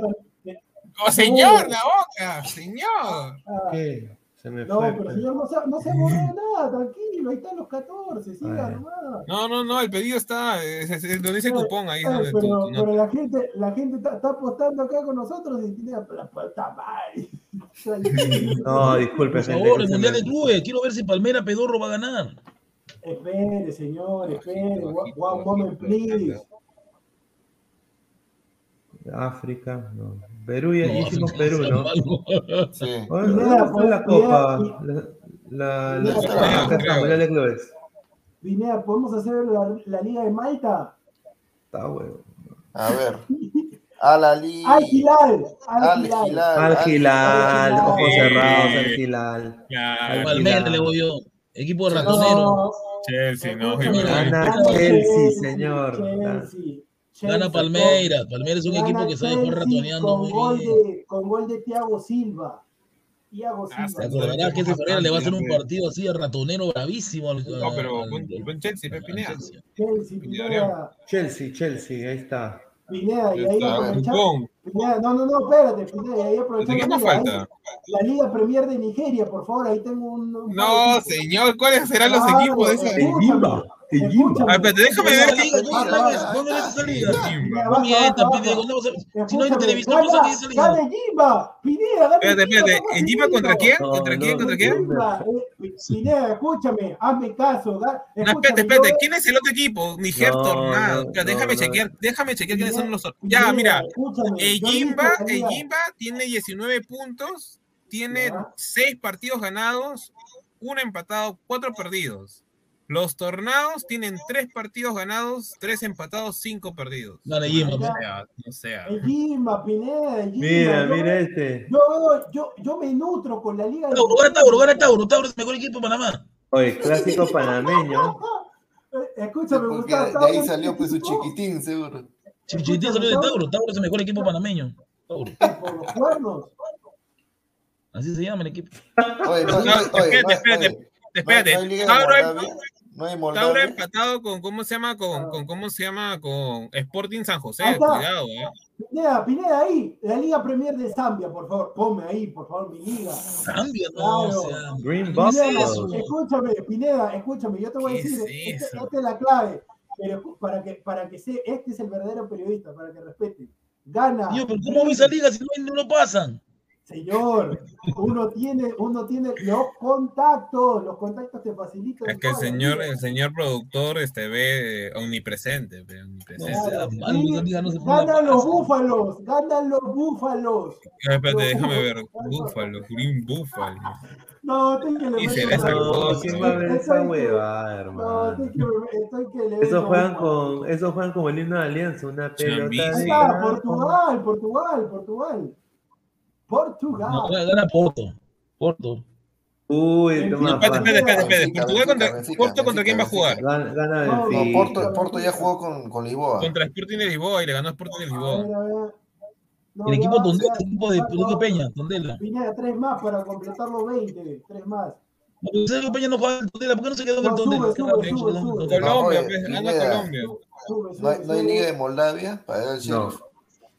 ¡Oh, señor, la boca! ¡Señor! ¿Qué? Se me No, fue. pero pues. señor, no se, no se nada, tranquilo, ahí están los 14, siga nomás. No, no, no, el pedido está, es, es- es donde dice cupón, ahí Eh, tú, pero, no- la gente, la gente está, está apostando acá con nosotros y tiene la puta madre. No, disculpe, Por favor, el Mundial de Clubes. Quiero ver si Palmera Pedorro va a ganar. Espere, señor, espere. One one moment, please. África, no. Perú y no, hicimos Perú, ¿no? Sí. Oh, bueno, no, fue la copa. La, la, la, la, de clubes. ¿podemos hacer la, Liga de Malta? Está bueno. A ver. Al Ali. Al Gilal. Al Gilal. Al Gilal. Ojos cerrados, Al Gilal. Le voy yo. Equipo ratonero. Chelsea, no. Chelsea, señor. Chelsea. Gana Palmeiras. Palmeiras es un Gana equipo que sabe jugar Chelsea ratoneando con muy gol bien. de, con gol de Thiago Silva. Thiago Ah, Silva. Acordarás que ese Ferreira le va a hacer un partido así a ratonero bravísimo al, No, pero al- buen Chelsea, al. Chelsea. Chelsea, Pineda, Chelsea, Chelsea, ahí está. Pineda, y ahí aprovechamos. Pineda, no, no, no, espérate, Pineda, y ahí ¿De aprovechamos. liga, falta? ahí, La Liga Premier de Nigeria, por favor, ahí tengo un. un No, de- señor, ¿cuáles serán los equipos de esa? escúchame, Jimba. déjame ver. ¿Dónde ves salida? No mientas, Pineda. Si no hay televisor, no sale salida. Dale, Jimba. Pineda, Espérate, espérate. ¿En Jimba contra quién? ¿Contra quién? ¿Contra quién? Pineda, escúchame. Hazme caso. No, espérate, espérate. ¿Quién es el otro equipo? Niger Tornado. Déjame chequear. Déjame chequear quiénes son los otros. Ya, mira. En eh, Jimba eh, tiene 19 puntos. Tiene 6 partidos ganados, 1 empatado, 4 perdidos. Los Tornados tienen 3 partidos ganados, 3 empatados, 5 perdidos. Jimba, No sea, no sea. El Jimba, Pineda, Jimba. Mira, yo, mira este. Yo, veo- yo, yo me nutro con la liga. de- Tauro, gana Tauro, gana Tauro. Tauro es el mejor equipo de Panamá. Oye, clásico panameño. Eh, Escúchame, Porque Gustavo. de ahí salió pues su chiquitín, seguro. Chiquitín salió de Tauro. Tauro es el mejor equipo panameño. Tauro. Por los cuernos. Así se llama el equipo. Oye, no, No, no, oye, espérate, espérate, oye, espérate. No, liga no hay empatado con, ¿cómo se llama? Con, con ¿cómo se llama? Con Sporting San José. Cuidado, eh. Pineda, Pineda, ahí. La Liga Premier de Zambia, por favor. Ponme ahí, por favor, mi liga. Zambia, no, Claro. o sea. Green Pineda, escúchame, Pineda, escúchame, yo te voy a ¿Qué decir, es este- esta es la clave, pero para que, para que se, este es el verdadero periodista, para que respete. Gana. Tío, pero ¿cómo ves esa liga si no, no lo pasan? Señor, uno tiene, uno tiene los contactos, los contactos te facilitan. Es que el señor, el señor productor este, ve omnipresente. Ve omnipresente. Los búfalos, ganan los búfalos. Espérate, déjame ver, búfalo, Green Búfalo. No, estoy que le Dice esa cosa. No, estoy que le Eso juegan con, eso juegan como el himno de Alianza, una pelota. Portugal, Portugal, Portugal. Portugal. No, gana Porto. Porto. Uy, toma, Espérate, pa. espérate, espérate, espérate. Benfica, Portugal contra, Benfica, Porto contra quién va a jugar? Gana, gana No, No. Porto, Porto ya jugó con, con Lisboa. Contra Sporting de Lisboa y le ganó a Sporting de A Lisboa. ver, a ver. No, El equipo Tondela, el equipo de no. Peña, Tondela. Pineda, tres más para completar los 20, tres más. Enrique Peña no juega en Tondela, ¿por qué no se quedó en el Tondela? sube, ¿Qué sube, raro, sube, se quedó en sube. Tondela. Colombia, pues. Colombia. No hay, liga de Moldavia para al No,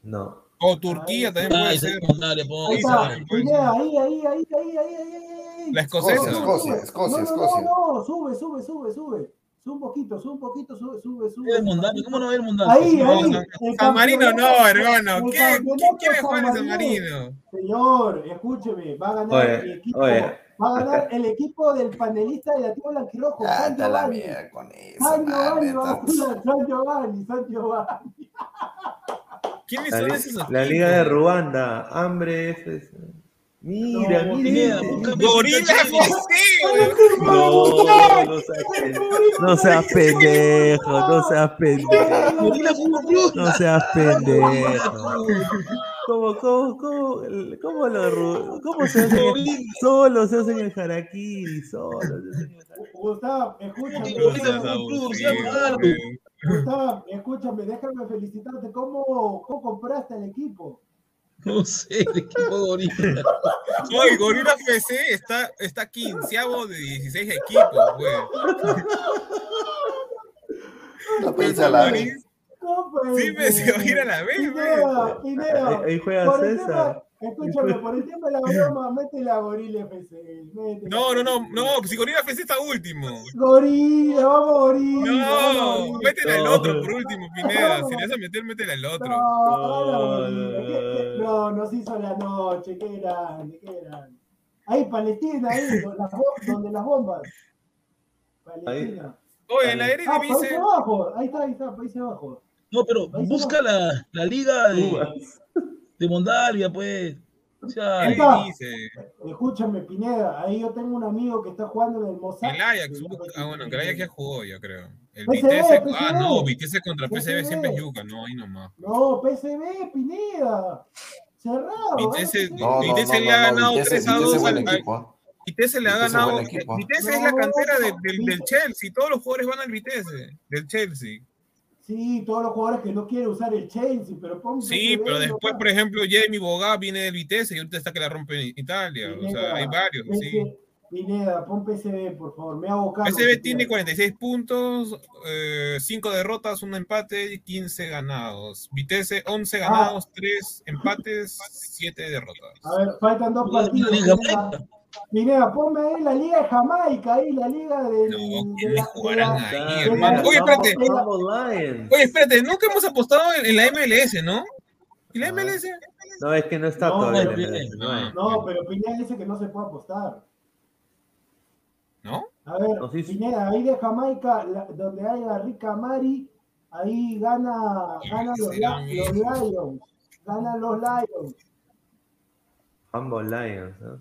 no. O Turquía también puede ser. Ahí, ahí, ahí, ahí, La escocesa. Escocia, Escocia, Escocia. No, sube, sube, sube, sube. Sube un poquito, sube un poquito, sube, sube, sube. ¿Cómo no ve el mundial? Ahí, ahí. San Marino no, hermano. ¿Qué, quiere jugar en San Marino? Señor, escúcheme, va a ganar el equipo. Va a ganar el equipo del panelista de la tía Blanquirrojo. San Giovanni. San Giovanni, San Giovanni, San Giovanni. ¿Quiénes La, son esos la Liga de? Ruanda, Hambre FC. Mira, No, mira. Gorila. No, no seas pendejo. No seas pendejo, no seas pendejo. Gorila Fútbol Club. No seas pendejo. ¿Cómo, cómo, cómo, cómo, lo, cómo se hace? Solo se hacen el harakiri, solo se hacen el harakiri. Gustavo, escúchame, No. Gustavo, escúchame, déjame felicitarte. ¿Cómo, cómo compraste el equipo? No sé, el equipo Gorila. Oye, Gorila FC está, está quinceavo de 16 equipos, güey. La pensa la vez. No, pues, Sí, me se va a ir a la vez, güey. Ahí- juega César. Escúchame, por el tema de la broma, métele a Gorila FC. métele. No, no, no, no, si Gorila FC está último. Gorila, vamos Gorila. No, vamos, métele al otro por último, Pineda. Si le vas a meter, métele al otro. No, no, nos hizo la noche, qué grande, qué grande. Ahí, Palestina, ahí, donde las, bom- donde las bombas. Palestina. Oye, en la Ah, Eredivisie. Países Bajos, ahí está, ahí está, Países Bajos. No, pero busca la, la liga de, de Moldavia, pues. O sea, está. Eredivisie. Escúchame, Pineda, ahí yo tengo un amigo que está jugando en el Mozart. El Ajax. Ah, bueno, que el Ajax ya jugó, yo creo. El PSV, Vitesse. Ah, no, Vitesse contra PSV PSV. siempre es Yuca. No, ahí nomás. No, PSV, Pineda. Cerrado. Vitesse, ¿eh? No, no, Vitesse no, le ha no, ganado Vitesse- 3 a Vitesse 2 buen al, equipo. Vitesse le ha Vitesse ganado. Vitesse es la cantera de- del, del Chelsea. Todos los jugadores van al Vitesse, del Chelsea. Sí, todos los jugadores que no quieren usar el Chelsea, pero Sí, pero después, por ejemplo, Jamie Bogá viene del Vitesse y ahorita está que la rompe en Italia. O sea, hay varios, sí. Ese- Pineda, pon PSV, por favor. Me hago. PSV Pineda. tiene 46 puntos, 5 derrotas, un empate y 15 ganados. Vitesse, 11 Ah. ganados, 3 empates, 7 derrotas. A ver, faltan dos partidos. Pineda. Ponme ahí la Liga de Jamaica, ahí la Liga del. No, de ¿quiénes la- jugarán de la- ahí, de la- hermano? Oye, espérate. de la- Oye, espérate, nunca hemos apostado en, en la MLS, ¿no? ¿Y la MLS? No, es que no está No, todavía. no, la MLS, no hay. No, pero Pineda dice que no se puede apostar. ¿No? A ver, No, sí, sí. Pineda, ahí de Jamaica, la- donde hay a Rica Mari, ahí gana, gana los, la- Lions. Ganan los Lions. Humble Lions, ¿no?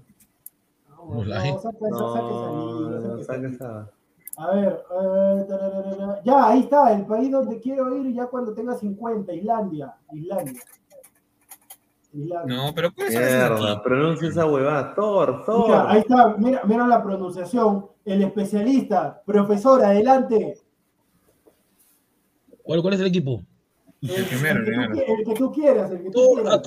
No, saca, saca esa No, liga, no, saca esa saca esa. A ver, eh, ya, ahí está, el país donde quiero ir ya cuando tenga 50, Islandia. Islandia. Islandia. No, pero ¿cuáles son esos Mierda, pronuncia esa huevada. Thor, Thor. Mira, ahí está, mira, mira la pronunciación. El especialista, profesor, adelante. ¿Cuál, cuál es el equipo? El, primero, el que, tú, primero. qui- el que tú quieras, el que tú quieras.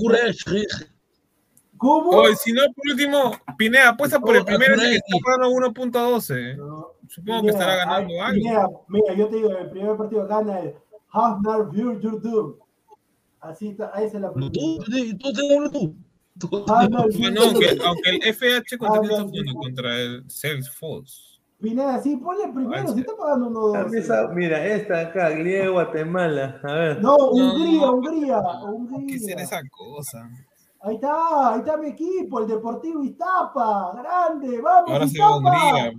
¿Cómo? Oye, si no, por último, Pineda apuesta por el primero que está pagando 1.12. Supongo que estará ganando ay, algo. Mira, mira, yo te digo, el primer partido gana el Hafnar Doom. Así está, ahí se la No, tú, tú, tú, tú. Tú- Hafnar Ah, no, aunque, aunque el FH contra jugando contra el Salesforce. Pineda, sí, ponle el primero, si está pagando uno esa- Mira, esta acá, Glié, Guatemala. A ver. No, Hungría, Hungría, ¿Qué Hungría. será esa cosa? Ahí está, ahí está mi equipo, el Deportivo Iztapa, grande, vamos Ahora se va Iztapa,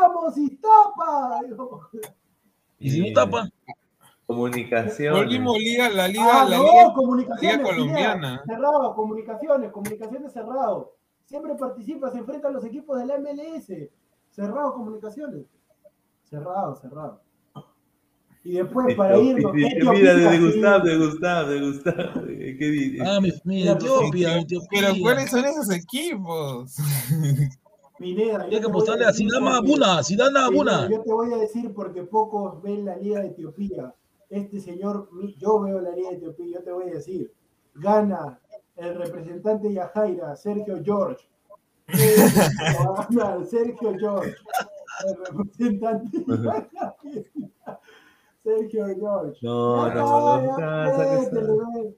vamos Iztapa. Y si no tapa, Comunicación. Último, liga, la liga, Ah, la no, liga, comunicaciones, liga colombiana. Cerrado, comunicaciones, comunicaciones cerrado. Siempre participa, se enfrenta a los equipos de la MLS. Cerrado, comunicaciones. Cerrado, cerrado. Y después para irnos. Mira, Etiopía, de. Gustavo, de Gustavo, de Gustavo. ¿Qué dice? ah, mi, mi Etiopía, Etiopía. Pero ¿cuáles son esos equipos? Pineda, Hay que apostarle a porque- Abuna, Sidana Abuna. Yo te voy a decir porque pocos ven la Liga de Etiopía. Este señor, yo veo la Liga de Etiopía, yo te voy a decir, gana el representante Yajaira, Sergio George. Eh, Sergio George, el representante Yajaira. Sergio George. No, no, no, está, no.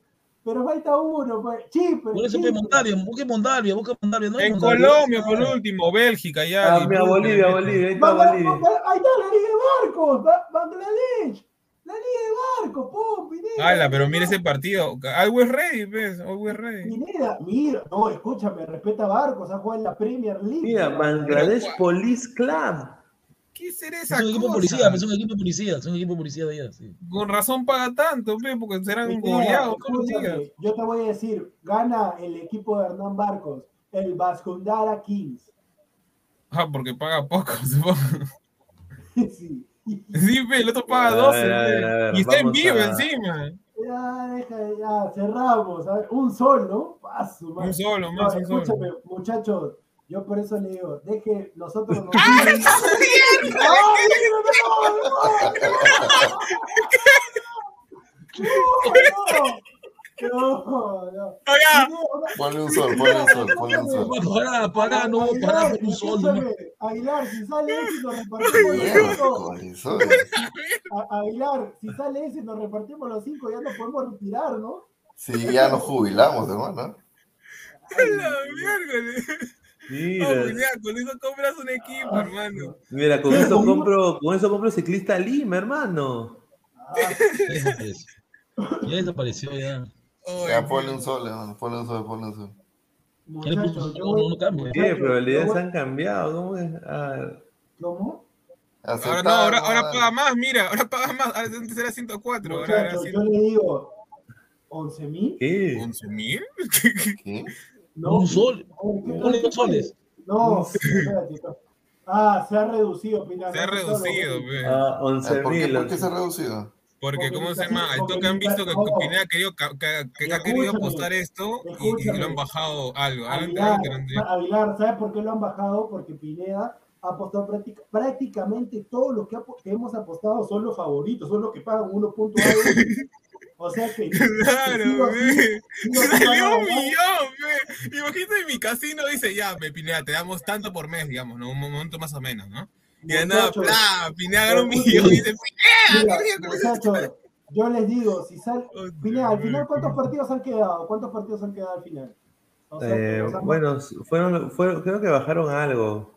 Pero falta uno, pues. Chipre, Por eso, pues, Moldavia, busque Moldavia, busque Moldavia. No hay En. Colombia, por último, Bélgica, ya. Ah, mira, Bolivia, Bolivia, ahí está Bangla- Bolivia. Bangla- Ahí está la Liga de Barcos, Ba- Bangladesh. La Liga de Barcos, pum, Pineda. Ala, pero mira ese partido. Always ready, pues. Always ready. Pineda, mira, no, escúchame, respeta a Barcos, ha jugado en la Premier League. Mira, Bangladesh Police Club. ¿Qué será Es esa un equipo policía, es un equipo policía, es un equipo policía de allá, sí. Con razón paga tanto, porque serán goleados todos los escúchame, días. yo te voy a decir, gana el equipo de Hernán Barcos, el Vascundara Kings. Ah, porque paga poco, supongo. sí. Sí, pe, el otro paga A 12, ver, a ver, pe. a ver, Y está en vivo a- encima. Ya, deja, ya, cerramos. a ver, un sol, ¿no? Paso, man. Un solo, No, más un solo. escúchame, muchachos, yo por eso le digo, deje nosotros nos. ¡Ah, no, no, no. Ponle un sol, ponle un sol, ponle un sol. Pará, pará, no, Aguilar, pará con un sol. no. Aguilar, si sale ese y nos repartimos los cinco. A- Aguilar, si sale ese y nos repartimos los cinco, ya nos podemos retirar, ¿no? Sí, ya nos jubilamos, hermano. La miércoles. Mira. Oh, mira, con eso compras un equipo, hermano. Mira, con eso compro, con eso compro ciclista Lima, hermano. Ya desapareció ya. Ya ponle un sol, hermano, ponle un sol, ponle un sol. Ya le puso- no, no cambia. ¿Qué? Probabilidades han cambiado. ¿Cómo es? Ah, ¿Cómo? Ahora no, ahora, ahora paga más, mira, ahora paga más. Ahora antes era 104, ahora era Muchachos, 100. yo le digo, ¿11 mil? ¿Qué? ¿11 mil? ¿Qué? No, Un sol. ¿cómo que- Ponle dos soles. No, espérate. Ah, se ha reducido, Pina. Se ha reducido, ¿no? pe. Ah, 11 ¿Por qué, mil. ¿Por qué se ha reducido? Porque, ¿cómo se llama? Al toque han visto que Pineda que ha querido apostar esto y, lo han bajado algo. Aguilar, ¿sabes por qué lo han bajado? Porque Pineda ha apostado práctica- prácticamente todos los que, ha- que hemos apostado son los favoritos, son los que pagan 1 punto algo. O sea que. Claro, sí Salió un millón, ve. Imagínate mi casino dice, ya, me Pineda, te damos tanto por mes, digamos, ¿no? Un monto más o menos, ¿no? Y de nada, bla, Pineda gana un millón y dice, Mira, Pineda, ¿qué día con eso?" muchachos, yo les digo, si sale. Ay, Pineda, al Dios final. ¿cuántos partidos han quedado? ¿Cuántos partidos han quedado al final? O sea, Eh, bueno, fueron, fueron, creo que bajaron algo.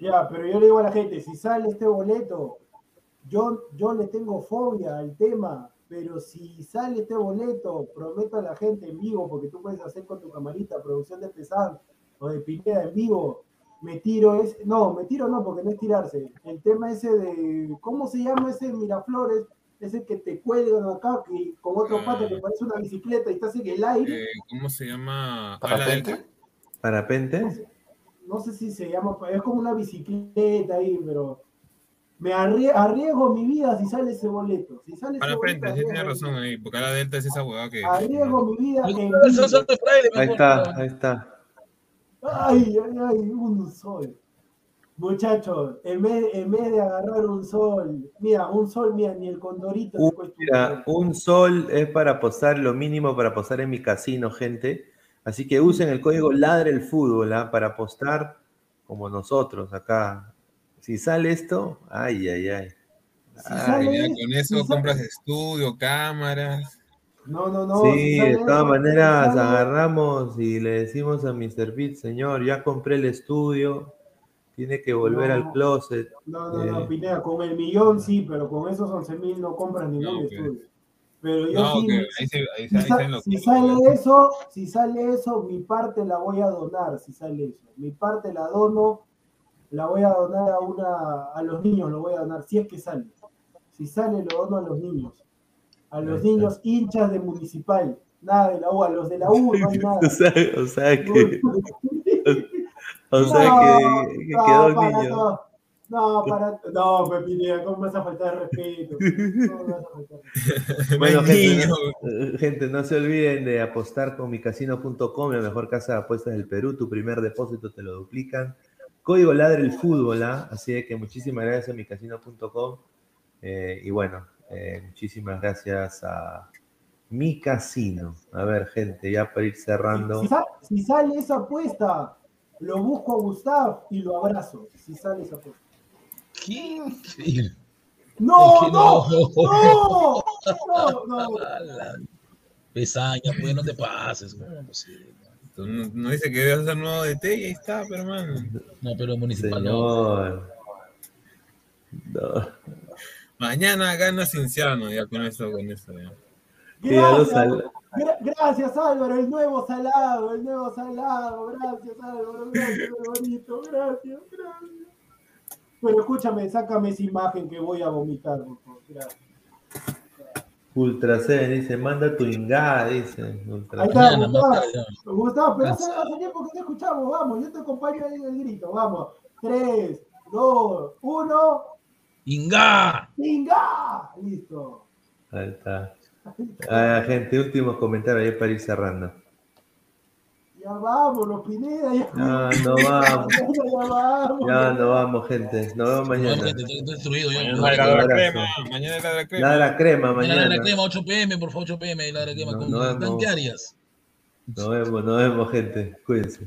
Ya, pero yo le digo a la gente, si sale este boleto, yo, yo le tengo fobia al tema, pero si sale este boleto, prometo a la gente en vivo, porque tú puedes hacer con tu camarita producción de Pesan o de Pineda en vivo, me tiro es, no, me tiro no, porque no es tirarse. El tema ese de, ¿cómo se llama ese Miraflores? Ese que te cuelgan acá que, con otro pata que parece una bicicleta y estás en el aire. Eh, ¿Cómo se llama? ¿Parapente? ¿Parapente? no sé si se llama, es como una bicicleta ahí, pero me arrie- arriesgo mi vida si sale ese boleto. Si sale ese Para boleto, frente, sí tiene arriesgo, razón ahí, porque ahora Delta es esa huevada que. arriesgo mi vida en. Ahí está, ahí está. Ay, ay, ay, un sol. Muchachos, en vez, en vez de agarrar un sol, mira, un sol, mira, ni el condorito Un, mira, un sol es para apostar lo mínimo para apostar en mi casino, gente. Así que usen el código Ladre el Fútbol ¿ah? para apostar como nosotros acá. Si sale esto, ay, ay, ay. Ay, Ay, ya con eso compras estudio, cámaras. No, no, no. sí, si sale de todas maneras agarramos y le decimos a Mr. Beat, señor, ya compré el estudio, tiene que volver No. al closet. No, no, no, Eh, Pineda, con el millón sí, pero con esos 11 mil no compras ningún No, estudio. Pero yo No, sí, ahí se, ahí sa- si sale eso, si sale eso, mi parte la voy a donar, si sale eso. Mi parte la dono, la voy a donar a una, a los niños lo voy a donar, si es que sale. Si sale, lo dono a los niños. A los niños hinchas de municipal. Nada de la U, a los de la U no hay nada. O sea, o sea que, o sea No, que, que no, quedó el niño. No, no, para, no, Pepinea, ¿cómo me vas a faltar de respeto? ¿Cómo vas a faltar de respeto? Bueno, gente, no, eh, gente, no se olviden de apostar con micasino.com, la mejor casa de apuestas del Perú. Tu primer depósito te lo duplican. Código Ladre el Fútbol, ¿ah? así que muchísimas gracias a micasino.com. Eh, y bueno, eh, muchísimas gracias a mi casino. A ver, gente, ya para ir cerrando. Si, sa- si sale esa apuesta, lo busco a Gustav y lo abrazo. Si sale esa apuesta. ¿Qué? ¡No, Es que no! no. ¡No! ¡No! no. Pesaña, pues no te pases. ¿cómo es Tú No, no dice que debes hacer nuevo DT y ahí está, pero hermano. No, pero municipal no. Señor. No. Mañana gana Cinciano, ya con eso, con eso. Ya. Gracias, sal- gra- gracias Álvaro, el nuevo salado, el nuevo salado. Gracias Álvaro, gracias hermanito, gracias, gracias. Pero escúchame, sácame esa imagen que voy a vomitar, por favor. Gracias. Ultra Seven dice, manda tu ingá, dice. Ultra Ahí está, Gustavo. mañana. Gustavo, pero hace, tiempo que te escuchamos, vamos, yo te acompaño ahí en el grito, vamos. 3, 2, 1, ¡Inga! ¡Venga! Listo. Ahí está. Ah, gente, últimos comentarios ahí para ir cerrando. Ya vámonos, Pineda. Ya, No, no vamos. ya vamos. Ya no vamos, gente. Nos vemos mañana. Mañana la abrazo. crema, mañana era la crema. Nada de la crema Mañana la mañana. crema, 8 pm, por favor, 8 pm, la crema No, con no. Nos vemos, nos vemos, gente. Cuídense.